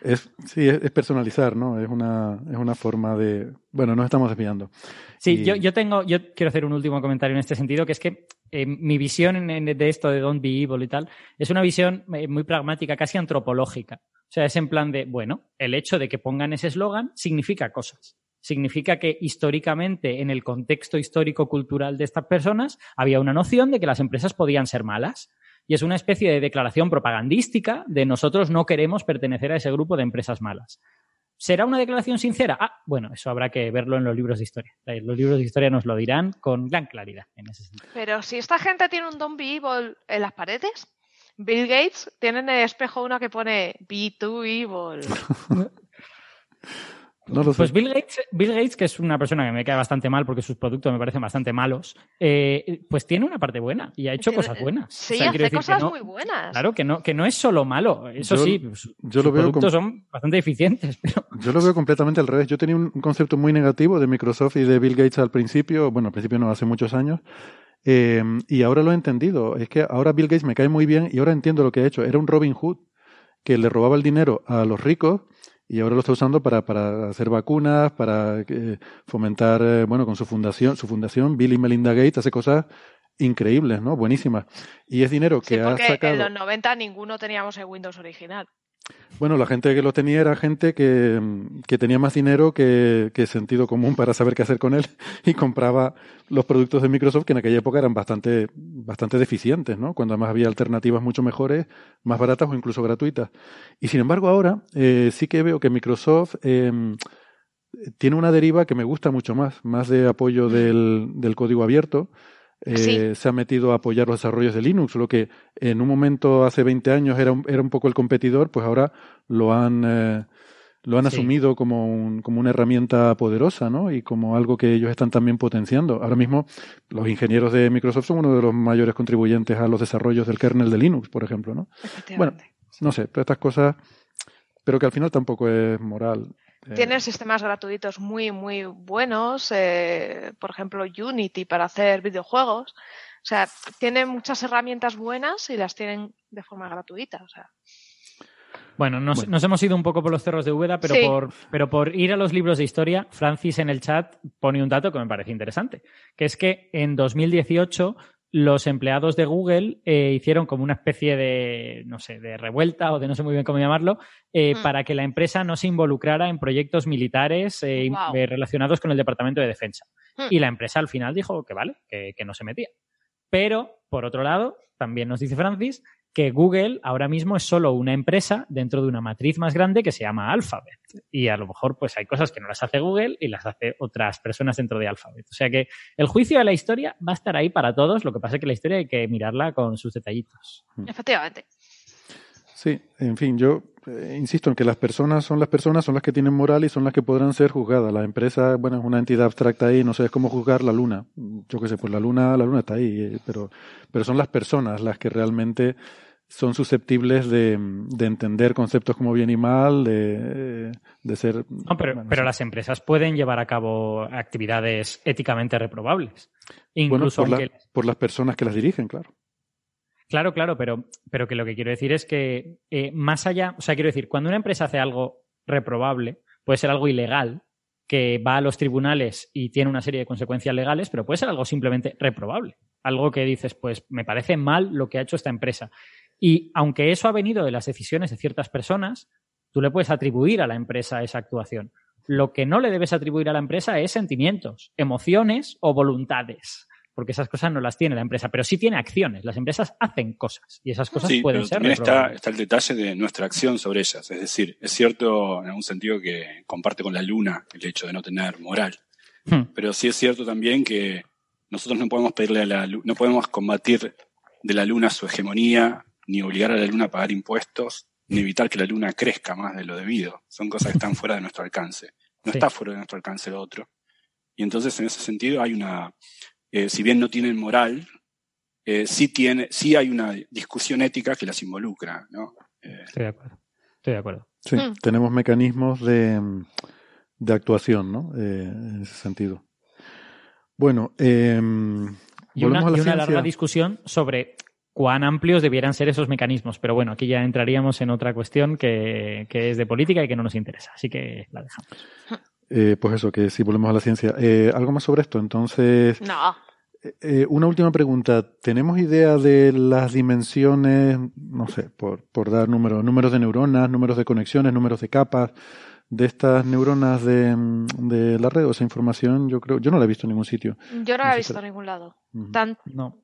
D: Es, sí, es, es personalizar, ¿no? Es una, es una forma de. Bueno, nos estamos desviando.
F: Sí,
D: Y-
F: yo, yo tengo, yo quiero hacer un último comentario en este sentido, que es que eh, mi visión en- de esto de Don't Be Evil y tal, es una visión eh, muy pragmática, casi antropológica. O sea, es en plan de, bueno, el hecho de que pongan ese eslogan significa cosas. Significa que históricamente, en el contexto histórico-cultural de estas personas, había una noción de que las empresas podían ser malas. Y es una especie de declaración propagandística de nosotros no queremos pertenecer a ese grupo de empresas malas. ¿Será una declaración sincera? Ah, bueno, eso habrá que verlo en los libros de historia. Eh, Los libros de historia nos lo dirán con gran claridad en ese sentido.
E: Pero si esta gente tiene un Don't Be Evil en las paredes, Bill Gates tiene en el espejo una que pone Be Too Evil. (laughs)
D: No lo sé.
F: Pues Bill Gates, Bill Gates, que es una persona que me cae bastante mal porque sus productos me parecen bastante malos, eh, pues tiene una parte buena y ha hecho
E: Tiene-
F: cosas buenas.
E: Sí,
F: O sea,
E: hace
F: decir que
E: cosas
F: no-
E: muy buenas.
F: Claro, que no, que no es solo malo. Eso
D: Yo-
F: sí, sus,
D: yo
F: sus
D: lo veo
F: productos son bastante eficientes, pero
D: Yo lo veo completamente al revés. Yo tenía un un concepto muy negativo de Microsoft y de Bill Gates al principio, bueno, al principio no, hace muchos años, eh, y ahora lo he entendido. Es que ahora Bill Gates me cae muy bien y ahora entiendo lo que ha hecho. Era un Robin Hood que le robaba el dinero a los ricos y ahora lo está usando para, para hacer vacunas, para eh, fomentar, eh, bueno, con su fundación, su fundación, Bill y Melinda Gates hace cosas increíbles, ¿no? Buenísimas. Y es dinero que
E: Sí,
D: ha sacado.
E: en los 90 ninguno teníamos el Windows original.
D: Bueno, la gente que lo tenía era gente que, tenía más dinero que, sentido común para saber qué hacer con él (laughs) y compraba los productos de Microsoft que en aquella época eran bastante, bastante deficientes, ¿no? Cuando además había alternativas mucho mejores, más baratas o incluso gratuitas. Y sin embargo ahora eh, sí que veo que Microsoft eh, tiene una deriva que me gusta mucho más, más de apoyo del, del código abierto. Eh,
E: Sí.
D: Se ha metido a apoyar los desarrollos de Linux, lo que en un momento hace 20 años era un, era un poco el competidor, pues ahora lo han, eh, lo han
F: Sí.
D: asumido como, un, como una herramienta poderosa, ¿no? Y como algo que ellos están también potenciando. Ahora mismo los ingenieros de Microsoft son uno de los mayores contribuyentes a los desarrollos del kernel de Linux, por ejemplo, ¿no? Bueno, no sé, todas estas cosas, pero que al final tampoco es moral.
E: Tienen sistemas gratuitos muy, muy buenos, eh, por ejemplo Unity para hacer videojuegos. O sea, tienen muchas herramientas buenas y las tienen de forma gratuita. O sea,
F: Bueno, nos,
D: Bueno.
F: nos hemos ido un poco por los cerros de Úbeda, pero,
E: Sí.
F: por, pero por ir a los libros de historia, Francis en el chat pone un dato que me parece interesante, que es que en 2018 los empleados de Google eh, hicieron como una especie de, no sé, de revuelta o de no sé muy bien cómo llamarlo, eh,
E: Mm.
F: para que la empresa no se involucrara en proyectos militares eh, relacionados con el Departamento de Defensa.
E: Mm.
F: Y la empresa al final dijo que vale, que, que no se metía. Pero, por otro lado, también nos dice Francis que Google ahora mismo es solo una empresa dentro de una matriz más grande que se llama Alphabet. Y a lo mejor pues hay cosas que no las hace Google y las hace otras personas dentro de Alphabet. O sea que el juicio de la historia va a estar ahí para todos, lo que pasa es que la historia hay que mirarla con sus detallitos.
E: efectivamente.
D: Sí, en fin, yo eh, insisto en que las personas son las personas, son las que tienen moral y son las que podrán ser juzgadas. La empresa, bueno, es una entidad abstracta ahí, no sé, es como juzgar la luna. Yo qué sé, pues la luna, la luna está ahí, eh, pero, pero son las personas las que realmente son susceptibles de, de entender conceptos como bien y mal, de, de ser...
F: No, pero,
D: bueno,
F: pero
D: sí.
F: las empresas pueden llevar a cabo actividades éticamente reprobables.
D: Bueno,
F: Incluso
D: la- por las personas que las dirigen, claro.
F: Claro, claro, pero, pero que lo que quiero decir es que eh, más allá, o sea, quiero decir, cuando una empresa hace algo reprobable, puede ser algo ilegal, que va a los tribunales y tiene una serie de consecuencias legales, pero puede ser algo simplemente reprobable. Algo que dices, pues me parece mal lo que ha hecho esta empresa. Y aunque eso ha venido de las decisiones de ciertas personas, tú le puedes atribuir a la empresa esa actuación. Lo que no le debes atribuir a la empresa es sentimientos, emociones o voluntades porque esas cosas no las tiene la empresa, pero sí tiene acciones. Las empresas hacen cosas y esas cosas
G: Sí,
F: pueden ser
G: también está, está el detalle de nuestra acción sobre ellas. Es decir, es cierto en algún sentido que comparte con la luna el hecho de no tener moral.
F: Hmm.
G: Pero sí es cierto también que nosotros no podemos pedirle a la no podemos combatir de la luna su hegemonía, ni obligar a la luna a pagar impuestos, ni evitar que la luna crezca más de lo debido. Son cosas que están fuera de nuestro alcance. No
F: Sí.
G: está fuera de nuestro alcance lo otro. Y entonces, en ese sentido, hay una, eh, si bien no tienen moral, eh, sí, tiene, sí hay una discusión ética que las involucra, ¿no? Eh,
F: Estoy de acuerdo. Estoy de acuerdo.
D: Sí,
E: Mm.
D: tenemos mecanismos de, de actuación, ¿no? Eh, en ese sentido. Bueno, eh,
F: y una,
D: volvemos a la
F: y una
D: ciencia.
F: larga discusión sobre cuán amplios debieran ser esos mecanismos. Pero bueno, aquí ya entraríamos en otra cuestión que, que es de política y que no nos interesa. Así que la dejamos.
D: Eh, pues eso, que sí, volvemos a la ciencia. Eh, ¿Algo más sobre esto? Entonces,
E: No.
D: eh, una última pregunta. ¿Tenemos idea de las dimensiones, no sé, por, por dar números, números de neuronas, números de conexiones, números de capas de estas neuronas de, de la red? O esa información, yo creo, yo no la he visto en ningún sitio.
E: Yo no
D: No
E: la he visto
D: si-
E: en ningún lado. Tan,
F: No.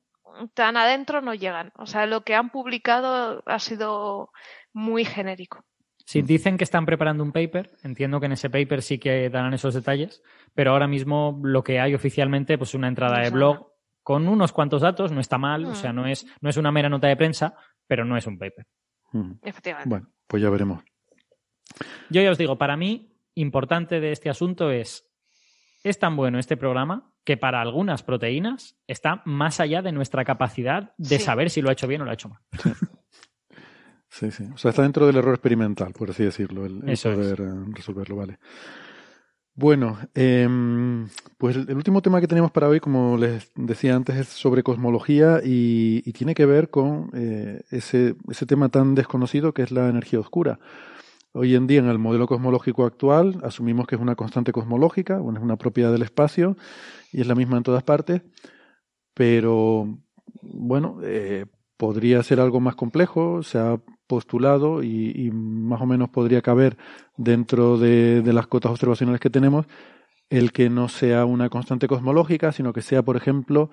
E: tan adentro no llegan. O sea, lo que han publicado ha sido muy genérico.
F: Si dicen que están preparando un paper, entiendo que en ese paper sí que darán esos detalles, pero ahora mismo lo que hay oficialmente, pues una entrada de blog con unos cuantos datos, no está mal, o sea, no es, no es una mera nota de prensa, pero no es un paper.
E: Efectivamente.
D: Bueno, pues ya veremos.
F: Yo ya os digo, para mí, importante de este asunto es, es tan bueno este programa que para algunas proteínas está más allá de nuestra capacidad de
E: Sí.
F: saber si lo ha hecho bien o lo ha hecho mal.
D: Sí, sí. O sea, está dentro del error experimental, por así decirlo, el, el
F: Eso es.
D: poder eh, resolverlo, vale. Bueno, em, pues el, el último tema que tenemos para hoy, como les decía antes, es sobre cosmología y, y tiene que ver con eh, ese, ese tema tan desconocido que es la energía oscura. Hoy en día, en el modelo cosmológico actual, asumimos que es una constante cosmológica, bueno, es una propiedad del espacio y es la misma en todas partes, pero bueno, eh, podría ser algo más complejo, se ha postulado y, y más o menos podría caber dentro de, de las cotas observacionales que tenemos el que no sea una constante cosmológica, sino que sea, por ejemplo,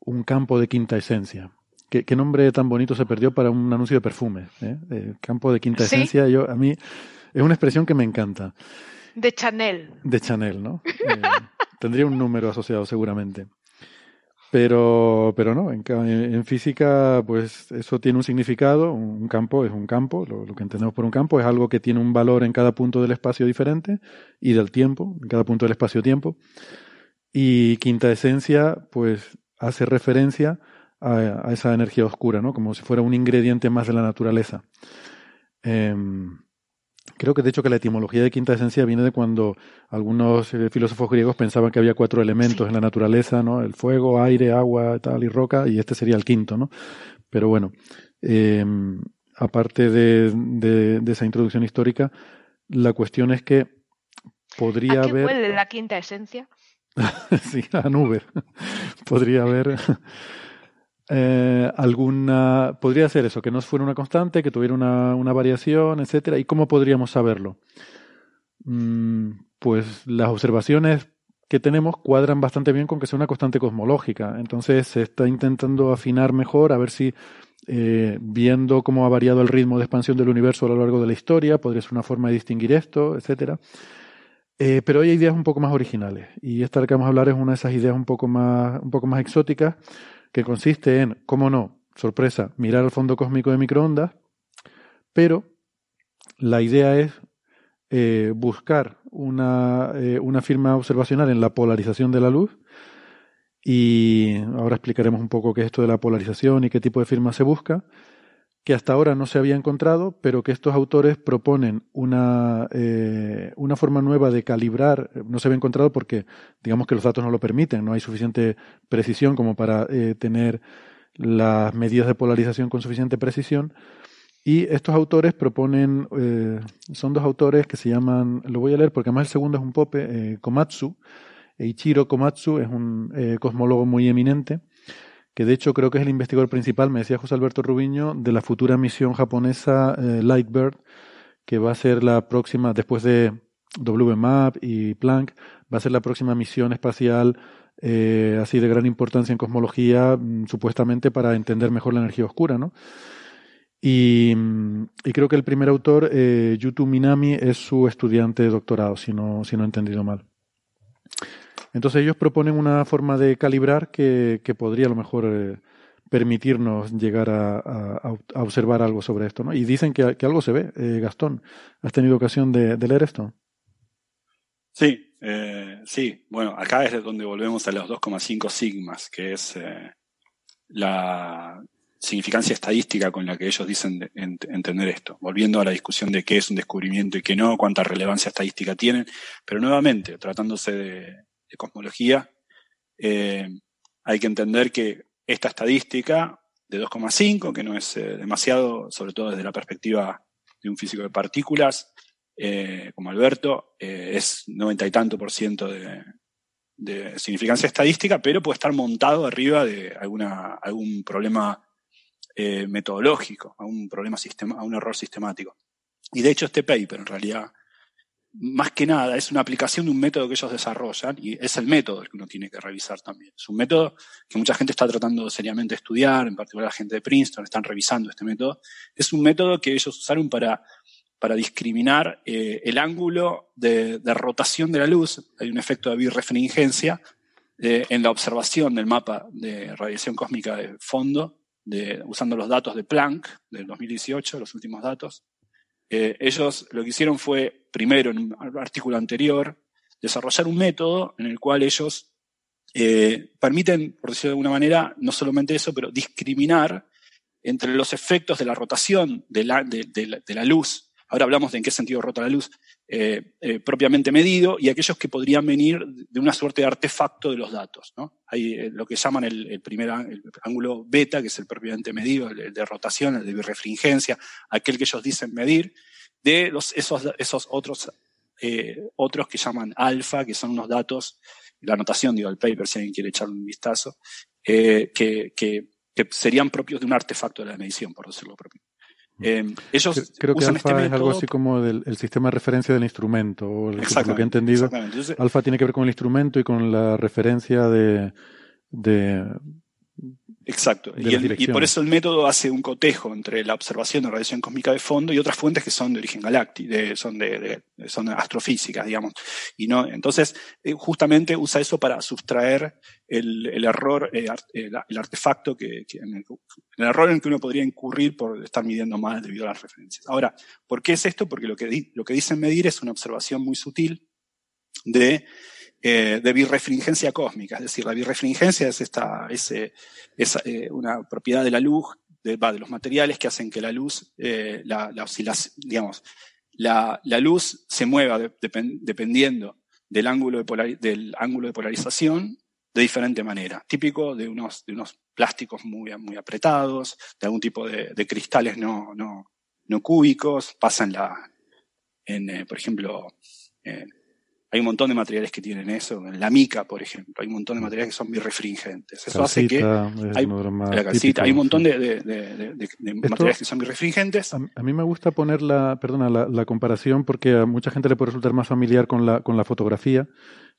D: un campo de quinta esencia. ¿Qué, qué nombre tan bonito se perdió para un anuncio de perfume? ¿eh? Eh, campo de quinta
E: Sí.
D: esencia, yo, a mí es una expresión que me encanta,
E: De Chanel.
D: de Chanel, ¿no? Eh, tendría un número asociado seguramente. Pero, pero no, en, ca- en física, pues eso tiene un significado. Un campo es un campo. Lo, que entendemos por un campo es algo que tiene un valor en cada punto del espacio diferente y del tiempo, en cada punto del espacio-tiempo. Y quinta esencia, pues hace referencia a, a esa energía oscura, ¿no? Como si fuera un ingrediente más de la naturaleza. Em, Creo que de hecho que la etimología de quinta esencia viene de cuando algunos eh, filósofos griegos pensaban que había cuatro elementos
E: Sí.
D: en la naturaleza, ¿no? El fuego, aire, agua, tal y roca, y este sería el quinto, ¿no? Pero bueno, eh, aparte de, de- de esa introducción histórica, la cuestión es que podría
E: ¿A qué
D: haber
E: huele la quinta esencia? (laughs)
D: sí, a nube. Podría haber eh, alguna. Podría ser eso, que no fuera una constante, que tuviera una, una variación, etcétera. ¿Y cómo podríamos saberlo? Mm, pues las observaciones que tenemos cuadran bastante bien con que sea una constante cosmológica. Entonces se está intentando afinar mejor a ver si eh, viendo cómo ha variado el ritmo de expansión del universo a lo largo de la historia, podría ser una forma de distinguir esto, etcétera. Eh, pero hay ideas un poco más originales. Y esta de la que vamos a hablar es una de esas ideas un poco más, un poco más exóticas, que consiste en, cómo no, sorpresa, mirar al fondo cósmico de microondas, pero la idea es eh, buscar una, eh, una firma observacional en la polarización de la luz. Y ahora explicaremos un poco qué es esto de la polarización y qué tipo de firma se busca que hasta ahora no se había encontrado, pero que estos autores proponen una, eh, una forma nueva de calibrar. No se había encontrado porque, digamos que los datos no lo permiten, no hay suficiente precisión como para eh, tener las medidas de polarización con suficiente precisión. Y estos autores proponen, eh, son dos autores que se llaman, lo voy a leer porque además el segundo es un pope, Komatsu. Eiichiro Komatsu es un cosmólogo muy eminente que de hecho creo que es el investigador principal, me decía José Alberto Rubiño, de la futura misión japonesa eh, Lightbird, que va a ser la próxima, después de WMAP y Planck, va a ser la próxima misión espacial eh, así de gran importancia en cosmología, mm, supuestamente para entender mejor la energía oscura, ¿no? Y, mm, creo que el primer autor, eh, Yutu Minami, es su estudiante de doctorado, si no, si no he entendido mal. Entonces ellos proponen una forma de calibrar que, que podría a lo mejor eh, permitirnos llegar a, a- observar algo sobre esto, ¿no? Y dicen que, algo se ve. Eh, Gastón, ¿has tenido ocasión de, leer esto?
G: Sí, eh, sí. Bueno, acá es donde volvemos a los 2,5 sigmas, que es la significancia estadística con la que ellos dicen de- ent- entender esto. Volviendo a la discusión de qué es un descubrimiento y qué no, cuánta relevancia estadística tienen, pero nuevamente, tratándose de, de cosmología, Eh, hay que entender que esta estadística de 2,5, que no es eh, demasiado, sobre todo desde la perspectiva de un físico de partículas, eh, como Alberto, es 90 y tanto por ciento de, de, significancia estadística, pero puede estar montado arriba de alguna, algún problema metodológico, a un problema sistema, a un error sistemático. Y de hecho este paper en realidad más que nada es una aplicación de un método que ellos desarrollan y es el método el que uno tiene que revisar también. Es un método que mucha gente está tratando seriamente de estudiar, en particular la gente de Princeton están revisando este método. Es un método que ellos usaron para, para discriminar eh, el ángulo de, rotación de la luz. Hay un efecto de birrefringencia eh, en la observación del mapa de radiación cósmica de fondo, usando los datos de Planck del 2018, los últimos datos. Eh, ellos lo que hicieron fue, primero, en un artículo anterior, desarrollar un método en el cual ellos eh, permiten, por decirlo de alguna manera, no solamente eso, pero discriminar entre los efectos de la rotación de la luz. Ahora hablamos de en qué sentido rota la luz, eh, eh, propiamente medido, y aquellos que podrían venir de una suerte de artefacto de los datos. Hay eh, lo que llaman el, primer ángulo beta, que es el propiamente medido, el, de rotación, el de birrefringencia, aquel que ellos dicen medir, de los, esos, esos otros, otros que llaman alfa, que son unos datos, la anotación, digo, el paper, si alguien quiere echar un vistazo, que, que serían propios de un artefacto de la medición, por decirlo propio. Eh, ellos
D: Creo que alfa
G: este
D: es algo así como del, el sistema de referencia del instrumento, o el, lo que he entendido. alfa tiene que ver con el instrumento y con la referencia de, de
G: Exacto. Y, por eso el método hace un cotejo entre la observación de radiación cósmica de fondo y otras fuentes que son de origen galáctico, son, de, son astrofísicas, digamos. Y no, entonces, eh, justamente usa eso para sustraer el, error, eh, el, artefacto que, el, error en el que uno podría incurrir por estar midiendo mal debido a las referencias. Ahora, ¿por qué es esto? Porque lo que, lo que dicen medir es una observación muy sutil de eh, de birrefringencia cósmica. Es decir, la birrefringencia es, esta, es, eh, eh, una propiedad de la luz, de, de, los materiales que hacen que la luz, la, la digamos, la, la, luz se mueva dependiendo del ángulo de, del ángulo de polarización de diferente manera. Típico de unos, de unos plásticos muy, muy apretados, de algún tipo de, de cristales no, no, no cúbicos, pasan la, en, por ejemplo, hay un montón de materiales que tienen eso, la mica, por ejemplo, hay un montón de materiales que son birrefringentes. Eso hace que hay, hay un montón de, materiales que son birrefringentes.
D: A, mí me gusta poner la, perdona, la, comparación porque a mucha gente le puede resultar más familiar con la, con la fotografía.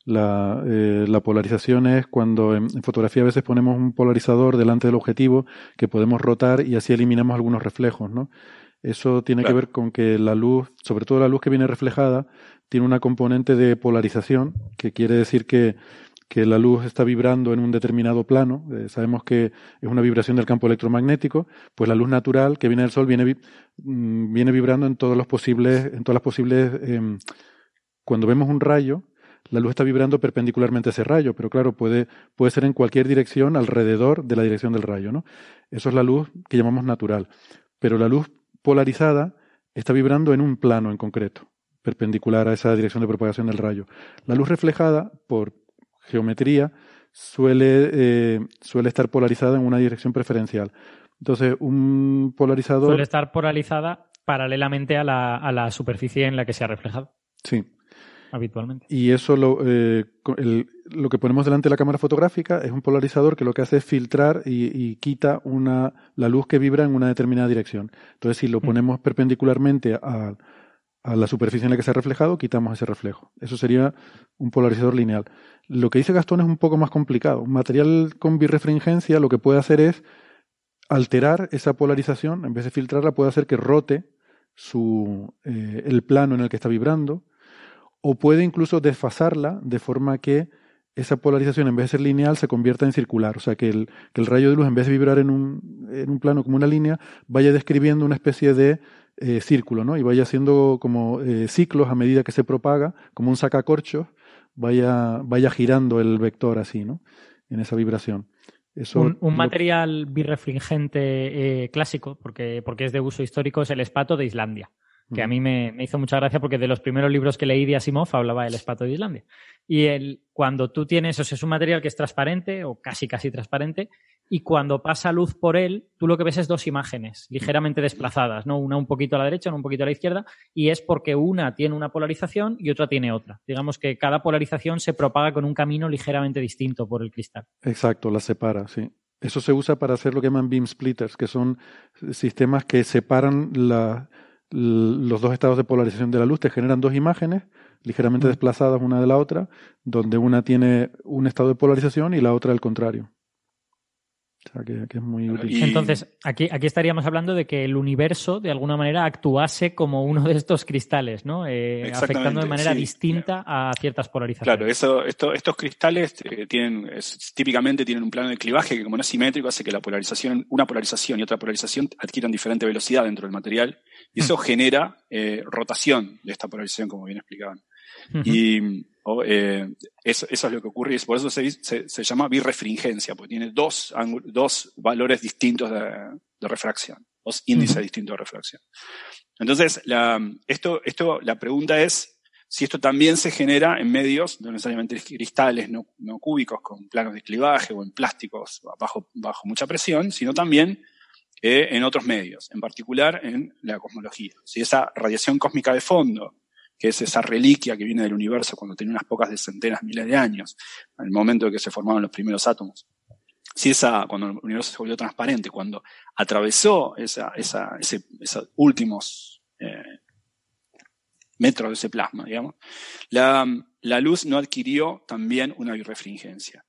D: La, eh, la, polarización es cuando en, fotografía a veces ponemos un polarizador delante del objetivo que podemos rotar y así eliminamos algunos reflejos, ¿no? Eso tiene que ver con que la luz, sobre todo la luz que viene reflejada, tiene una componente de polarización, que quiere decir que, que la luz está vibrando en un determinado plano. Eh, sabemos que es una vibración del campo electromagnético, pues la luz natural que viene del Sol viene, mm, viene vibrando en todos los posibles, en todas las posibles. Eh, cuando vemos un rayo, la luz está vibrando perpendicularmente a ese rayo, pero claro, puede, puede ser en cualquier dirección alrededor de la dirección del rayo, ¿no? Eso es la luz que llamamos natural. Pero la luz polarizada está vibrando en un plano en concreto, perpendicular a esa dirección de propagación del rayo. La luz reflejada, por geometría, suele, eh, suele estar polarizada en una dirección preferencial. Entonces, un polarizador.
F: Suele estar polarizada paralelamente a la, a la superficie en la que se ha reflejado.
D: Sí
F: habitualmente.
D: Y eso lo, eh, lo que ponemos delante de la cámara fotográfica es un polarizador que lo que hace es filtrar y, quita una, la luz que vibra en una determinada dirección. Entonces, si lo mm. ponemos perpendicularmente a, a la superficie en la que se ha reflejado, quitamos ese reflejo. Eso sería un polarizador lineal. Lo que dice Gastón es un poco más complicado. Un material con birrefringencia lo que puede hacer es alterar esa polarización, en vez de filtrarla, puede hacer que rote su, eh, el plano en el que está vibrando, o puede incluso desfasarla de forma que esa polarización en vez de ser lineal se convierta en circular, o sea que el, que el rayo de luz en vez de vibrar en un, en un, plano como una línea, vaya describiendo una especie de eh, círculo, ¿no? Y vaya haciendo como eh, ciclos a medida que se propaga, como un sacacorchos, vaya, vaya girando el vector así, ¿no? En esa vibración.
F: Eso un, material birrefringente eh, clásico, porque, porque es de uso histórico, es el espato de Islandia que a mí me, me, hizo mucha gracia porque de los primeros libros que leí de Asimov hablaba el espato de Islandia. Y el, cuando tú tienes, o sea, es un material que es transparente o casi casi transparente, y cuando pasa luz por él, tú lo que ves es dos imágenes ligeramente desplazadas, ¿no? Una un poquito a la derecha, una un poquito a la izquierda, y es porque una tiene una polarización y otra tiene otra. Digamos que cada polarización se propaga con un camino ligeramente distinto por el cristal.
D: Exacto, la separa, sí. Eso se usa para hacer lo que llaman beam splitters, que son sistemas que separan la, los dos estados de polarización de la luz, te generan dos imágenes ligeramente desplazadas una de la otra, donde una tiene un estado de polarización y la otra el contrario. O sea, que, es muy útil.
F: Entonces, aquí, aquí estaríamos hablando de que el universo, de alguna manera, actuase como uno de estos cristales, ¿no? Eh, afectando de manera distinta a ciertas polarizaciones.
G: Claro, eso, esto, estos cristales eh, tienen, típicamente tienen un plano de clivaje que, como no es simétrico, hace que la polarización, una polarización y otra polarización adquieran diferente velocidad dentro del material. Y eso hmm. genera eh, rotación de esta polarización, como bien explicaban. Y eh, eso, eso, es lo que ocurre y por eso se, se, llama birefringencia, porque tiene dos, dos valores distintos de, de refracción, dos índices distintos de refracción. Entonces, la, esto, esto, la pregunta es si esto también se genera en medios, no necesariamente cristales, no, no cúbicos, con planos de clivaje o en plásticos bajo, bajo mucha presión, sino también eh, en otros medios, en particular en la cosmología. Si esa radiación cósmica de fondo que es esa reliquia que viene del universo cuando tenía unas pocas de centenas, miles de años, en el momento en que se formaron los primeros átomos. Si esa, cuando el universo se volvió transparente, cuando atravesó esa, esa, esos últimos eh, metros de ese plasma, digamos, la, la luz no adquirió también una birefringencia.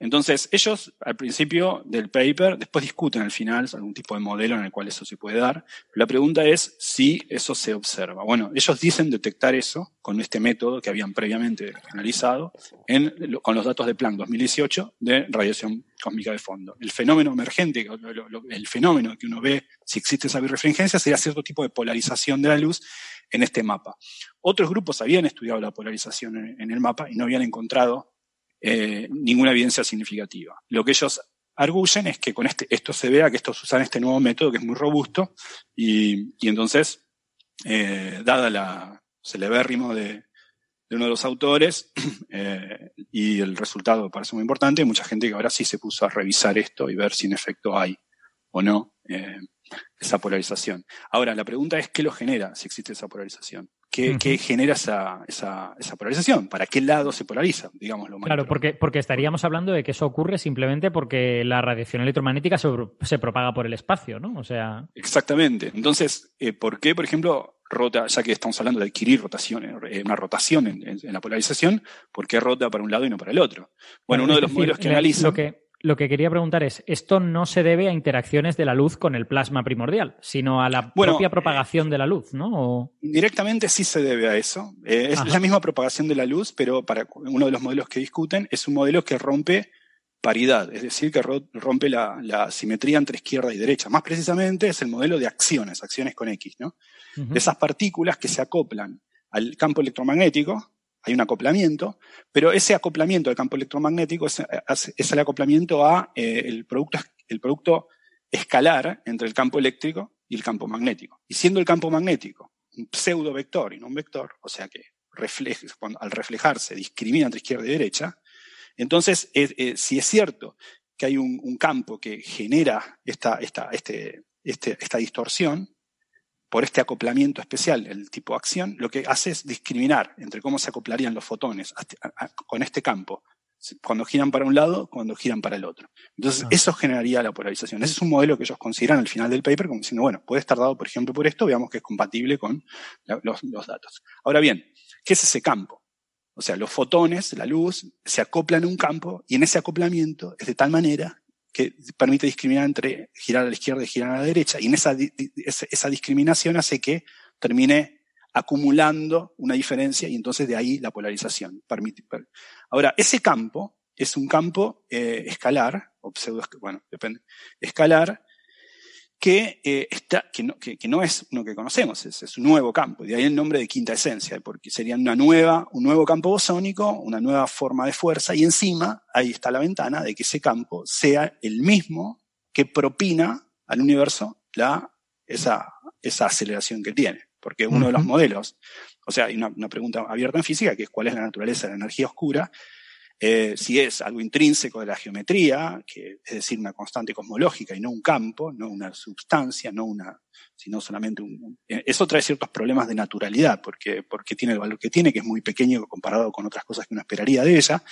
G: Entonces, ellos al principio del paper, después discuten al final algún tipo de modelo en el cual eso se puede dar. La pregunta es si eso se observa. Bueno, ellos dicen detectar eso con este método que habían previamente analizado en, con los datos de Planck 2018 de radiación cósmica de fondo. El fenómeno emergente, el fenómeno que uno ve si existe esa birefringencia, sería cierto tipo de polarización de la luz en este mapa. Otros grupos habían estudiado la polarización en el mapa y no habían encontrado eh, ninguna evidencia significativa. Lo que ellos arguyen es que con este, esto se vea que estos usan este nuevo método que es muy robusto y, entonces, eh, dada la celebérrimo de, uno de los autores (clears throat) eh, y el resultado parece muy importante, mucha gente que ahora sí se puso a revisar esto y ver si en efecto hay o no esa polarización. Ahora, la pregunta es qué lo genera si existe esa polarización. ¿Qué, genera esa, esa, esa, polarización? ¿Para qué lado se polariza? Digámoslo
F: Claro, porque, porque estaríamos hablando de que eso ocurre simplemente porque la radiación electromagnética se, propaga por el espacio, ¿no? O sea.
G: Exactamente. Entonces, eh, ¿por qué, por ejemplo, rota, ya que estamos hablando de adquirir rotación, eh, una rotación en, la polarización, ¿por qué rota para un lado y no para el otro? Bueno, uno de los modelos que analiza.
F: Lo que quería preguntar es, esto no se debe a interacciones de la luz con el plasma primordial, sino a la propia propagación de la luz, ¿no?
G: Directamente sí se debe a eso. Eh, es la misma propagación de la luz, pero para uno de los modelos que discuten es un modelo que rompe paridad, es decir, que rompe la, simetría entre izquierda y derecha. Más precisamente es el modelo de acciones, acciones con X, ¿no? Esas partículas que se acoplan al campo electromagnético, hay un acoplamiento, pero ese acoplamiento al campo electromagnético es, el acoplamiento a eh, el, producto, el producto escalar entre el campo eléctrico y el campo magnético. Y siendo el campo magnético un pseudo vector y no un vector, o sea que al reflejarse discrimina entre izquierda y derecha, entonces eh, si es cierto que hay un, campo que genera esta, esta, este, este, esta distorsión, por este acoplamiento especial, el tipo acción, lo que hace es discriminar entre cómo se acoplarían los fotones con este campo, cuando giran para un lado, cuando giran para el otro. Entonces, eso generaría la polarización. Ese es un modelo que ellos consideran al final del paper como diciendo, bueno, puede estar dado, por ejemplo, por esto, veamos que es compatible con los, los datos. Ahora bien, ¿qué es ese campo? O sea, los fotones, la luz, se acoplan en un campo y en ese acoplamiento es de tal manera que permite discriminar entre girar a la izquierda y girar a la derecha. Y en esa, esa discriminación hace que termine acumulando una diferencia y entonces de ahí la polarización. Ahora, ese campo es un campo eh, escalar, o pseudo, bueno, depende, escalar, que, eh, está, que, no, que, no, es uno que conocemos, es, es, un nuevo campo, de ahí el nombre de quinta esencia, porque sería una nueva, un nuevo campo bosónico, una nueva forma de fuerza, y encima ahí está la ventana de que ese campo sea el mismo que propina al universo la, esa, esa aceleración que tiene. porque uno de los modelos, o sea, hay una, una, pregunta abierta en física que es cuál es la naturaleza de la energía oscura, eh, si es algo intrínseco de la geometría, que es decir, una constante cosmológica y no un campo, no una sustancia, no una, sino solamente un, eh, eso trae ciertos problemas de naturalidad, porque, porque tiene el valor que tiene, que es muy pequeño comparado con otras cosas que uno esperaría de ella,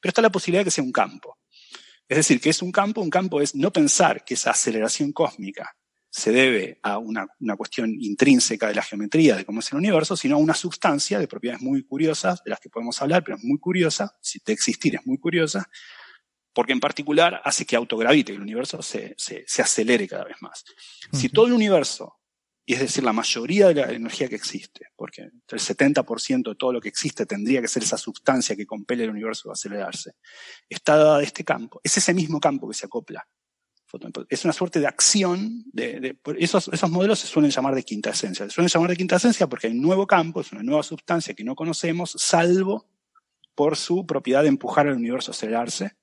G: pero está la posibilidad de que sea un campo. Es decir, que es un campo, un campo es no pensar que esa aceleración cósmica se debe a una, una, cuestión intrínseca de la geometría, de cómo es el universo, sino a una sustancia de propiedades muy curiosas, de las que podemos hablar, pero es muy curiosa, si de existir es muy curiosa, porque en particular hace que autogravite, que el universo se, se, se acelere cada vez más. Uh -huh. Si todo el universo, y es decir, la mayoría de la energía que existe, porque el 70% de todo lo que existe tendría que ser esa sustancia que compele el universo a acelerarse, está dada de este campo, es ese mismo campo que se acopla es una suerte de acción, de, de, esos, esos modelos se suelen llamar de quinta esencia. Se suelen llamar de quinta esencia porque un nuevo campo, es una nueva sustancia que no conocemos, salvo por su propiedad de empujar al universo a acelerarse.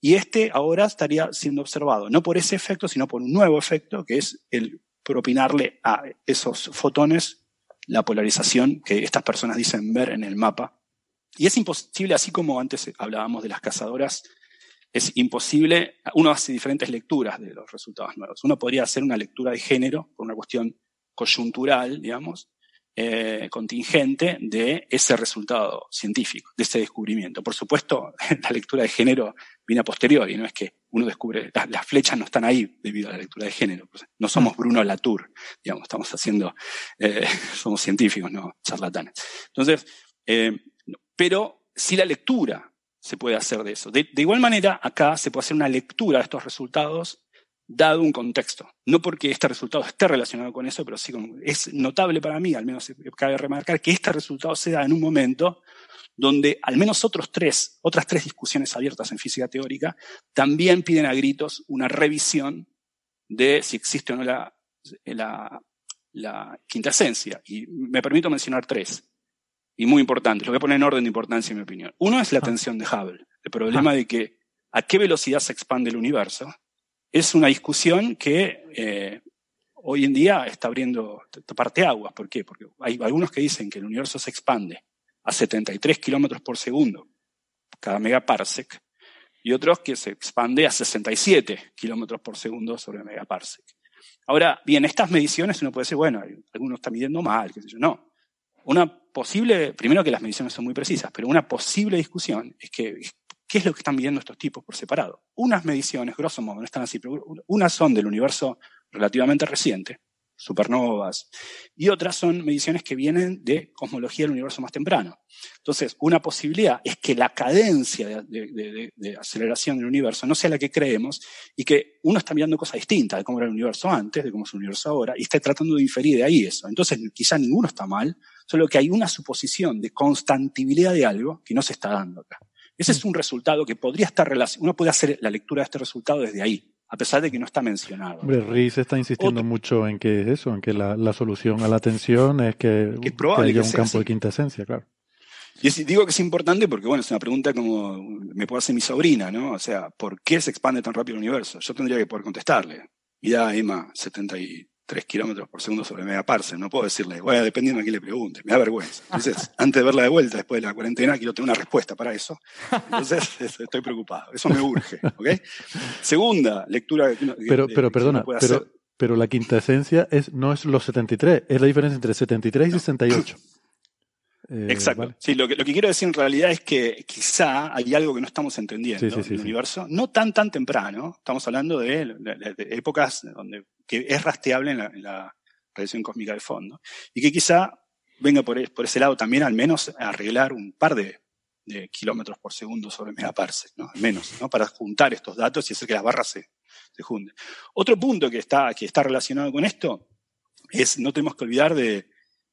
G: Y este ahora estaría siendo observado, no por ese efecto, sino por un nuevo efecto, que es el propinarle a esos fotones la polarización que estas personas dicen ver en el mapa. Y es imposible, así como antes hablábamos de las cazadoras es imposible, uno hace diferentes lecturas de los resultados nuevos. Uno podría hacer una lectura de género por una cuestión coyuntural, digamos, eh, contingente de ese resultado científico, de ese descubrimiento. Por supuesto, (laughs) la lectura de género viene a posteriori, no es que uno descubre, las, flechas no están ahí debido a la lectura de género. No somos Bruno Latour, digamos, estamos haciendo, eh, (laughs) somos científicos, no charlatanes. Entonces, eh, pero si la lectura se puede hacer de eso. De, igual manera, acá se puede hacer una lectura de estos resultados dado un contexto. No porque este resultado esté relacionado con eso, pero sí es notable para mí, al menos cabe remarcar, que este resultado se da en un momento donde al menos otros tres, otras tres discusiones abiertas en física teórica también piden a gritos una revisión de si existe o no la quinta esencia. Y me permito mencionar tres y muy importante, lo voy a poner en orden de importancia en mi opinión. Uno es la tensión de Hubble, el problema de que a qué velocidad se expande el universo. Es una discusión que eh, hoy en día está abriendo parteaguas. ¿Por qué? Porque hay algunos que dicen que el universo se expande a 73 kilómetros por segundo cada megaparsec y otros que se expande a 67 kilómetros por segundo sobre megaparsec. Ahora, bien, estas mediciones uno puede decir, bueno, algunos están midiendo mal, qué sé yo. No, una posible, primero que las mediciones son muy precisas, pero una posible discusión es que, ¿qué es lo que están midiendo estos tipos por separado? Unas mediciones, grosso modo, no están así, pero unas son del universo relativamente reciente, supernovas, y otras son mediciones que vienen de cosmología del universo más temprano. Entonces, una posibilidad es que la cadencia de, de, de, de, aceleración del universo no sea la que creemos y que uno está mirando cosas distintas de cómo era el universo antes, de cómo es el universo ahora, y está tratando de inferir de ahí eso. Entonces, quizá ninguno está mal, solo que hay una suposición de constantibilidad de algo que no se está dando acá. Ese es un resultado que podría estar relacionado, uno puede hacer la lectura de este resultado desde ahí a pesar de que no está mencionado.
D: Hombre, Riz está insistiendo Otro, mucho en que es eso, en que la, la solución a la tensión es que,
G: que,
D: que haya
G: que
D: un campo así. de quinta esencia, claro.
G: Y es, digo que es importante porque, bueno, es una pregunta como me puede hacer mi sobrina, ¿no? O sea, ¿por qué se expande tan rápido el universo? Yo tendría que poder contestarle. Mira, Emma, 73 kilómetros por segundo sobre megaparsec. No puedo decirle, bueno, dependiendo de quién le pregunte. Me da vergüenza. Entonces, (laughs) antes de verla de vuelta, después de la cuarentena, quiero tener una respuesta para eso. Entonces, (laughs) estoy preocupado. Eso me urge, ¿ok? Segunda lectura. Que,
D: pero, de, pero perdona, pero, pero la quinta esencia es, no es los 73, es la diferencia entre 73 y 68. (coughs)
G: Eh, Exacto. Vale. Sí, lo que, lo que quiero decir en realidad es que quizá hay algo que no estamos entendiendo
D: sí, sí, sí,
G: en el universo, no tan tan temprano, estamos hablando de, de, de épocas donde que es rastreable en la, en la, radiación cósmica de fondo, y que quizá venga por, por ese lado también al menos a arreglar un par de, de kilómetros por segundo sobre megaparsec, ¿no? Al menos, ¿no? Para juntar estos datos y hacer que las barras se, se junten. Otro punto que está, que está relacionado con esto es, no tenemos que olvidar de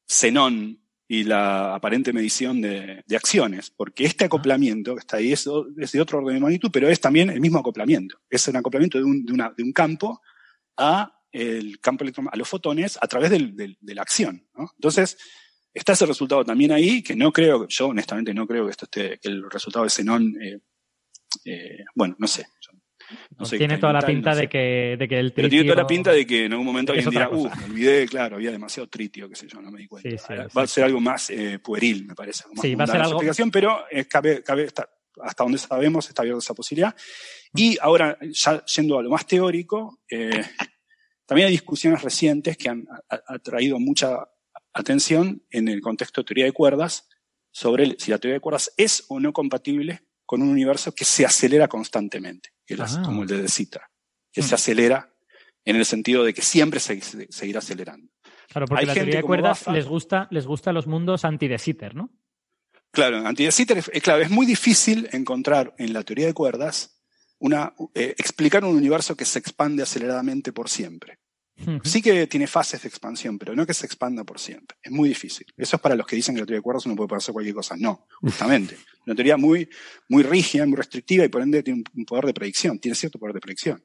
G: Zenón, y la aparente medición de, de, acciones, porque este acoplamiento que está ahí es, es, de otro orden de magnitud, pero es también el mismo acoplamiento. Es un acoplamiento de un, de una, de un campo a el campo a los fotones a través del, del, de la acción. ¿no? Entonces, está ese resultado también ahí, que no creo, yo honestamente no creo que esto esté, que el resultado de Zenón, eh, eh, bueno, no sé. No sé,
F: tiene toda la pinta
G: no sé.
F: de que, de que el
G: Pero tiene toda la
F: tritio-
G: pinta de que en algún momento alguien dirá, uh,
F: cosa".
G: me olvidé, claro, había demasiado tritio, qué sé yo, no me di cuenta.
F: Sí, sí,
G: Va a ser algo más eh, pueril, me parece. más
F: Sí, va a ser algo-
G: explicación, pero eh, cabe, cabe estar- hasta donde sabemos está abierta esa posibilidad.
F: Mm.
G: Y ahora, ya yendo a lo más teórico, eh, también hay discusiones recientes que han ha- ha traído mucha atención en el contexto de teoría de cuerdas sobre si la teoría de cuerdas es o no compatible con un universo que se acelera constantemente, que es
F: Ah.
G: como el de De Sitter, que
F: Mm.
G: se acelera en el sentido de que siempre se, se- seguirá acelerando.
F: Claro, porque
G: Hay
F: la
G: gente
F: teoría de cuerdas les gusta, les gusta los mundos anti-de Sitter, ¿no?
G: Claro, anti de Sitter es, es claro, es muy difícil encontrar en la teoría de cuerdas una, eh, explicar un universo que se expande aceleradamente por siempre. Sí que tiene fases de expansión, pero no que se expanda por siempre. Es muy difícil. Eso es para los que dicen que la teoría de cuerdas uno puede hacer cualquier cosa. No, justamente. Una teoría muy, muy rígida, muy restrictiva y por ende tiene un- poder de predicción, tiene cierto poder de predicción.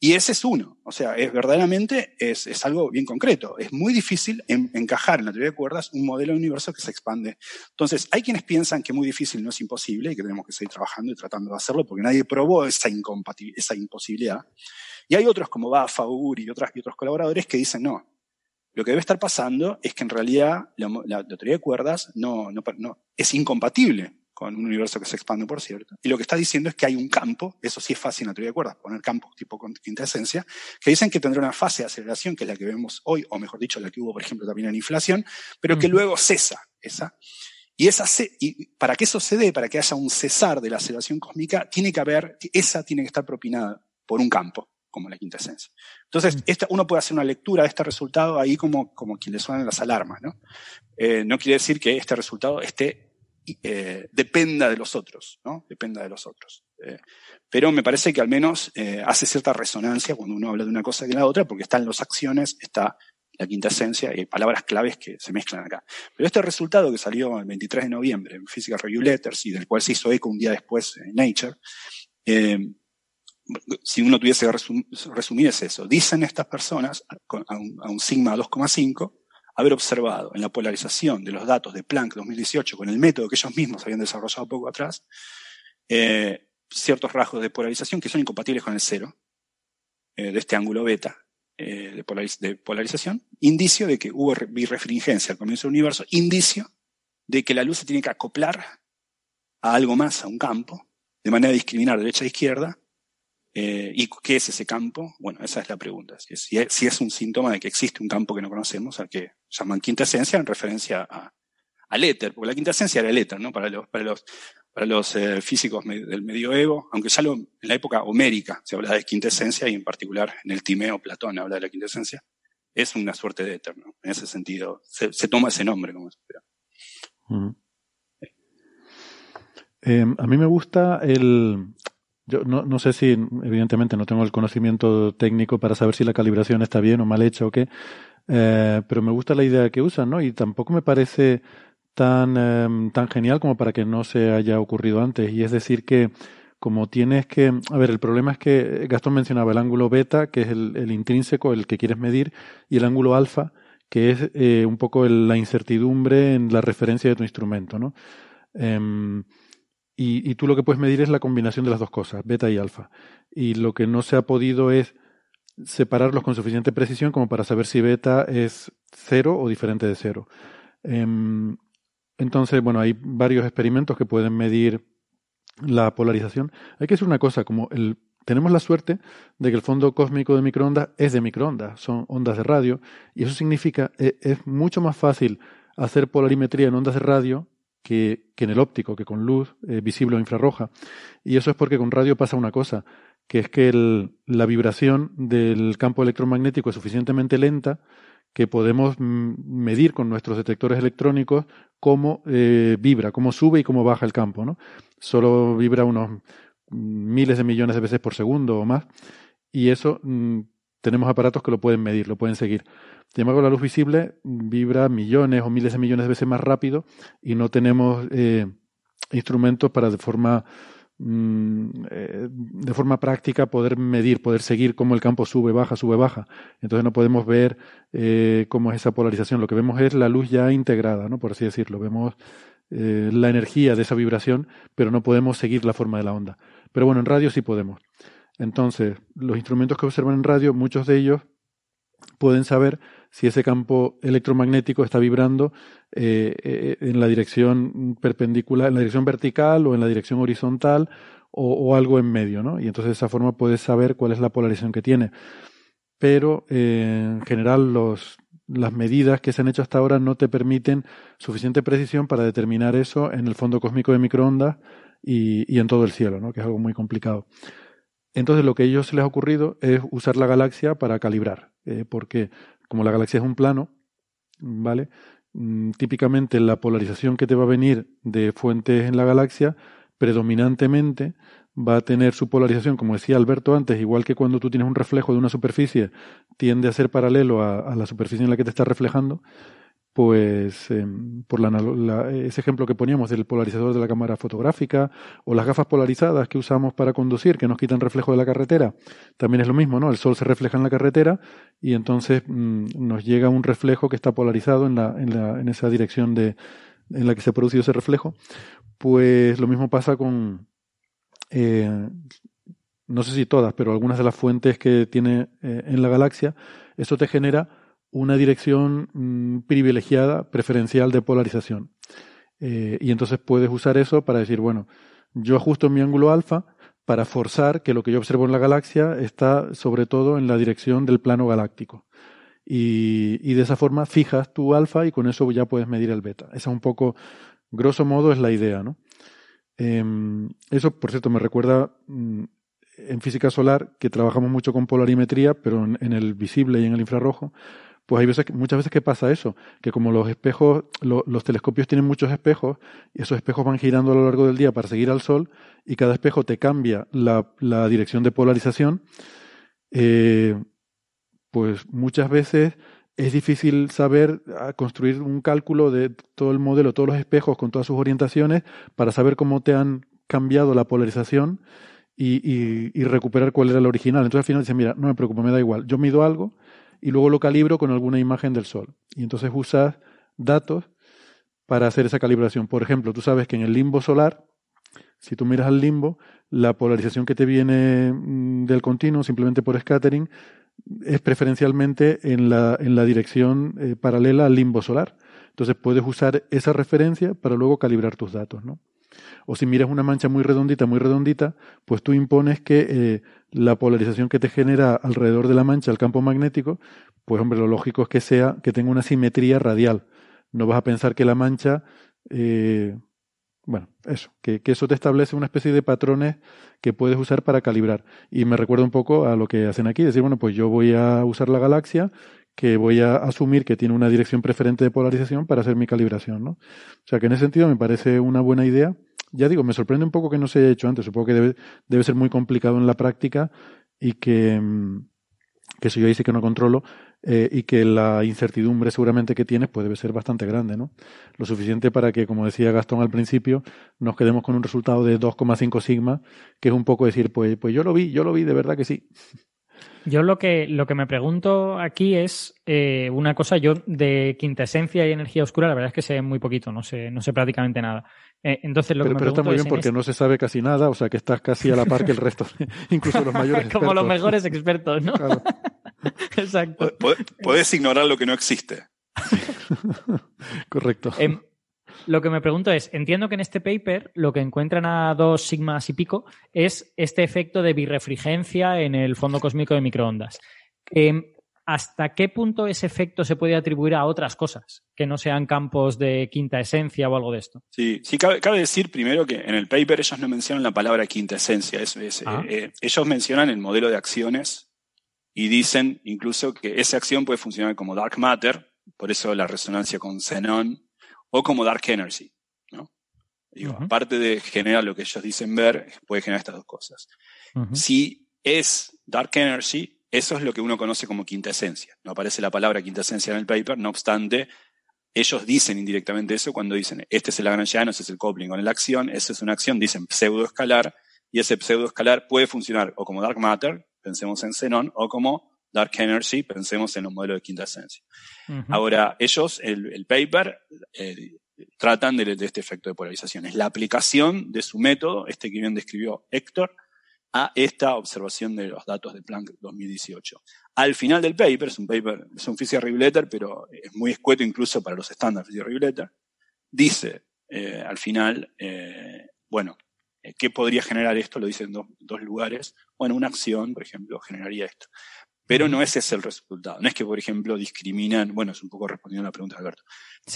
G: Y ese es uno. O sea, es verdaderamente es, es algo bien concreto. Es muy difícil en- encajar en la teoría de cuerdas un modelo de universo que se expande. Entonces, hay quienes piensan que muy difícil no es imposible y que tenemos que seguir trabajando y tratando de hacerlo porque nadie probó esa, esa imposibilidad. Y hay otros como Bafa, Uri y, otras, y otros colaboradores que dicen no. Lo que debe estar pasando es que en realidad la, la- la teoría de cuerdas no, no, no- es incompatible con un universo que se expande, por cierto. Y lo que está diciendo es que hay un campo, eso sí es fácil en la teoría de cuerdas, poner campos tipo con quinta esencia, que dicen que tendrá una fase de aceleración, que es la que vemos hoy, o mejor dicho, la que hubo, por ejemplo, también en inflación, pero que luego cesa esa. Y, esa y para que eso se dé, para que haya un cesar de la aceleración cósmica, tiene que haber, esa tiene que estar propinada por un campo, como la quinta esencia. Entonces, esta, uno puede hacer una lectura de este resultado ahí como, como quien le suenan las alarmas, ¿no? Eh, no quiere decir que este resultado esté, eh, dependa de los otros, ¿no? Dependa de los otros. Eh, pero me parece que al menos eh, hace cierta resonancia cuando uno habla de una cosa que la otra, porque están las acciones, está la quinta esencia y hay palabras claves que se mezclan acá. Pero este resultado que salió el 23 de noviembre en Physical Review Letters y del cual se hizo eco un día después en Nature, eh, si uno tuviese que resum- resumir es eso. Dicen estas personas, a un, sigma 2,5, haber observado en la polarización de los datos de Planck 2018 con el método que ellos mismos habían desarrollado poco atrás, eh, ciertos rasgos de polarización que son incompatibles con el cero eh, de este ángulo beta eh, de, polariz- de polarización, indicio de que hubo re- birefringencia al comienzo del universo, indicio de que la luz se tiene que acoplar a algo más, a un campo, de manera discriminar derecha e izquierda, eh, ¿Y qué es ese campo? Bueno, esa es la pregunta. Si es, si es- un síntoma de que existe un campo que no conocemos, al que llaman quinta esencia, en referencia a, al éter, porque la quinta esencia era el éter, ¿no? Para los, para los, para los eh, físicos del medioevo, aunque ya lo- en la época homérica se habla de quinta esencia y en particular en el Timeo Platón habla de la quinta esencia, es una suerte de éter, ¿no? En ese sentido, se, se toma ese nombre como se.
D: Eh, a mí me gusta el. Yo no, no sé si, evidentemente, no tengo el conocimiento técnico para saber si la calibración está bien o mal hecha o qué, eh, pero me gusta la idea que usan, ¿no? Y tampoco me parece tan, eh, tan genial como para que no se haya ocurrido antes. Y es decir que, como tienes que. A ver, el problema es que Gastón mencionaba el ángulo beta, que es el, intrínseco, el que quieres medir, y el ángulo alfa, que es eh, un poco el- la incertidumbre en la referencia de tu instrumento, ¿no? Y, tú lo que puedes medir es la combinación de las dos cosas, beta y alfa. Y lo que no se ha podido es separarlos con suficiente precisión como para saber si beta es cero o diferente de cero. Em, entonces, bueno, hay varios experimentos que pueden medir la polarización. Hay que decir una cosa, como el, tenemos la suerte de que el fondo cósmico de microondas es de microondas, son ondas de radio, y eso significa que es mucho más fácil hacer polarimetría en ondas de radio que, en el óptico, que con luz eh, visible o infrarroja. Y eso es porque con radio pasa una cosa, que es que el- la vibración del campo electromagnético es suficientemente lenta que podemos mm, medir con nuestros detectores electrónicos cómo eh, vibra, cómo sube y cómo baja el campo. ¿no? Solo vibra unos miles de millones de veces por segundo o más. Y eso mm, tenemos aparatos que lo pueden medir, lo pueden seguir. Sin embargo, la luz visible vibra millones o miles de millones de veces más rápido y no tenemos eh, instrumentos para de forma mm, eh, de forma práctica poder medir, poder seguir cómo el campo sube, baja, sube, baja. Entonces no podemos ver eh, cómo es esa polarización. Lo que vemos es la luz ya integrada, ¿no? por así decirlo. Vemos la energía de esa vibración, pero no podemos seguir la forma de la onda. Pero bueno, en radio sí podemos. Entonces, los instrumentos que observan en radio, muchos de ellos pueden saber si ese campo electromagnético está vibrando eh, eh, en la dirección perpendicular, en la dirección vertical o en la dirección horizontal o, algo en medio, ¿no? Y entonces de esa forma puedes saber cuál es la polarización que tiene. Pero eh, en general los, las medidas que se han hecho hasta ahora no te permiten suficiente precisión para determinar eso en el fondo cósmico de microondas y, y en todo el cielo, ¿no? que es algo muy complicado. Entonces lo que a ellos se les ha ocurrido es usar la galaxia para calibrar, porque como la galaxia es un plano, ¿vale? Mm, típicamente la polarización que te va a venir de fuentes en la galaxia predominantemente va a tener su polarización, como decía Alberto antes, igual que cuando tú tienes un reflejo de una superficie, tiende a ser paralelo a, la superficie en la que te está reflejando, pues em, por la, ese ejemplo que poníamos del polarizador de la cámara fotográfica o las gafas polarizadas que usamos para conducir, que nos quitan reflejo de la carretera, también es lo mismo, ¿no? El sol se refleja en la carretera y entonces mm, nos llega un reflejo que está polarizado en, la, en, la, en esa dirección de, en la que se ha producido ese reflejo. Pues lo mismo pasa con, eh, no sé si todas, pero algunas de las fuentes que tiene eh, en la galaxia, eso te genera una dirección mm, privilegiada, preferencial de polarización. Eh, y entonces puedes usar eso para decir, bueno, yo ajusto mi ángulo alfa para forzar que lo que yo observo en la galaxia está sobre todo en la dirección del plano galáctico. Y, de esa forma fijas tu alfa y con eso ya puedes medir el beta. Esa un poco, grosso modo, es la idea, ¿no? Em, eso, por cierto, me recuerda mm, en física solar que trabajamos mucho con polarimetría, pero en, el visible y en el infrarrojo. Pues hay veces, muchas veces que pasa eso, que como los espejos, los telescopios tienen muchos espejos, y esos espejos van girando a lo largo del día para seguir al Sol, y cada espejo te cambia la, dirección de polarización, eh, pues muchas veces es difícil saber construir un cálculo de todo el modelo, todos los espejos con todas sus orientaciones para saber cómo te han cambiado la polarización y, recuperar cuál era la original. Entonces al final dice, mira, no me preocupo, me da igual. Yo mido algo y luego lo calibro con alguna imagen del Sol. Y entonces usas datos para hacer esa calibración. Por ejemplo, tú sabes que en el limbo solar, si tú miras al limbo, la polarización que te viene mm, del continuo, simplemente por scattering, es preferencialmente en la, en la dirección eh, paralela al limbo solar. Entonces puedes usar esa referencia para luego calibrar tus datos. O si miras una mancha muy redondita, muy redondita, pues tú impones que eh, la polarización que te genera alrededor de la mancha el campo magnético, pues hombre, lo lógico es que sea, que tenga una simetría radial. No vas a pensar que la mancha eh, bueno, eso, que, eso te establece una especie de patrones que puedes usar para calibrar. Y me recuerda un poco a lo que hacen aquí, decir, bueno, pues yo voy a usar la galaxia, que voy a asumir que tiene una dirección preferente de polarización para hacer mi calibración, ¿no? O sea que en ese sentido me parece una buena idea. Ya digo, me sorprende un poco que no se haya hecho antes, supongo que debe, debe ser muy complicado en la práctica y que, mm, que eso yo ahí sí que no controlo, eh, y que la incertidumbre seguramente que tienes puede ser bastante grande, ¿no? Lo suficiente para que, como decía Gastón al principio, nos quedemos con un resultado de 2,5 sigma, que es un poco decir, pues, pues yo lo vi, yo lo vi, de verdad que sí.
F: Yo lo que, lo que me pregunto aquí es eh, una cosa, yo de quintesencia y energía oscura, la verdad es que sé muy poquito, no sé, no sé prácticamente nada. Eh, entonces lo
D: pero,
F: que me
D: pero está muy bien porque no se sabe casi nada, o sea que estás casi a la par que el resto, (laughs) incluso los mayores expertos. (laughs)
F: Como los mejores expertos, ¿no? (laughs) Exacto.
G: Puedes ignorar lo que no existe.
D: Correcto.
F: Em, lo que me pregunto es, entiendo que en este paper lo que encuentran a dos sigmas y pico es este efecto de birrefrigencia en el fondo cósmico de microondas. Em, ¿Hasta qué punto ese efecto se puede atribuir a otras cosas que no sean campos de quinta esencia o algo de esto?
G: Sí, sí cabe, decir primero que en el paper ellos no mencionan la palabra quinta esencia. Ah. Eh, ellos mencionan el modelo de acciones y dicen incluso que esa acción puede funcionar como dark matter, por eso la resonancia con xenón, o como dark energy. ¿no? Aparte de generar lo que ellos dicen ver, puede generar estas dos cosas. Si es dark energy, eso es lo que uno conoce como quintesencia. No aparece la palabra quintesencia en el paper, no obstante, ellos dicen indirectamente eso cuando dicen, este es el Lagrangiano, ese es el coupling con la acción, esa es una acción, dicen pseudoescalar, y ese pseudoescalar puede funcionar o como dark matter, pensemos en xenón, o como dark energy, pensemos en un modelo de quinta esencia. Ahora, ellos, el, paper, eh, tratan de, este efecto de polarización. Es la aplicación de su método, este que bien describió Héctor, a esta observación de los datos de Planck 2018. Al final del paper, es un paper, es un Review Letter, pero es muy escueto incluso para los estándares Physical Review Letter, dice eh, al final, eh, bueno, ¿qué podría generar esto? Lo dicen en dos, dos lugares. Bueno, una acción, por ejemplo, generaría esto. Pero no ese es el resultado. No es que, por ejemplo, discriminan, bueno, es un poco respondiendo a la pregunta de Alberto.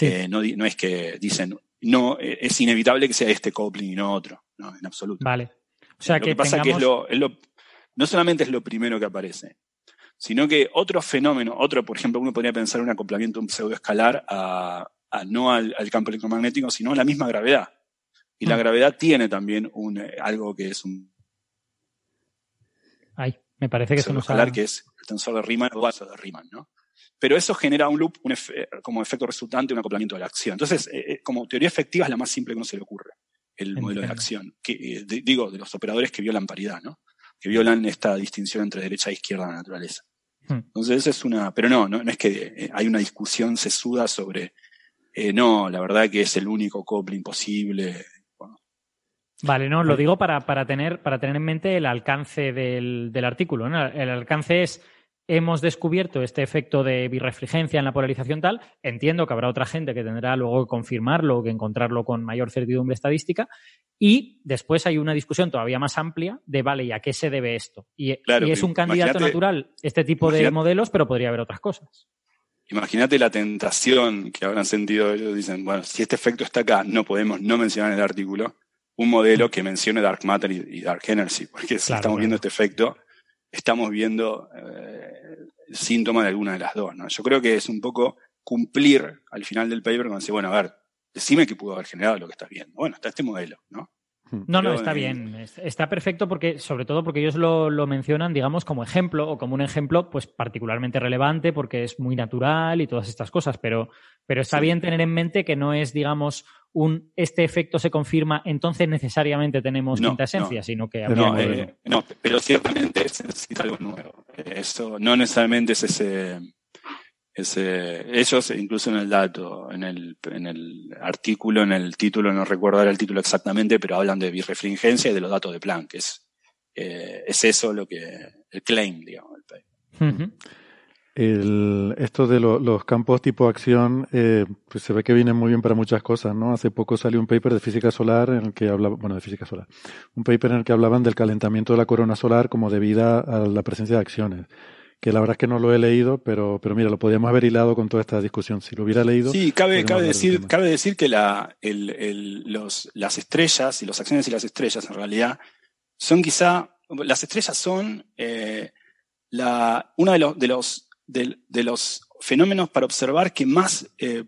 G: Eh, no, no, es que dicen, no, eh, es inevitable que sea este coupling y no otro. No, en absoluto.
F: Vale. O sea
G: lo
F: que,
G: que pasa
F: tengamos...
G: que es lo, es lo, no solamente es lo primero que aparece, sino que otro fenómeno, otro, por ejemplo, uno podría pensar un acoplamiento un pseudoescalar a, a no al, al, campo electromagnético, sino a la misma gravedad. Y mm. la gravedad tiene también un, eh, algo que es un
F: Ay, me parece que se nos
G: ha... que es el tensor de Riemann o vaso de Riemann, ¿no? Pero eso genera un loop un efe, como efecto resultante un acoplamiento de la acción. Entonces, eh, como teoría efectiva es la más simple que uno se le ocurre, el Entiendo. modelo de acción. Que, eh, de, digo, de los operadores que violan paridad, ¿no? Que violan esta distinción entre derecha e izquierda de la naturaleza. Hmm. Entonces, esa es una... Pero no, no, no es que eh, hay una discusión sesuda sobre... Eh, no, la verdad que es el único coupling posible.
F: Vale, no, lo digo para, para, tener, para tener en mente el alcance del, del artículo. ¿no? El alcance es, hemos descubierto este efecto de birrefringencia en la polarización tal, entiendo que habrá otra gente que tendrá luego que confirmarlo o que encontrarlo con mayor certidumbre estadística, y después hay una discusión todavía más amplia de, vale, ¿y a qué se debe esto? Y,
G: claro,
F: y es un candidato natural este tipo de modelos, pero podría haber otras cosas.
G: Imagínate la tentación que habrán sentido ellos, dicen, bueno, si este efecto está acá, no podemos no mencionar en el artículo un modelo que mencione dark matter y, y dark energy, porque si claro, estamos viendo este efecto, estamos viendo eh, el síntoma de alguna de las dos. ¿no? Yo creo que es un poco cumplir al final del paper cuando dice, bueno, a ver, decime que pudo haber generado lo que estás viendo. Bueno, está este modelo, ¿no?
F: No, no, está bien. Está perfecto porque, sobre todo porque ellos lo, lo, mencionan, digamos, como ejemplo o como un ejemplo, pues particularmente relevante porque es muy natural y todas estas cosas. Pero, pero está sí. bien tener en mente que no es, digamos, un este efecto se confirma, entonces necesariamente tenemos
G: no,
F: quinta esencia,
G: no.
F: sino que
G: no, eh, no, pero ciertamente se necesita algo nuevo. Esto no necesariamente es ese ese, ellos, incluso en el dato, en el, en el artículo, en el título, no recuerdo ahora el título exactamente, pero hablan de birrefringencia y de los datos de Planck, que es, eh, es eso lo que, el claim, digamos, del.
D: Uh -huh. El, esto de lo, los campos tipo acción, eh, pues se ve que viene muy bien para muchas cosas, ¿no? Hace poco salió un paper de física solar en el que hablaba, bueno, de física solar, un paper en el que hablaban del calentamiento de la corona solar como debida a la presencia de acciones que la verdad es que no lo he leído, pero, pero mira, lo podríamos haber hilado con toda esta discusión. Si lo hubiera leído.
G: Sí, cabe, cabe, decir, cabe decir que la, el, el, los, las estrellas y las acciones y las estrellas en realidad son quizá, las estrellas son eh, la, uno de los, de, los, de, de, los fenómenos para observar que más eh,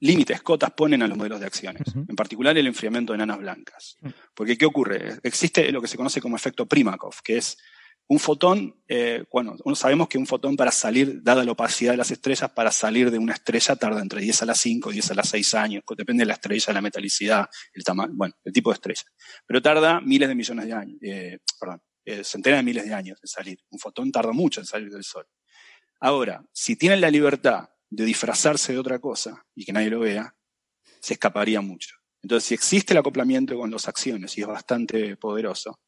G: límites, cotas ponen a los modelos de acciones, uh -huh. en particular el enfriamiento de enanas blancas. Uh -huh. Porque, ¿qué ocurre? Existe lo que se conoce como efecto Primakov, que es un fotón, eh, bueno, sabemos que un fotón para salir, dada la opacidad de las estrellas, para salir de una estrella tarda entre 10 a las 5 y 10 a las 6 años, depende de la estrella, la metalicidad, el tamaño, bueno, el tipo de estrella. Pero tarda miles de millones de años, eh, perdón, eh, centenas de miles de años en salir. Un fotón tarda mucho en salir del Sol. Ahora, si tienen la libertad de disfrazarse de otra cosa y que nadie lo vea, se escaparía mucho. Entonces, si existe el acoplamiento con las acciones y es bastante poderoso,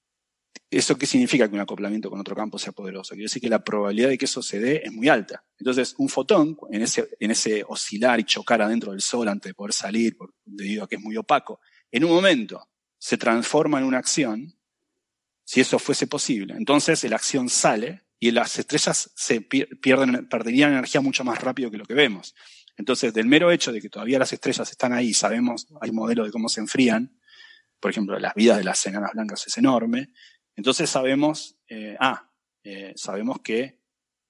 G: ¿Eso qué significa que un acoplamiento con otro campo sea poderoso? Quiere decir que la probabilidad de que eso se dé es muy alta. Entonces, un fotón, en ese, en ese oscilar y chocar adentro del Sol antes de poder salir, debido a que es muy opaco, en un momento se transforma en una acción, si eso fuese posible. Entonces, la acción sale y las estrellas se pierden, perderían energía mucho más rápido que lo que vemos. Entonces, del mero hecho de que todavía las estrellas están ahí, sabemos, hay modelos de cómo se enfrían, por ejemplo, las vidas de las enanas blancas es enorme, entonces sabemos, eh, ah, eh, sabemos que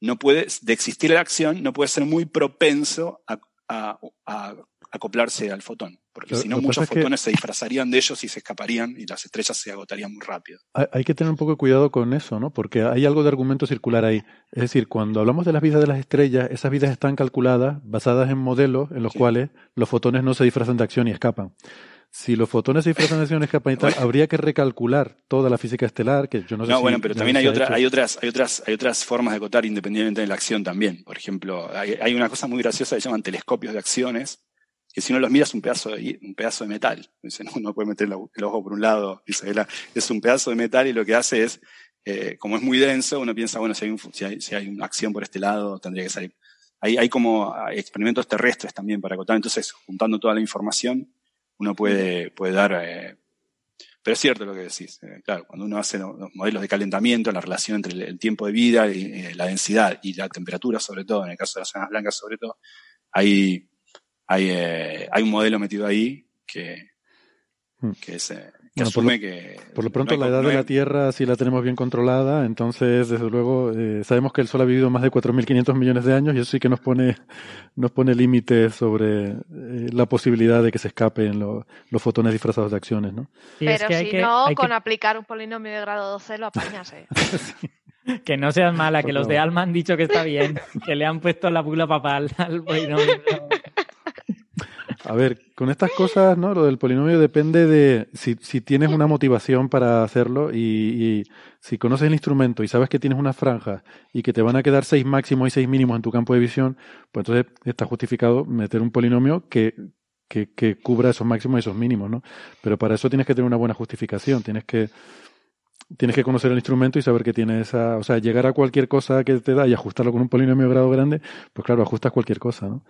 G: no puede, de existir la acción, no puede ser muy propenso a, a, a acoplarse al fotón, porque si no muchos fotones se disfrazarían de ellos y se escaparían y las estrellas se agotarían muy rápido.
D: Hay, hay, que tener un poco de cuidado con eso, ¿no? Porque hay algo de argumento circular ahí. Es decir, cuando hablamos de las vidas de las estrellas, esas vidas están calculadas basadas en modelos en los sí. cuales los fotones no se disfrazan de acción y escapan si los fotones se disfrazan de acciones bueno. habría que recalcular toda la física estelar, que yo no sé
G: No,
D: si
G: bueno, pero también hay, otra, hay, otras, hay, otras, hay otras formas de acotar independientemente de la acción también. Por ejemplo, hay, hay una cosa muy graciosa que se llaman telescopios de acciones, que si uno los mira es un pedazo de, un pedazo de metal. Dice, no, uno puede meter el ojo por un lado, dice, es un pedazo de metal y lo que hace es eh, como es muy denso, uno piensa, bueno, si hay, un, si, hay, si hay una acción por este lado, tendría que salir. Hay, hay como hay experimentos terrestres también para acotar. Entonces, juntando toda la información, uno puede, puede dar... Eh, pero es cierto lo que decís. Eh, claro, cuando uno hace los, modelos de calentamiento, la relación entre el, el tiempo de vida y eh, la densidad y la temperatura, sobre todo, en el caso de las zonas blancas, sobre todo, hay, hay, eh, hay un modelo metido ahí que,
D: Hmm.
G: que, es, eh,
D: Bueno, por
G: asume
D: lo-
G: que...
D: Por lo pronto,
G: no
D: la edad
G: no
D: de la Tierra sí la tenemos bien controlada, entonces, desde luego, eh, sabemos que el Sol ha vivido más de 4.500 millones de años y eso sí que nos pone, nos pone límites sobre eh, la posibilidad de que se escapen lo- los fotones disfrazados de acciones, ¿no?
F: Y es
E: Pero
F: que
E: si
F: que-
E: no,
F: hay que-
E: con aplicar un polinomio de grado 12 lo apañas, ¿eh? (laughs)
F: Que no seas mala, que los de. Alma han dicho que está bien, que le han puesto la bula papal al polinomio. (laughs)
D: A ver, con estas cosas, ¿no? Lo del polinomio depende de si, si tienes una motivación para hacerlo y, y si conoces el instrumento y sabes que tienes unas franjas y que te van a quedar seis máximos y seis mínimos en tu campo de visión, pues entonces está justificado meter un polinomio que, que, que cubra esos máximos y esos mínimos, ¿no? Pero para eso tienes que tener una buena justificación, tienes que tienes que conocer el instrumento y saber que tiene esa, o sea, llegar a cualquier cosa que te da y ajustarlo con un polinomio de grado grande, pues claro, ajustas cualquier cosa, ¿no?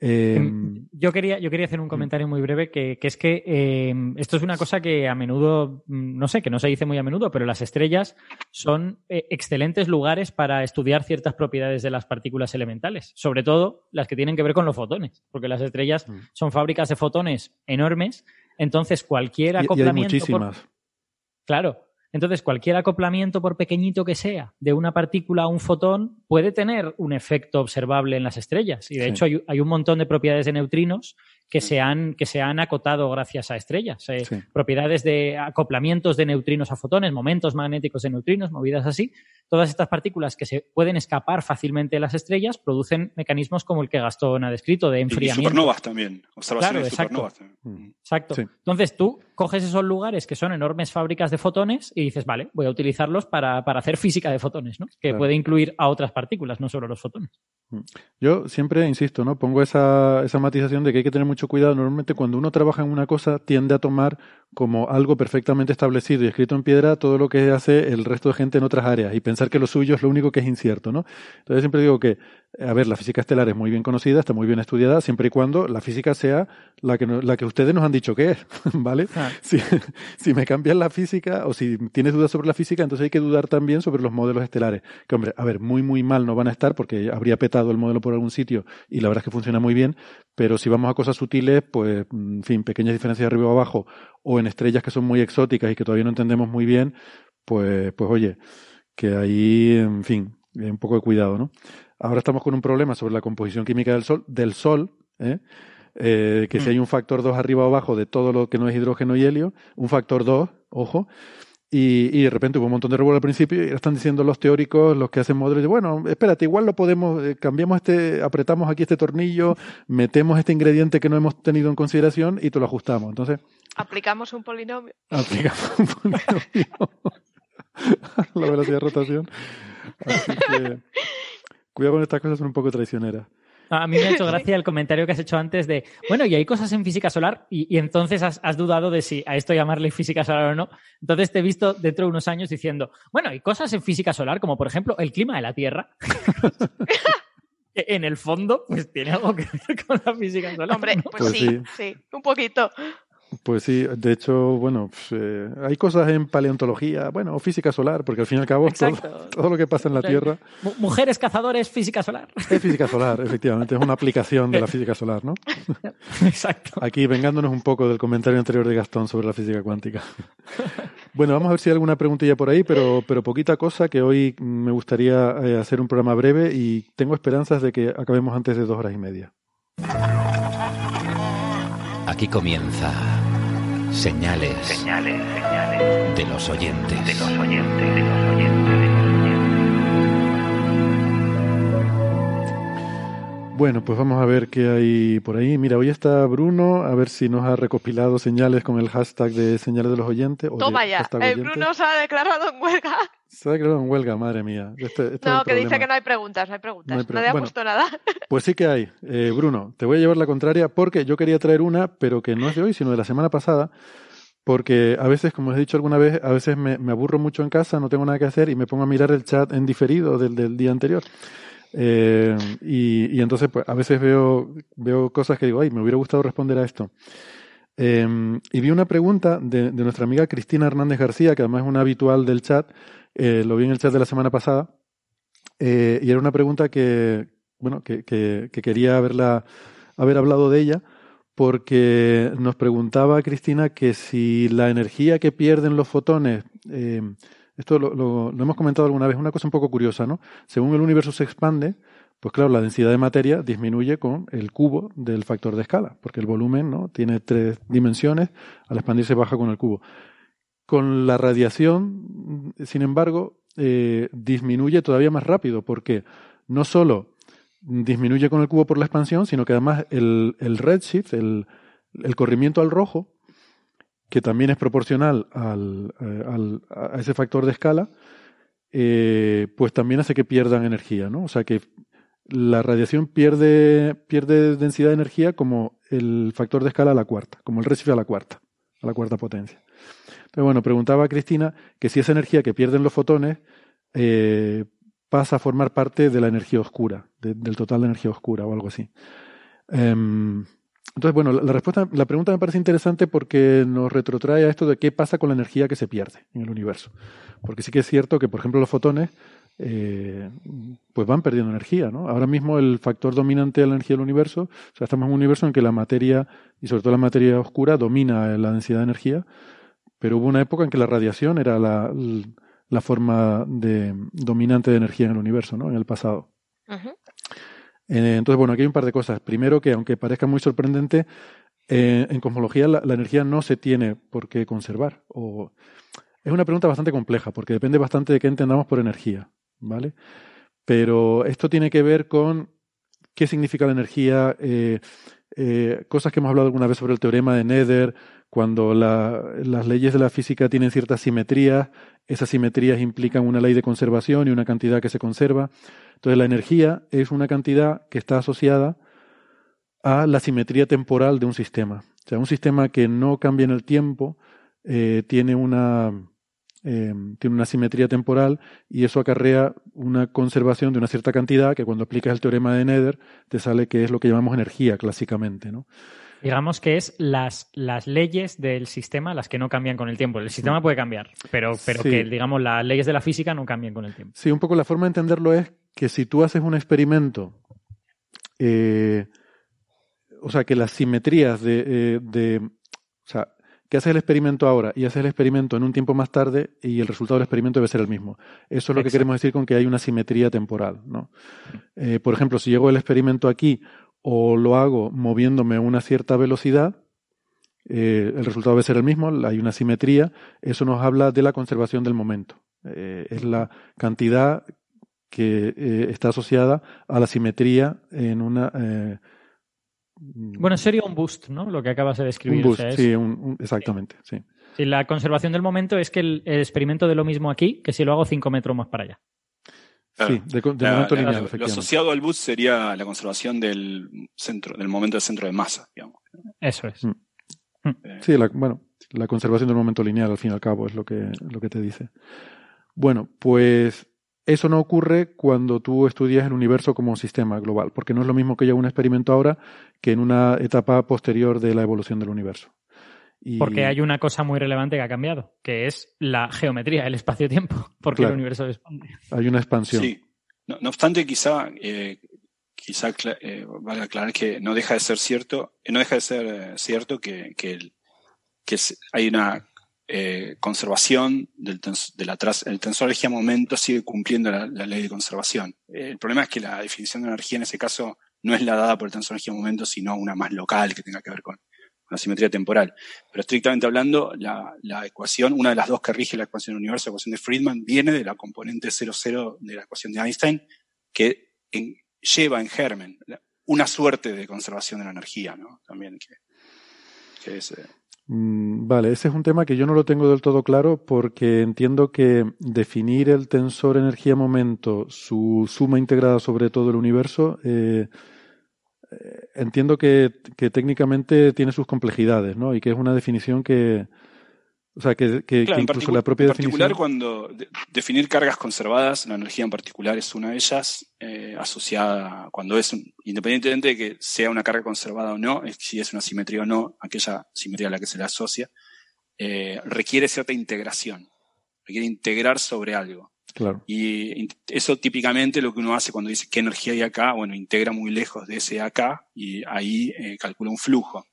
D: Eh,
F: Yo quería, yo quería hacer un comentario muy breve que, que es que eh, esto es una cosa que a menudo, mm, no sé, que no se dice muy a menudo, pero las estrellas son eh, excelentes lugares para estudiar ciertas propiedades de las partículas elementales, sobre todo las que tienen que ver con los fotones, porque las estrellas
D: Mm.
F: son fábricas de fotones enormes, entonces cualquier
D: y- y, hay
F: acoplamiento por-
D: muchísimas.
F: Claro. Entonces, cualquier acoplamiento, por pequeñito que sea, de una partícula a un fotón, puede tener un efecto observable en las estrellas. Y de
D: Sí.
F: hecho, hay, hay un montón de propiedades de neutrinos que se han, que se han acotado gracias a estrellas. Eh,
D: Sí.
F: Propiedades de acoplamientos de neutrinos a fotones, momentos magnéticos de neutrinos, movidas así. Todas estas partículas que se pueden escapar fácilmente de las estrellas producen mecanismos como el que Gastón ha descrito, de
G: Y
F: enfriamiento.
G: supernovas también. Observaciones
F: Claro,
G: de
F: exacto.
G: supernovas también.
D: Mm.
F: Exacto.
D: Sí.
F: Entonces tú coges esos lugares que son enormes fábricas de fotones y dices, vale, voy a utilizarlos para, para hacer física de fotones, ¿no? Que
D: Claro.
F: puede incluir a otras partículas, no solo los fotones.
D: Yo siempre insisto, ¿no? Pongo esa, esa matización de que hay que tener mucho cuidado. Normalmente cuando uno trabaja en una cosa tiende a tomar como algo perfectamente establecido y escrito en piedra todo lo que hace el resto de gente en otras áreas y pensar que lo suyo es lo único que es incierto, ¿no? Entonces siempre digo que, a ver, la física estelar es muy bien conocida, está muy bien estudiada, siempre y cuando la física sea la que, no- la que ustedes nos han dicho que es, (laughs) ¿vale?
F: Ah.
D: Si, si me cambias la física o si tienes dudas sobre la física, entonces hay que dudar también sobre los modelos estelares. Que hombre, a ver, muy muy mal no van a estar porque habría petado el modelo por algún sitio y la verdad es que funciona muy bien, pero si vamos a cosas sutiles, pues, en fin, pequeñas diferencias de arriba o abajo o en estrellas que son muy exóticas y que todavía no entendemos muy bien, pues, pues oye, que ahí, en fin, un poco de cuidado, ¿no? Ahora estamos con un problema sobre la composición química del Sol, del Sol, ¿eh? Eh, que si hay un factor 2 arriba o abajo de todo lo que no es hidrógeno y helio, un factor 2, ojo, y, y de repente hubo un montón de revuelo al principio y ahora están diciendo los teóricos, los que hacen modelos, de, bueno, espérate, igual lo podemos, eh, cambiamos este, apretamos aquí este tornillo, metemos este ingrediente que no hemos tenido en consideración y te lo ajustamos. Entonces,
E: Aplicamos un polinomio.
D: aplicamos un polinomio (laughs) la velocidad de rotación. Así que, cuidado con estas cosas, son un poco traicioneras.
F: A mí me ha hecho (laughs) gracia el comentario que has hecho antes de, bueno, y hay cosas en física solar y, y entonces has, has dudado de si a esto llamarle física solar o no. Entonces te he visto dentro de unos años diciendo, bueno, hay cosas en física solar como por ejemplo el clima de la Tierra. (laughs) en el fondo, pues tiene algo que ver con la física solar.
E: Hombre,
F: ¿no?
E: pues,
D: Pues
E: sí,
D: sí.
E: sí, un poquito.
D: Pues sí, de hecho, bueno, pues, eh, hay cosas en paleontología, bueno, o física solar, porque al fin y al cabo todo, (laughs) todo lo que pasa en la. Tierra
F: Mu- Mujeres cazadores, física solar.
D: es física solar, (laughs) efectivamente, es una aplicación de la física solar, ¿no?
F: Exacto.
D: Aquí vengándonos un poco del comentario anterior de Gastón sobre la física cuántica. Bueno, vamos a ver si hay alguna preguntilla por ahí, pero, pero poquita cosa, que hoy me gustaría eh, hacer un programa breve y tengo esperanzas de que acabemos antes de dos horas y media.
B: Aquí comienza Señales,
C: Señales, señales
B: de los oyentes.
C: de los oyentes, de los oyentes, de los oyentes.
D: Bueno, pues vamos a ver qué hay por ahí. Mira, hoy está Bruno, a ver si nos ha recopilado señales con el hashtag de señales de los oyentes. o
E: Toma ya. El
D: oyentes.
E: Bruno se ha declarado en huelga.
D: Se ha declarado en huelga, madre mía. Este- este es
E: No, que dice que no hay preguntas, no hay preguntas.
D: No hay pre-
E: Nadie ha
D: bueno.
E: puesto nada. (laughs)
D: Pues sí que hay. Eh, Bruno, te voy a llevar la contraria porque yo quería traer una, pero que no es de hoy, sino de la semana pasada, porque a veces, como os he dicho alguna vez, a veces me, me, aburro mucho en casa, no tengo nada que hacer y me pongo a mirar el chat en diferido del, del día anterior. Eh, y, y, entonces, pues, a veces veo, veo cosas que digo, ay, me hubiera gustado responder a esto. Eh, y vi una pregunta de, de, nuestra amiga Cristina Hernández García, que además es una habitual del chat, eh, lo vi en el chat de la semana pasada, eh, y era una pregunta que, bueno, que, que, que quería haberla, haber hablado de ella, porque nos preguntaba Cristina que si la energía que pierden los fotones, eh, esto lo, lo, lo, hemos comentado alguna vez, una cosa un poco curiosa, ¿no? Según el universo se expande, pues claro, la densidad de materia disminuye con el cubo del factor de escala, porque el volumen ¿no? tiene tres dimensiones, al expandirse baja con el cubo. Con la radiación, sin embargo, eh, disminuye todavía más rápido, porque no solo disminuye con el cubo por la expansión, sino que además el, redshift, el, corrimiento al rojo, que también es proporcional al, eh, a ese factor de escala, eh, pues también hace que pierdan energía, ¿no? O sea que la radiación pierde, pierde densidad de energía como el factor de escala a la cuarta, como el redshift a la cuarta, a la cuarta potencia. Entonces, bueno, preguntaba a Cristina que si esa energía que pierden los fotones eh, pasa a formar parte de la energía oscura, de, del total de energía oscura o algo así. Um, entonces, bueno, la respuesta, la pregunta me parece interesante porque nos retrotrae a esto de qué pasa con la energía que se pierde en el universo. Porque sí que es cierto que, por ejemplo, los fotones eh, pues van perdiendo energía, ¿no? Ahora mismo el factor dominante de la energía del universo, o sea, estamos en un universo en que la materia, y sobre todo la materia oscura, domina la densidad de energía, pero hubo una época en que la radiación era la, la forma de, dominante de energía en el universo, ¿no? En el pasado. Uh -huh. eh, entonces, bueno, aquí hay un par de cosas. Primero, que aunque parezca muy sorprendente, eh, en cosmología la, la, energía no se tiene por qué conservar. O... Es una pregunta bastante compleja, porque depende bastante de qué entendamos por energía, ¿vale? Pero esto tiene que ver con qué significa la energía, eh, eh, cosas que hemos hablado alguna vez sobre el teorema de Nether, cuando la, las leyes de la física tienen ciertas simetrías, esas simetrías implican una ley de conservación y una cantidad que se conserva. Entonces la energía es una cantidad que está asociada a la simetría temporal de un sistema. O sea, un sistema que no cambia en el tiempo eh, tiene una eh, tiene una simetría temporal y eso acarrea una conservación de una cierta cantidad que cuando aplicas el teorema de Nether te sale que es lo que llamamos energía clásicamente, ¿no?
F: Digamos que es las, las leyes del sistema las que no cambian con el tiempo. El sistema puede cambiar, pero, pero sí. que, digamos, las leyes de la física no cambian con el tiempo.
D: Sí, un poco la forma de entenderlo es que si tú haces un experimento, eh, o sea, que las simetrías de, eh, de, o sea, que haces el experimento ahora y haces el experimento en un tiempo más tarde y el resultado del experimento debe ser el mismo. Eso es lo Exacto. que queremos decir con que hay una simetría temporal, ¿no? Eh, por ejemplo, si llego el experimento aquí o lo hago moviéndome a una cierta velocidad, eh, el resultado debe ser el mismo, hay una simetría, eso nos habla de la conservación del momento. Eh, es la cantidad que eh, está asociada a la simetría en una...
F: Bueno, sería un boost, ¿no? Lo que acabas de describir.
D: Un boost,
F: o sea, es...
D: sí, un, un, exactamente, sí.
F: sí. La conservación del momento es que el, el experimento de lo mismo aquí que si lo hago 5 metros más para allá.
D: Claro. Sí, de, de la, momento lineal,
G: la, Lo asociado al boost sería la conservación del centro, del momento del centro de masa, digamos.
F: Eso es. Mm.
D: Eh. Sí, la, bueno, la conservación del momento lineal, al fin y al cabo, es lo que, lo que te dice. Bueno, pues eso no ocurre cuando tú estudias el universo como sistema global, porque no es lo mismo que yo un experimento ahora que en una etapa posterior de la evolución del universo.
F: Y... Porque hay una cosa muy relevante que ha cambiado, que es la geometría, el espacio-tiempo, (laughs) porque claro. el universo se expande.
D: Hay una expansión.
G: Sí. No, no obstante, quizá, eh, quizá eh, vale aclarar que no deja de ser cierto, no deja de ser eh, cierto que, que, el, que hay una eh, conservación del, tens, de la el tensor de energía momento sigue cumpliendo la, la ley de conservación. Eh, el problema es que la definición de energía en ese caso no es la dada por el tensor de energía momento, sino una más local que tenga que ver con, la simetría temporal. Pero estrictamente hablando, la, ecuación, una de las dos que rige la ecuación del universo, la ecuación de Friedman, viene de la componente 00 de la ecuación de Einstein, que lleva en germen una suerte de conservación de la energía, ¿no? También que, que es... Eh...
D: Vale, ese es un tema que yo no lo tengo del todo claro porque entiendo que definir el tensor energía-momento, su suma integrada sobre todo el universo, eh, entiendo que, que, técnicamente tiene sus complejidades, ¿no? Y que es una definición que, O sea, que, que,
G: Claro,
D: que
G: en,
D: incluso la propia
G: en particular
D: definición...
G: cuando de- definir cargas conservadas, la energía en particular es una de ellas, eh, asociada cuando es, independientemente de que sea una carga conservada o no, es- si es una simetría o no, aquella simetría a la que se le asocia, eh, requiere cierta integración, requiere integrar sobre algo.
D: Claro.
G: Y eso típicamente lo que uno hace cuando dice qué energía hay acá, bueno, integra muy lejos de ese acá y ahí eh, calcula un flujo.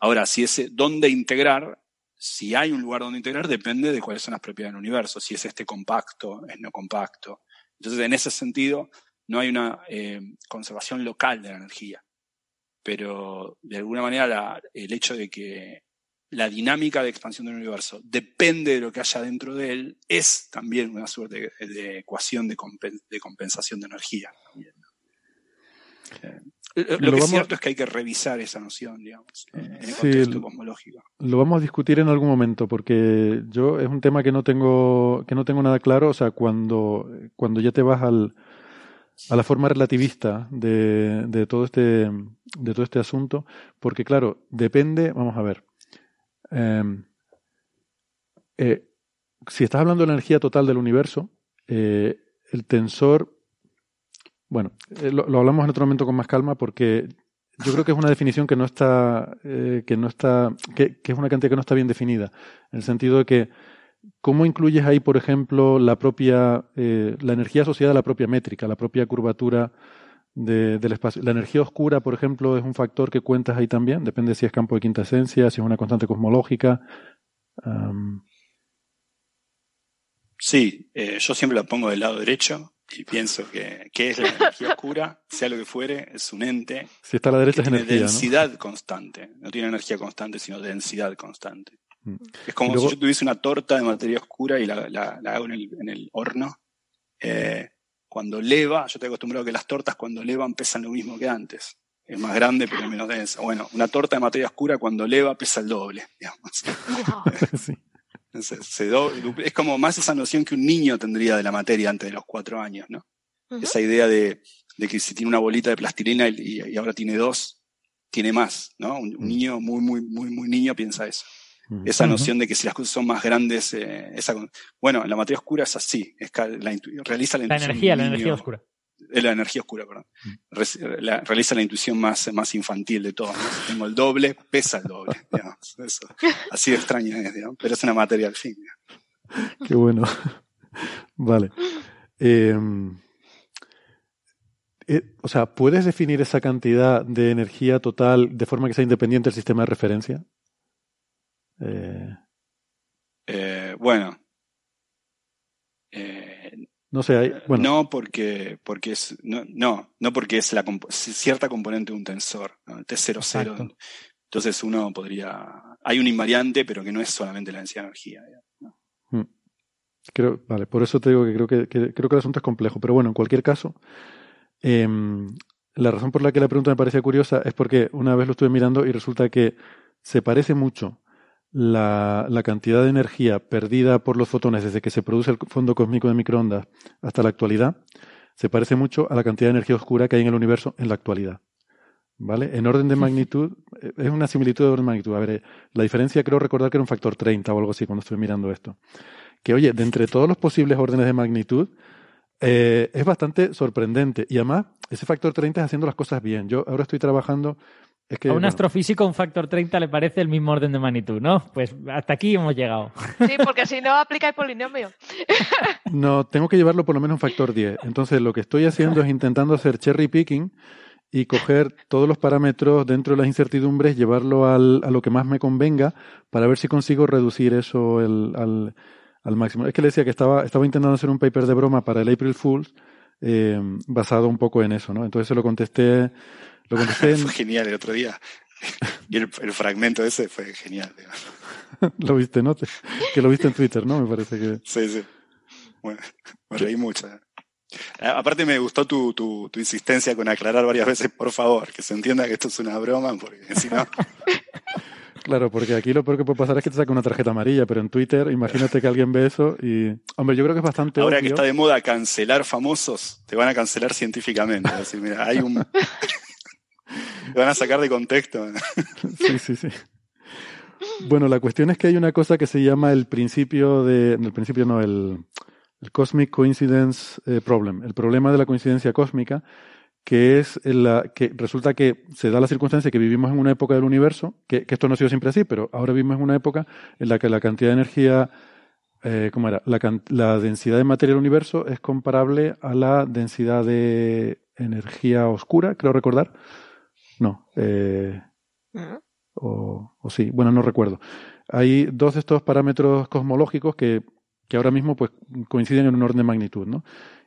G: Ahora, si ese dónde integrar, si hay un lugar donde integrar, depende de cuáles son las propiedades del universo, si es este compacto, es no compacto. Entonces, en ese sentido, no hay una eh, conservación local de la energía. Pero, de alguna manera, el hecho de que la dinámica de expansión del universo depende de lo que haya dentro de él, es también una suerte de, de ecuación de, compen- de compensación de energía. Eh, lo,
D: Lo
G: que es cierto es que hay que revisar esa noción, digamos, eh, en el
D: Sí,
G: contexto cosmológico.
D: Lo vamos a discutir en algún momento porque yo es un tema que no tengo que no tengo nada claro, o sea, cuando cuando ya te vas al a la forma relativista de, de todo este de todo este asunto, porque claro, depende, vamos a ver. Em, eh, si estás hablando de la energía total del universo, eh, el tensor bueno, eh, lo, hablamos en otro momento con más calma porque yo creo que es una definición que no está, que no está, que, es una cantidad que no está bien definida, en el sentido de que cómo incluyes ahí, por ejemplo, la propia, la energía asociada a la propia métrica, la propia curvatura de- del espacio. La energía oscura, por ejemplo, es un factor que cuentas ahí también, depende si es campo de quinta esencia, si es una constante cosmológica.
G: Sí, eh, yo siempre la pongo del lado derecho y pienso que, que es la energía oscura, sea lo que fuere, es un ente
D: si está a la derecha
G: que
D: es
G: tiene
D: energía, ¿no?
G: densidad constante. No tiene energía constante, sino densidad constante.
D: Mm.
G: Es como
D: luego-
G: si yo tuviese una torta de materia oscura y la, la- la hago en el, en el horno. Eh, cuando leva, yo estoy acostumbrado a que las tortas cuando levan pesan lo mismo que antes. Es más grande pero menos densa. Bueno, una torta de materia oscura cuando leva pesa el doble, digamos. (laughs)
D: Sí.
G: Se es como más esa noción que un niño tendría de la materia antes de los cuatro años, ¿no? Esa idea de, de que si tiene una bolita de plastilina y, y ahora tiene dos, tiene más, ¿no? Un, un
D: Mm.
G: niño muy, muy, muy, muy niño piensa eso. Esa noción de que si las cosas son más grandes, eh, esa, bueno, en la materia oscura es así, es la realiza la
F: La
G: intuición
F: energía, la energía oscura.
G: eh, la energía oscura, perdón.
D: Mm.
G: Re- la- realiza la intuición más, más infantil de todos. ¿no? Si tengo el doble, pesa el doble. (laughs) digamos. Eso. Así de extraño es, digamos, pero es una materia al fin. digamos.
D: Qué bueno. (laughs) vale. Eh, eh, o sea, ¿puedes definir esa cantidad de energía total de forma que sea independiente del sistema de referencia? Eh,
G: Eh, bueno. Eh,
D: no sé, hay, bueno,
G: No porque, porque es, no, no, no porque es la cierta componente de un tensor, ¿no? el T00.
F: Exacto.
G: Entonces uno podría, hay un invariante, pero que no es solamente la densidad de energía.
D: mm, creo, vale, por eso te digo que creo que, que- creo que el asunto es complejo. Pero bueno, en cualquier caso, em, la razón por la que la pregunta me parecía curiosa es porque una vez lo estuve mirando y resulta que se parece mucho la, la cantidad de energía perdida por los fotones desde que se produce el fondo cósmico de microondas hasta la actualidad, se parece mucho a la cantidad de energía oscura que hay en el universo en la actualidad. ¿Vale? En orden de magnitud, eh, es una similitud de orden de magnitud. A ver, eh, la diferencia creo recordar que era un factor 30 o algo así cuando estuve mirando esto. Que oye, de entre todos los posibles órdenes de magnitud, eh, es bastante sorprendente. Y además, ese factor 30 es haciendo las cosas bien. Yo ahora estoy trabajando. Es que,
F: a un
D: bueno,
F: astrofísico un factor 30 le parece el mismo orden de magnitud, ¿no? Pues hasta aquí hemos llegado.
E: Sí, porque si no aplica el polinomio. (laughs)
D: No, tengo que llevarlo por lo menos un factor 10. Entonces, lo que estoy haciendo es intentando hacer cherry picking y coger todos los parámetros dentro de las incertidumbres, llevarlo al- a lo que más me convenga para ver si consigo reducir eso el- al, al máximo. Es que le decía que estaba, estaba intentando hacer un paper de broma para el April Fools eh, basado un poco en eso, ¿no? Entonces se lo contesté, lo contesté en, (laughs)
G: fue genial el otro día. (laughs) Y el, el fragmento ese fue genial. (laughs)
D: lo viste, ¿no? Que lo viste en Twitter, ¿no? Me parece que...
G: Sí, sí. Bueno, me reí mucho. Aparte me gustó tu, tu, tu insistencia con aclarar varias veces, por favor, que se entienda que esto es una broma, porque si no,
D: Claro, porque aquí lo peor que puede pasar es que te saque una tarjeta amarilla, pero en Twitter, imagínate que alguien ve eso y... Hombre, yo creo que es bastante
G: ahora que
D: obvio.
G: está de moda cancelar famosos, te van a cancelar científicamente. Es decir, mira, hay un... te van a sacar de contexto.
D: Sí, sí, sí. Bueno, la cuestión es que hay una cosa que se llama el principio de. El principio no, el, el Cosmic Coincidence eh, Problem, el problema de la coincidencia cósmica, que es la que resulta que se da la circunstancia que vivimos en una época del universo, que, esto no ha sido siempre así, pero ahora vivimos en una época en la que la cantidad de energía, eh, ¿cómo era? La, la densidad de materia del universo es comparable a la densidad de energía oscura, creo recordar. No, eh, o, o sí, bueno, no recuerdo. Hay dos de estos parámetros cosmológicos que, que ahora mismo pues coinciden en un orden de magnitud, ¿no?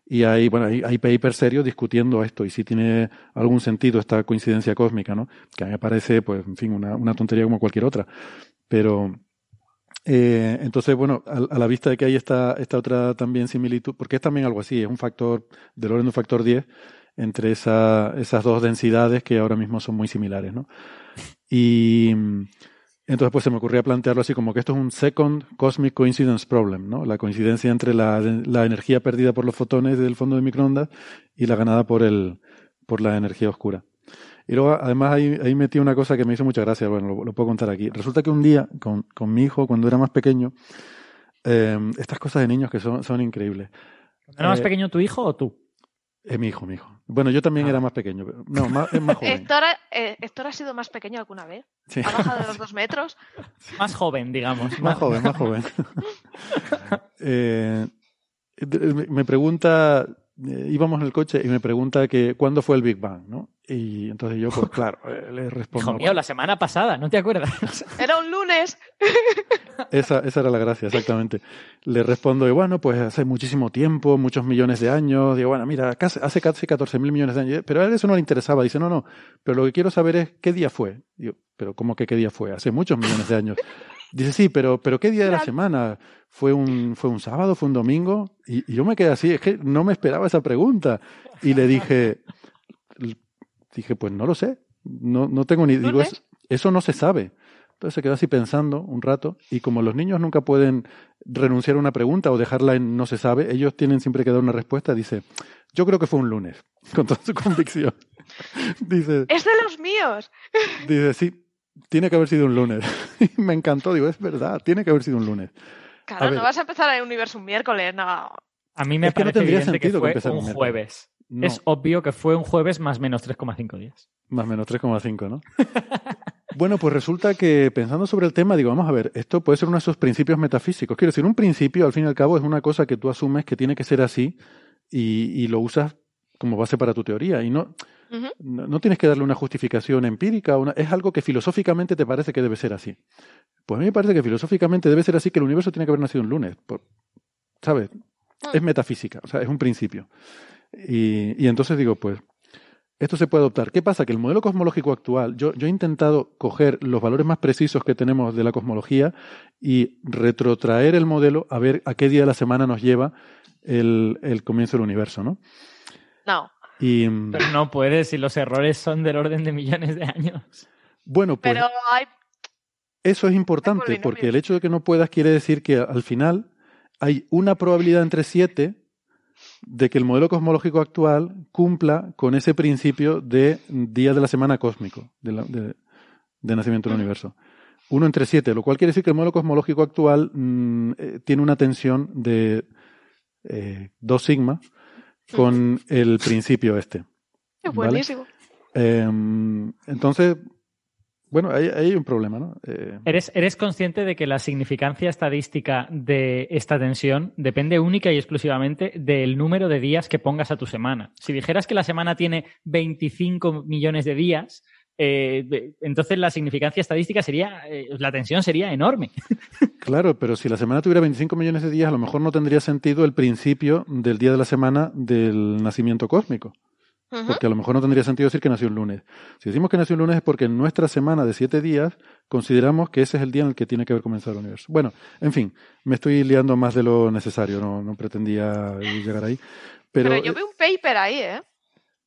D: Y hay, bueno, hay, hay papers serios discutiendo esto y si tiene algún sentido esta coincidencia cósmica, ¿no? Que a mí me parece, pues, en fin, una, una tontería como cualquier otra. Pero, eh, entonces, bueno, a, a la vista de que hay esta, esta otra también similitud, porque es también algo así, es un factor, del orden de un factor 10 entre esa, esas dos densidades que ahora mismo son muy similares, ¿no? Y entonces pues se me ocurría plantearlo así como que esto es un second cosmic coincidence problem, ¿no? La coincidencia entre la, la energía perdida por los fotones del fondo de microondas y la ganada por el, por la energía oscura. Y luego, además, ahí, ahí metí una cosa que me hizo mucha gracia, bueno, lo, lo puedo contar aquí. Resulta que un día, con, con mi hijo, cuando era más pequeño, eh, estas cosas de niños que son, son increíbles.
F: ¿Era más
D: Eh,
F: pequeño tu hijo o tú?
D: Es mi hijo, mi hijo. Bueno, yo también era más pequeño. pero- No, más, es más (laughs) joven.
E: ¿Héctor, eh, ¿Héctor ha sido más pequeño alguna vez?
D: Sí.
E: ¿Ha bajado de los dos metros? (laughs)
F: Más joven, digamos.
D: Más joven, más joven. (laughs) Eh, me pregunta, eh, íbamos en el coche y me pregunta que cuándo fue el Big Bang, ¿no? Y entonces yo, pues (laughs) claro, eh, le respondo.
F: Hijo mío, la semana pasada, ¿no te acuerdas? (laughs)
E: Era un lunes.
D: Esa, esa era la gracia, exactamente. Le respondo, y bueno, pues hace muchísimo tiempo, muchos millones de años. Digo, bueno, mira, casi- hace casi 14 mil millones de años. Pero a él eso no le interesaba. Dice, no, no, pero lo que quiero saber es qué día fue. Digo, pero ¿cómo que qué día fue? Hace muchos millones de años. Dice, sí, pero, pero ¿qué día de la semana? ¿Fue un, fue un sábado? ¿Fue un domingo? Y, y yo me quedé así, es que no me esperaba esa pregunta. Y le dije, dije, pues no lo sé. No, no tengo ni. Digo, "Es- eso no se sabe. Entonces se quedó así pensando un rato y como los niños nunca pueden renunciar a una pregunta o dejarla en no se sabe, ellos tienen siempre que dar una respuesta. Dice, yo creo que fue un lunes, (laughs) con toda su convicción. (laughs) Dice,
E: Es de los míos. (laughs)
D: dice, sí, tiene que haber sido un lunes. Y me encantó, digo, es verdad, tiene que haber sido un lunes. A
E: Claro,
D: ver.
E: no vas a empezar el universo un miércoles, no.
F: A mí me
D: Es que no
F: parece
D: tendría
F: evidente que
D: sentido que
F: fue
D: empezara
F: un jueves.
D: No.
F: Es obvio que fue un jueves más menos 3,5 días.
D: Más o menos 3,5, ¿no? (laughs) bueno, pues resulta que pensando sobre el tema, digo, vamos a ver, esto puede ser uno de esos principios metafísicos. Quiero decir, un principio, al fin y al cabo, es una cosa que tú asumes que tiene que ser así y, y lo usas como base para tu teoría. Y no, no, no tienes que darle una justificación empírica, una, es algo que filosóficamente te parece que debe ser así. Pues a mí me parece que filosóficamente debe ser así que el universo tiene que haber nacido un lunes. por- ¿Sabes? Es metafísica, o sea, es un principio. Y, y entonces digo, pues, esto se puede adoptar. ¿Qué pasa? Que el modelo cosmológico actual, yo, yo he intentado coger los valores más precisos que tenemos de la cosmología y retrotraer el modelo a ver a qué día de la semana nos lleva el, el comienzo del universo, ¿no?
E: No.
D: Y
F: Pero no puedes si los errores son del orden de millones de años.
D: bueno, pues
E: Pero hay.
D: eso es importante porque el hecho de que no puedas quiere decir que al final hay una probabilidad entre siete de que el modelo cosmológico actual cumpla con ese principio de día de la semana cósmico, de, la- de- de nacimiento del universo. Uno entre siete, lo cual quiere decir que el modelo cosmológico actual mm, eh, tiene una tensión de eh, dos sigma con el principio este.
E: Es
D: ¿vale?
E: buenísimo.
D: Eh, entonces, bueno, ahí, hay un problema, ¿no? Eh,
F: ¿Eres, ¿Eres consciente de que la significancia estadística de esta tensión depende única y exclusivamente del número de días que pongas a tu semana? Si dijeras que la semana tiene 25 millones de días, eh, entonces la significancia estadística sería, eh, la tensión sería enorme. (laughs)
D: Claro, pero si la semana tuviera 25 millones de días, a lo mejor no tendría sentido el principio del día de la semana del nacimiento cósmico. Porque a lo mejor no tendría sentido decir que nació un lunes. Si decimos que nació un lunes es porque en nuestra semana de siete días consideramos que ese es el día en el que tiene que haber comenzado el universo. Bueno, en fin, me estoy liando más de lo necesario, no, no pretendía llegar ahí. Pero,
E: Pero, yo veo un paper ahí, ¿eh?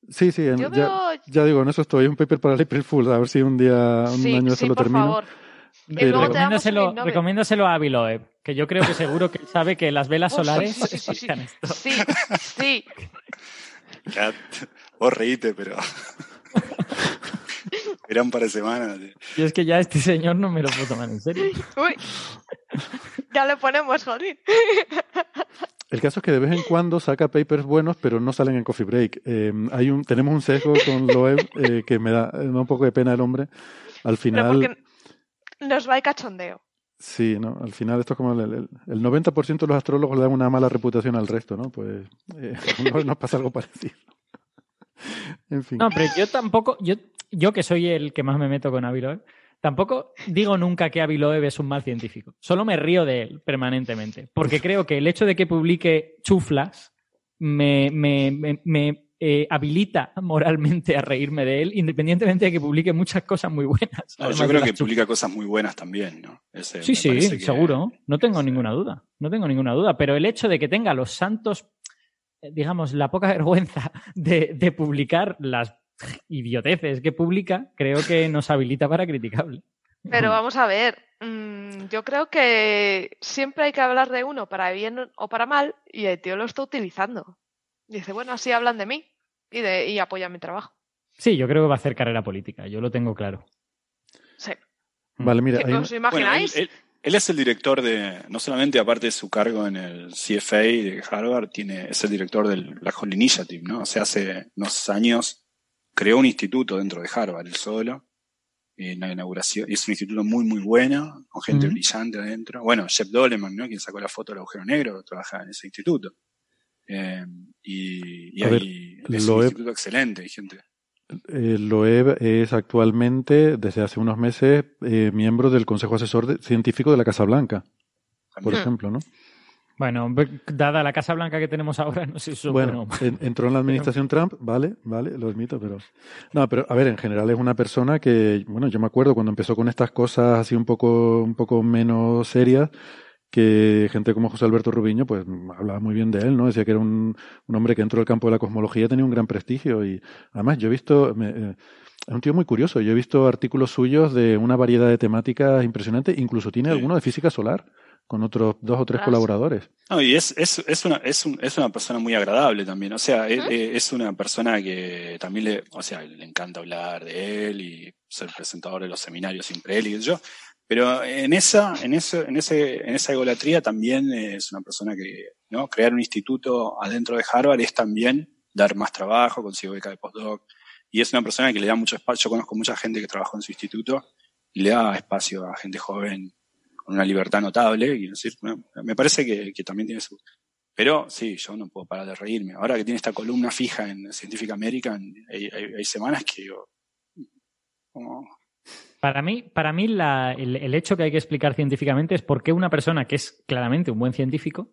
D: sí, sí, en- ya,
E: veo-
D: ya digo, en eso estoy. Un paper para el April Fool, a ver si un día, un
E: Sí,
D: año
E: sí,
D: eso lo
E: por
D: termino.
E: favor.
D: Pero-
E: Nobel.
F: recomiéndaselo a Aviloe, que yo creo que seguro que sabe que las velas
E: Oh, sí,
F: solares
E: sí, sí, sí, sí. Sí, (laughs)
G: vos reíte, pero. (laughs) Era un par de semanas.
F: Y es que ya este señor no me lo puedo tomar en serio.
E: Uy, ya le ponemos, jolín.
D: El caso es que de vez en cuando saca papers buenos, pero no salen en Coffee Break. Eh, hay un, tenemos un sesgo con Loeb (laughs) eh, que me da, me da un poco de pena el hombre. Al
E: Pero
D: final,
E: porque nos va el cachondeo.
D: sí, ¿no? Al final esto es como el, el, el 90% de los astrólogos le dan una mala reputación al resto, ¿no? Pues eh, (laughs) nos pasa algo parecido. (laughs) en fin.
F: No, pero yo tampoco, yo, yo que soy el que más me meto con Avi Loeb, tampoco digo nunca que Avi Loeb es un mal científico. Solo me río de él permanentemente. Porque creo que el hecho de que publique chuflas me, me, me, me, eh, habilita moralmente a reírme de él, independientemente de que publique muchas cosas muy buenas.
G: No, yo creo que
F: chuflas.
G: publica cosas muy buenas también, ¿no? Ese
F: Sí, sí,
G: que-
F: seguro. No tengo ninguna duda. No tengo ninguna duda. Pero el hecho de que tenga los santos, digamos, la poca (laughs) vergüenza de, de publicar las idioteces que publica, creo que nos habilita para criticarle.
E: Pero vamos a ver, mm, yo creo que siempre hay que hablar de uno para bien o para mal y el tío lo está utilizando. Dice, bueno, así hablan de mí y, de, y apoyan mi trabajo.
F: Sí, yo creo que va a hacer carrera política. Yo lo tengo claro.
E: Sí.
D: Vale, mira,
E: ¿Qué
D: hay un-
E: os
G: Bueno, él,
E: imagináis?
G: él- él es el director de, no solamente aparte de su cargo en el CFA de Harvard, tiene, es el director del Black Hole Initiative, ¿no? O sea, hace unos años creó un instituto dentro de Harvard, él solo, en la inauguración, y es un instituto muy, muy bueno, con gente brillante adentro. Bueno, Jeff Doleman, ¿no? Quien sacó la foto del agujero negro, trabaja en ese instituto. Eh, y y
D: A ver,
G: hay- es un
D: he-
G: instituto excelente, hay gente.
D: Eh, Loeb es actualmente, desde hace unos meses, eh, miembro del Consejo Asesor de- Científico de la Casa Blanca, por
G: también.
D: ejemplo, ¿no?
F: Bueno, dada la Casa Blanca que tenemos ahora, no sé si eso
D: Bueno,
F: bueno.
D: en- entró en la administración Trump, vale, vale, lo admito, pero... No, pero a ver, en general es una persona que, bueno, yo me acuerdo cuando empezó con estas cosas así un poco, un poco menos serias, que gente como José Alberto Rubiño, pues hablaba muy bien de él, ¿no? Decía que era un, un hombre que dentro del campo de la cosmología tenía un gran prestigio y además yo he visto, me- eh, es un tío muy curioso, yo he visto artículos suyos de una variedad de temáticas impresionante, incluso tiene
G: Sí.
D: alguno de física solar con otros dos o tres
E: Ah,
D: colaboradores.
G: No, y es, es, es, una, es, un- es una persona muy agradable también. O sea, es,
E: Ujú.
G: es una persona que también le, o sea, le encanta hablar de él y ser presentador de los seminarios siempre él y yo. Pero en esa, en eso, en ese, en esa egolatría también es una persona que, ¿no? Crear un instituto adentro de Harvard es también dar más trabajo, consigo beca de postdoc. Y es una persona que le da mucho espacio. Yo conozco mucha gente que trabajó en su instituto y le da espacio a gente joven con una libertad notable. Y decir, me parece que, que también tiene su. Pero sí, yo no puedo parar de reírme. Ahora que tiene esta columna fija en Scientific American, hay, hay- semanas que digo.
F: Para mí, para mí la- el, el hecho que hay que explicar científicamente es por qué una persona que es claramente un buen científico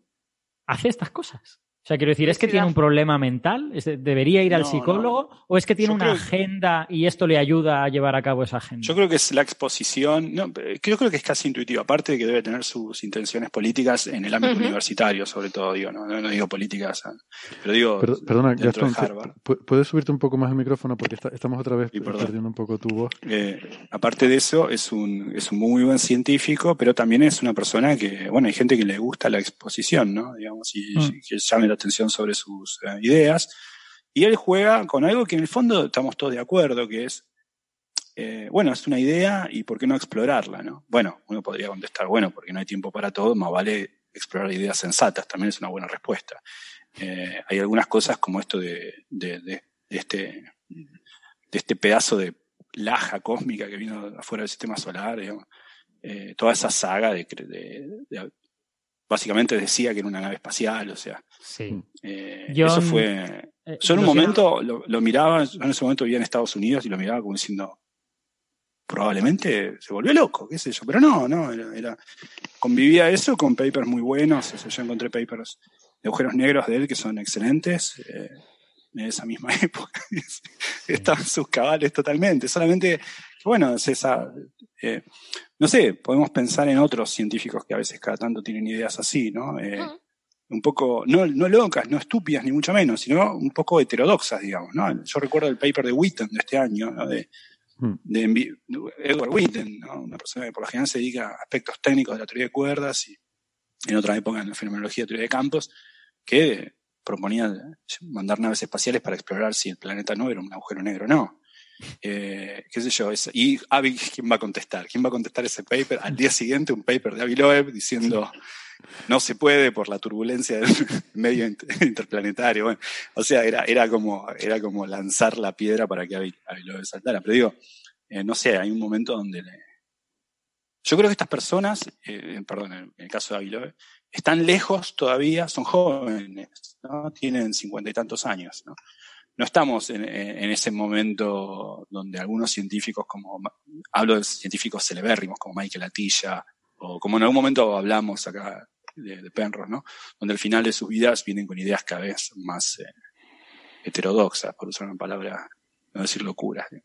F: hace estas cosas. O sea, quiero decir, ¿es que tiene un problema mental? ¿Es de- ¿Debería ir al
G: No,
F: psicólogo? ¿O es que tiene
G: Yo
F: una
G: que-
F: agenda y esto le ayuda a llevar a cabo esa agenda?
G: Yo creo que es la exposición, no, yo creo que es casi intuitivo, aparte de que debe tener sus intenciones políticas en el ámbito universitario, sobre todo, digo, no, no, no digo políticas, ah, pero digo
D: Per- perdona,
G: dentro
D: Gastón,
G: de
D: ¿te-
G: Harvard.
D: pu- ¿puedes subirte un poco más el micrófono? Porque está- estamos otra vez perdiendo un poco tu voz.
G: Eh, aparte de eso, es un, es un muy buen científico, pero también es una persona que, bueno, hay gente que le gusta la exposición, ¿no? Digamos, y
F: Mm.
G: que llame atención sobre sus eh, ideas. Y él juega con algo que en el fondo estamos todos de acuerdo, que es, eh, bueno, es una idea y por qué no explorarla, ¿no? Bueno, uno podría contestar, bueno, porque no hay tiempo para todo, más vale explorar ideas sensatas, también es una buena respuesta. Eh, hay algunas cosas como esto de, este, de este pedazo de laja cósmica que vino afuera del sistema solar, toda esa saga de- básicamente decía que era una nave espacial, o sea,
F: Sí.
G: eh,
F: John-
G: eso fue.
F: Eh,
G: Yo en un momento lo, lo miraba, yo en ese momento vivía en Estados Unidos y lo miraba como diciendo, probablemente se volvió loco, qué sé yo, pero no, no, era, era- convivía eso con papers muy buenos, o sea, yo encontré papers de agujeros negros de él que son excelentes, eh, en esa misma (laughs) época, estaban sus cabales totalmente, solamente, bueno, es esa, eh, no sé, podemos pensar en otros científicos que a veces cada tanto tienen ideas así, ¿no? Eh, un poco, no, no locas, no estúpidas, ni mucho menos, sino un poco heterodoxas, digamos, ¿no? Yo recuerdo el paper de Witten de este año, ¿no? De,
D: Mm.
G: de Edward Witten, ¿no? Una persona que por lo general se dedica a aspectos técnicos de la teoría de cuerdas y en otra época en la fenomenología de teoría de campos, que proponía mandar naves espaciales para explorar si el planeta no era un agujero negro o no. Eh, qué sé yo, y Avi, ¿quién va a contestar? ¿Quién va a contestar ese paper? Al día siguiente un paper de Avi Loeb diciendo no se puede por la turbulencia del (laughs) medio inter- interplanetario. O sea, era, era, como, era como lanzar la piedra para que Avi, Loeb saltara. Pero digo, eh, no sé, hay un momento donde... Yo creo que estas personas, eh, perdón, en el caso de Avi están lejos todavía, son jóvenes, ¿no? tienen cincuenta y tantos años. ¿no? No estamos en, ese momento donde algunos científicos, como hablo de científicos celebérrimos como Michael Atilla, o como en algún momento hablamos acá de, de Penrose, ¿no? donde al final de sus vidas vienen con ideas cada vez más eh, heterodoxas, por usar una palabra, no decir locuras. ¿no?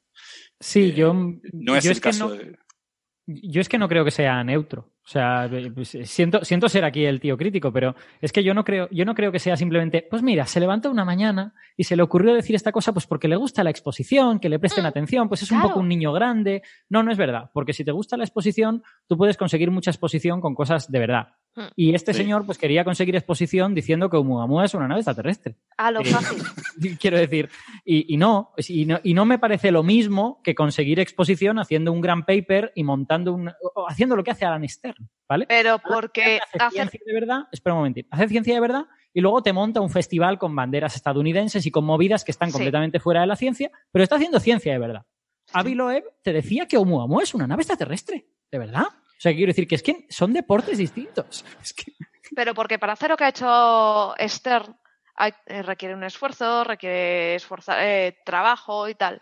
F: Sí, yo,
G: No es
F: yo
G: el
F: es que
G: caso
F: no,
G: de...
F: Yo es que no creo que sea neutro. O sea, eh, pues, eh, siento, siento ser aquí el tío crítico, pero es que yo no creo, yo no creo que sea simplemente, pues mira, se levanta una mañana y se le ocurrió decir esta cosa, pues porque le gusta la exposición, que le presten atención, pues es un poco un niño grande. No, no es verdad, porque si te gusta la exposición, tú puedes conseguir mucha exposición con cosas de verdad.
E: Hmm.
F: Y este
G: Sí.
F: señor, pues quería conseguir exposición diciendo que Oumuamua es una nave extraterrestre.
E: A lo
F: Eh,
E: fácil. (laughs)
F: Quiero decir, y, y no, y no, y no me parece lo mismo que conseguir exposición haciendo un gran paper y montando un, o haciendo lo que hace Alan Stern, ¿vale?
E: Pero porque
F: hace
E: hacer
F: ciencia de verdad, espera un momentito, hace ciencia de verdad y luego te monta un festival con banderas estadounidenses y con movidas que están
E: Sí.
F: completamente fuera de la ciencia, pero está haciendo ciencia de verdad. Avi Loeb te decía que Oumuamua es una nave extraterrestre, ¿de verdad? O sea, quiero decir que es que son deportes distintos. (laughs)
G: Es que,
E: Pero porque para hacer lo que ha hecho Stern hay- eh, requiere un esfuerzo, requiere eh, trabajo y tal.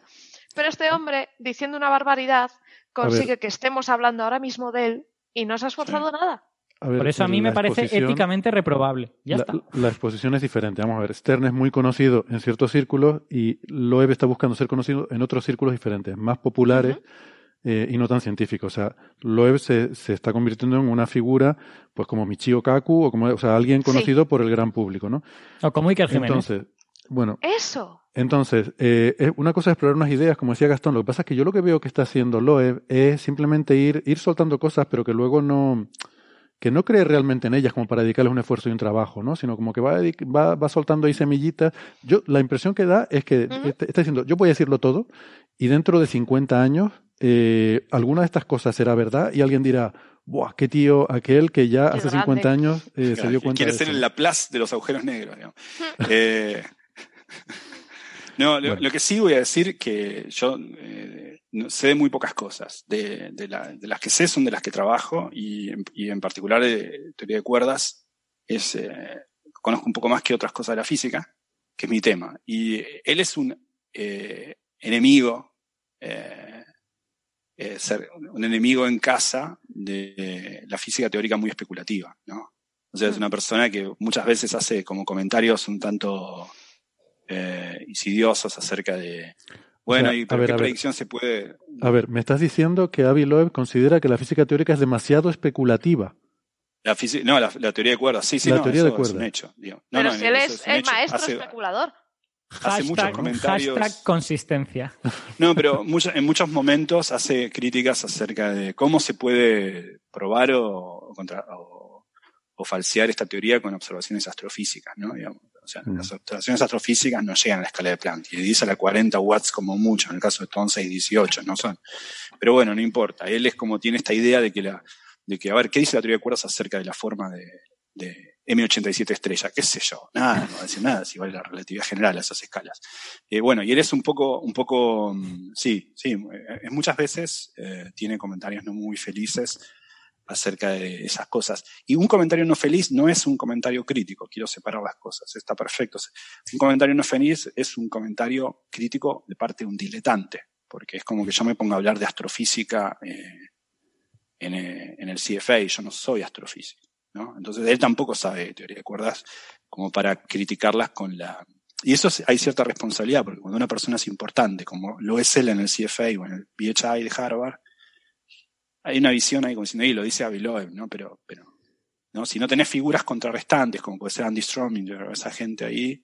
E: Pero este hombre, diciendo una barbaridad, consigue que estemos hablando ahora mismo de él y no se ha esforzado nada.
D: A ver,
F: Por eso a mí me parece éticamente reprobable. Ya
D: la,
F: está.
D: la exposición es diferente. Vamos a ver, Stern es muy conocido en ciertos círculos y Loeb está buscando ser conocido en otros círculos diferentes, más populares eh, y no tan científicos. O sea, Loeb se, se está convirtiendo en una figura, pues como Michio Kaku o como, o sea, alguien
E: Sí.
D: conocido por el gran público, ¿no?
F: O como Iker Jiménez.
D: Entonces, bueno,
E: Eso.
D: entonces, eh, es- una cosa es explorar unas ideas, como decía Gastón. Lo que pasa es que yo lo que veo que está haciendo Loeb es simplemente ir, ir soltando cosas, pero que luego no, que no cree realmente en ellas como para dedicarles un esfuerzo y un trabajo, ¿no? Sino como que va, dedic- va, va soltando ahí semillitas. Yo, la impresión que da es que
E: Ujú.
D: está, está diciendo, yo voy a decirlo todo y dentro de 50 años eh, alguna de estas cosas será verdad y alguien dirá, ¡buah, qué tío aquel que ya
E: Qué
D: hace
E: grande.
D: 50 años eh, se dio cuenta
G: quiere
D: de
G: ser
D: eso,
G: el
D: ¿no?
G: Laplace de los agujeros negros. digamos. (laughs) Eh, (laughs) no, lo,
D: Bueno.
G: lo que sí voy a decir que yo eh, no- sé de muy pocas cosas. De, de la- de las que sé son de las que trabajo y, en- y en particular de teoría de cuerdas es, eh, conozco un poco más que otras cosas de la física, que es mi tema. Y él es un eh, enemigo, eh, eh, ser un enemigo en casa de la física teórica muy especulativa, ¿no? O sea, es una persona que muchas veces hace como comentarios un tanto eh, insidiosos acerca de, bueno,
D: sea,
G: y
D: a
G: pero
D: ver,
G: qué
D: ver.
G: predicción se puede...
D: A ver, me estás diciendo que Avi Loeb considera que la física teórica es demasiado especulativa.
G: La física, no, la, la teoría de cuerdas, sí, sí,
D: La
G: no,
D: teoría de
G: es un
D: cuerdas.
G: hecho. No,
E: Pero
G: no,
E: si él es el maestro
G: Hace-
E: especulador.
G: hace muchos
F: Hashtag,
G: comentarios.
F: hashtag consistencia. (laughs)
G: No, pero mucho- en muchos momentos hace críticas acerca de cómo se puede probar o, contra- o- o falsear esta teoría con observaciones astrofísicas, ¿no? Digamos, o sea,
D: Mm.
G: las observaciones astrofísicas no llegan a la escala de Planck, y dice a la 40 watts como mucho, en el caso de Stone 618, no son. Pero bueno, no importa. Él es como tiene esta idea de que la, de que, a ver, ¿qué dice la teoría de cuerdas acerca de la forma de, de M87 estrella? ¿Qué sé yo? Nada, no va a decir nada, si vale la relatividad general a esas escalas. Eh, bueno, y él es un poco, un poco, mm, sí, sí, eh, muchas veces eh, tiene comentarios no muy felices acerca de esas cosas. Y un comentario no feliz no es un comentario crítico, quiero separar las cosas, está perfecto. Un comentario no feliz es un comentario crítico de parte de un diletante, porque es como que yo me ponga a hablar de astrofísica eh, en, eh, en el CFA y yo no soy astrofísico. ¿no? Entonces él tampoco sabe de teoría de cuerdas como para criticarlas con la... Y eso es- hay cierta responsabilidad, porque cuando una persona es importante, como lo es él en el CFA o en el PHI de Harvard, hay una visión ahí como diciendo, y lo dice Avi Loeb, ¿no? Pero, pero, ¿no? Si no tenés figuras contrarrestantes, como puede ser Andy Strominger o esa gente ahí,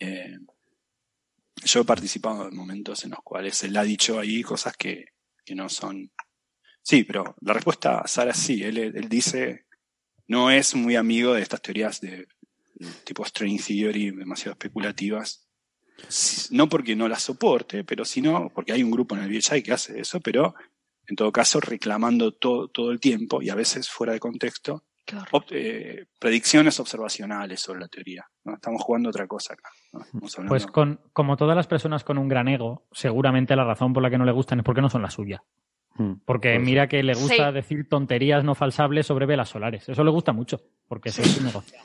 G: eh, yo he participado en momentos en los cuales él ha dicho ahí cosas que, que no son. Sí, pero la respuesta a Sara sí. Él, él dice, no es muy amigo de estas teorías de, de tipo string theory, demasiado especulativas. No porque no la soporte, pero sino porque hay un grupo en el BHI que hace eso, pero en todo caso reclamando todo, todo el tiempo y a veces fuera de contexto eh, predicciones observacionales sobre la teoría. ¿no? Estamos jugando otra cosa acá. ¿no? Estamos hablando-
F: Pues con, como todas las personas con un gran ego, seguramente la razón por la que no le gustan es porque no son la suya.
D: Mm,
F: Porque mira que le gusta
E: Sí.
F: decir tonterías no falsables sobre velas solares. Eso le gusta mucho, porque eso es su negocio.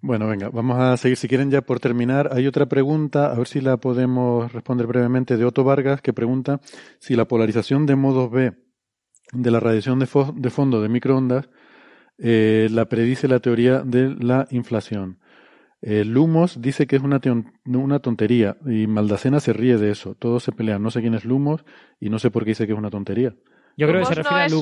D: Bueno, venga, vamos a seguir. Si quieren, ya por terminar, hay otra pregunta, a ver si la podemos responder brevemente, de Otto Vargas, que pregunta si la polarización de modos B de la radiación de, fo- de fondo de microondas eh, la predice la teoría de la inflación. Eh, Lumos dice que es una, teon- una tontería y Maldacena se ríe de eso. Todos se pelean. No sé quién es Lumos y no sé por qué dice que es una tontería.
F: Yo creo que se
E: Lumos
F: refiere
E: no
F: a
E: es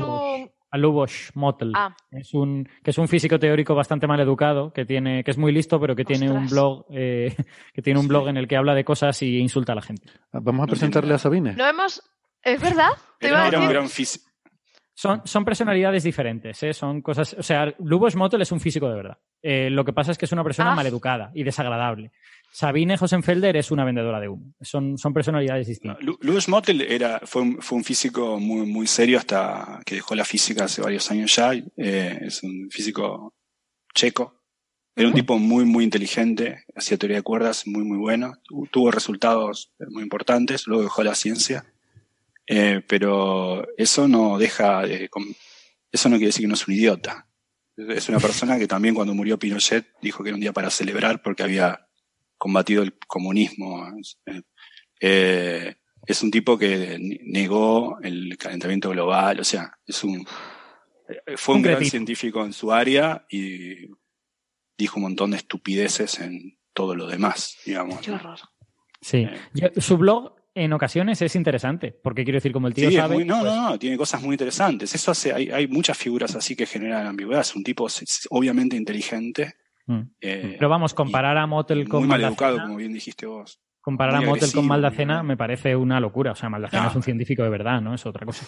E: un-
F: A Lubos Motel.
E: Ah,
F: Es un, que es un físico teórico bastante mal educado, que tiene, que es muy listo, pero que tiene un blog, eh, que tiene un blog en el que habla de cosas y insulta a la gente.
D: Ah, Vamos a presentarle a Sabine.
E: no hemos. ¿Es verdad? Te iba
G: Era,
E: a
G: era un
E: decir.
G: gran físico.
F: Son, son personalidades diferentes, ¿eh? son cosas. O sea, Lubos Motel es un físico de verdad. Eh, lo que pasa es que es una persona
E: Ah.
F: maleducada y desagradable. Sabine Hosenfelder es una vendedora de humo. Son, son personalidades distintas.
G: Lu- Louis Motel era, fue, un, fue un físico muy, muy serio hasta que dejó la física hace varios años ya. Eh, es un físico checo. Era un tipo muy, muy inteligente, hacía teoría de cuerdas muy, muy bueno. Tu- Tuvo resultados muy importantes, luego dejó la ciencia. Eh, pero eso no deja de, eso no quiere decir que no es un idiota. Es una persona que también cuando murió Pinochet dijo que era un día para celebrar porque había combatido el comunismo. Eh, es un tipo que ne- negó el calentamiento global, o sea, es un eh, fue un,
F: Un
G: gran
F: cretino.
G: científico en su área y dijo un montón de estupideces en todo lo demás, digamos.
E: Qué.
F: Sí.
G: Eh.
F: Yo- su blog en ocasiones es interesante, porque quiero decir, como el tío
G: Sí,
F: sabe.
G: muy- no,
F: pues,
G: no, no, tiene cosas muy interesantes. Eso hace, hay, hay muchas figuras así que generan ambigüedad. Es un tipo obviamente inteligente,
F: mm.
G: eh,
F: Pero vamos, comparar a Motel con
G: muy mal educado,
F: Maldacena,
G: como bien dijiste vos.
F: comparar a Motel con Maldacena me parece una locura. O sea, Maldacena
G: No.
F: es un científico de verdad, ¿no? Es otra cosa.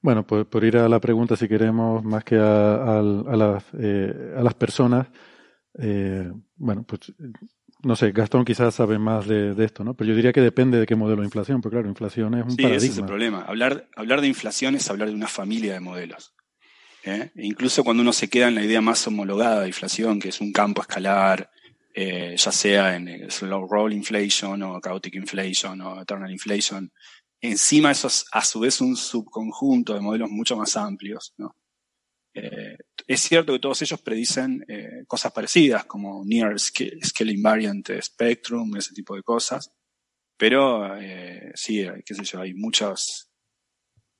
D: Bueno, pues por ir a la pregunta, si queremos, más que a, las, eh, a las personas, eh, bueno, pues no sé, Gastón quizás sabe más de, de esto, ¿no? Pero yo diría que depende de qué modelo de inflación, porque claro, inflación es un
G: Sí, ese es el problema. Hablar, hablar de inflación es hablar de una familia de modelos. ¿Eh? Incluso cuando uno se queda en la idea más homologada de inflación, que es un campo escalar, eh, ya sea en slow roll inflation o chaotic inflation o eternal inflation, encima eso es a su vez un subconjunto de modelos mucho más amplios. ¿no? Eh, es cierto que todos ellos predicen cosas parecidas, como near sca- scale invariant spectrum, ese tipo de cosas. Pero sí, qué sé yo, hay muchos,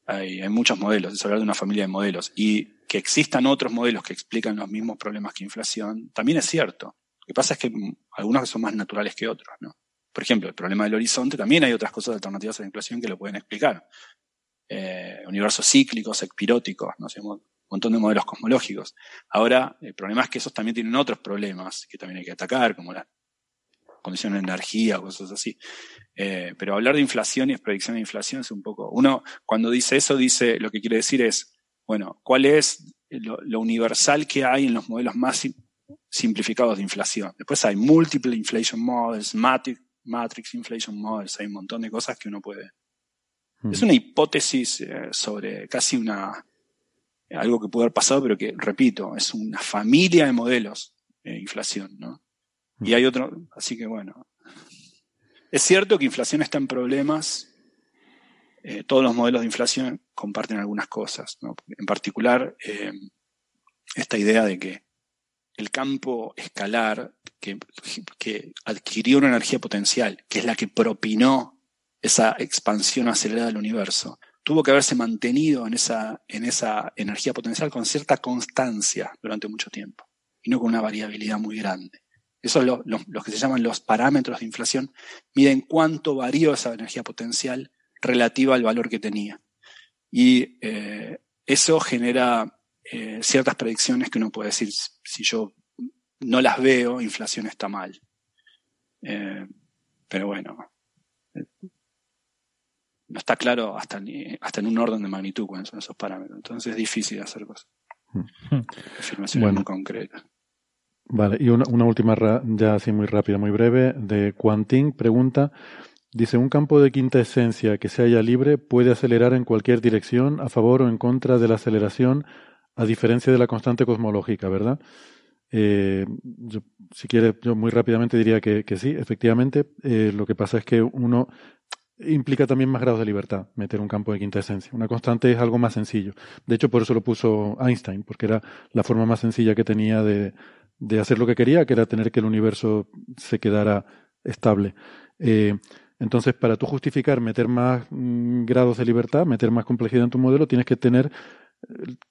G: hay, muchos modelos, es hablar de una familia de modelos. Y que existan otros modelos que explican los mismos problemas que inflación, también es cierto. Lo que pasa es que algunos son más naturales que otros, ¿no? Por ejemplo, el problema del horizonte, también hay otras cosas alternativas a la inflación que lo pueden explicar. Eh, universos cíclicos, expiróticos, no un montón de modelos cosmológicos. Ahora, el problema es que esos también tienen otros problemas que también hay que atacar, como la condición de energía o cosas así. Eh, pero hablar de inflación y predicción de inflación es un poco. Uno, cuando dice eso, dice lo que quiere decir es, bueno, ¿cuál es lo, lo universal que hay en los modelos más sim- simplificados de inflación? Después hay multiple inflation models, matrix, matrix inflation models, hay un montón de cosas que uno puede.
D: Mm.
G: Es una hipótesis eh, sobre casi una algo que puede haber pasado, pero que, repito, es una familia de modelos de inflación, ¿no? Y hay otro, así que bueno. Es cierto que inflación está en problemas. eh, todos los modelos de inflación comparten algunas cosas, ¿no? En particular, eh, esta idea de que el campo escalar que, que adquirió una energía potencial, que es la que propinó esa expansión acelerada del universo, tuvo que haberse mantenido en esa, en esa energía potencial con cierta constancia durante mucho tiempo, y no con una variabilidad muy grande. Eso es lo, lo- los que se llaman los parámetros de inflación, miden cuánto varió esa energía potencial relativa al valor que tenía. Y eh, eso genera eh, ciertas predicciones que uno puede decir, si yo no las veo, inflación está mal. Eh, pero bueno, no está claro hasta, ni- hasta en un orden de magnitud cuáles son esos parámetros. Entonces es difícil hacer cosas.
D: Mm.
G: Afirmaciones
D: Bueno.
G: muy concretas.
D: Vale, y una, una última ra- ya así muy rápida, muy breve, de Quanting pregunta, dice, ¿un campo de quinta esencia que se haya libre puede acelerar en cualquier dirección a favor o en contra de la aceleración, a diferencia de la constante cosmológica, ¿verdad? Eh, yo, si quieres, yo muy rápidamente diría que, que sí, efectivamente. Eh, lo que pasa es que uno implica también más grados de libertad meter un campo de quinta esencia. Una constante es algo más sencillo. De hecho, por eso lo puso Einstein, porque era la forma más sencilla que tenía de, de hacer lo que quería, que era tener que el universo se quedara estable. Eh, entonces, para tú justificar meter más mm, grados de libertad, meter más complejidad en tu modelo, tienes que tener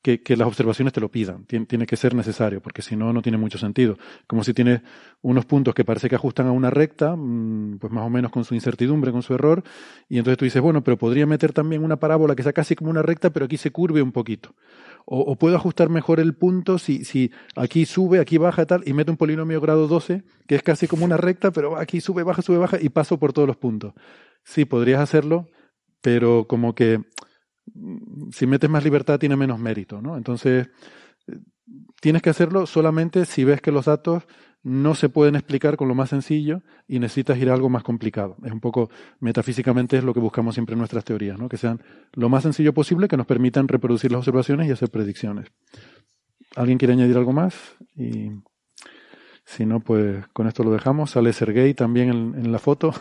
D: que, que las observaciones te lo pidan. Tien- tiene que ser necesario, porque si no, no tiene mucho sentido. Como si tienes unos puntos que parece que ajustan a una recta, mm, pues más o menos con su incertidumbre, con su error, y entonces tú dices, bueno, pero podría meter también una parábola que sea casi como una recta, pero aquí se curve un poquito. O, puedo ajustar mejor el punto si, si aquí sube, aquí baja tal, y meto un polinomio grado 12, que es casi como una recta, pero aquí sube, baja, sube, baja, y paso por todos los puntos. Sí, podrías hacerlo, pero como que si metes más libertad tiene menos mérito, ¿no? Entonces, eh, tienes que hacerlo solamente si ves que los datos no se pueden explicar con lo más sencillo y necesitas ir a algo más complicado. Es un poco, metafísicamente es lo que buscamos siempre en nuestras teorías, ¿no? Que sean lo más sencillo posible, que nos permitan reproducir las observaciones y hacer predicciones. ¿Alguien quiere añadir algo más? Y si no, pues con esto lo dejamos. Sale Sergey también en, en la foto.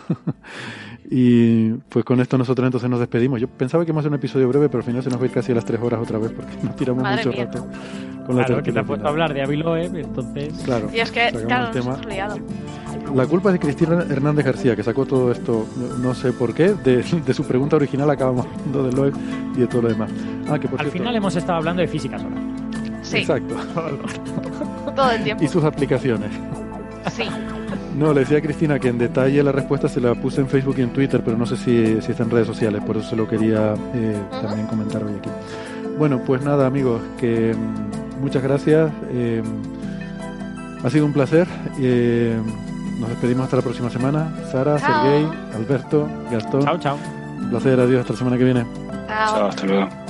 D: (laughs) y pues con esto nosotros entonces nos despedimos. Yo pensaba que íbamos a hacer un episodio breve, pero al final se nos va a ir casi a las tres horas otra vez porque nos tiramos
E: Madre
D: mucho
E: mía.
D: rato con la
F: Claro, que te has puesto a hablar de Aviloe, entonces...
D: Claro.
E: Y es que, claro,
D: el
E: nos liado.
D: La culpa es de Cristina Hernández García, que sacó todo esto, no- sé por qué, de, de su pregunta original acabamos hablando de Loeb y de todo lo demás. Ah, que por
F: Al
D: cierto-
F: final hemos estado hablando de física sola.
E: Sí,
D: Exacto. (laughs) (laughs)
E: todo el tiempo.
D: Y sus aplicaciones.
E: Sí.
D: No, le decía a Cristina que en detalle la respuesta se la puse en Facebook y en Twitter, pero no sé si, si está en redes sociales, por eso se lo quería eh, también comentar hoy aquí. Bueno, pues nada, amigos, que mm, muchas gracias. eh, ha sido un placer. eh, nos despedimos hasta la próxima semana. Sara,
E: Chao.
D: Sergey, Alberto, Gastón.
F: Chao, chao.
D: Un placer, adiós, hasta la semana que viene.
E: Chao.
G: Chao, hasta luego.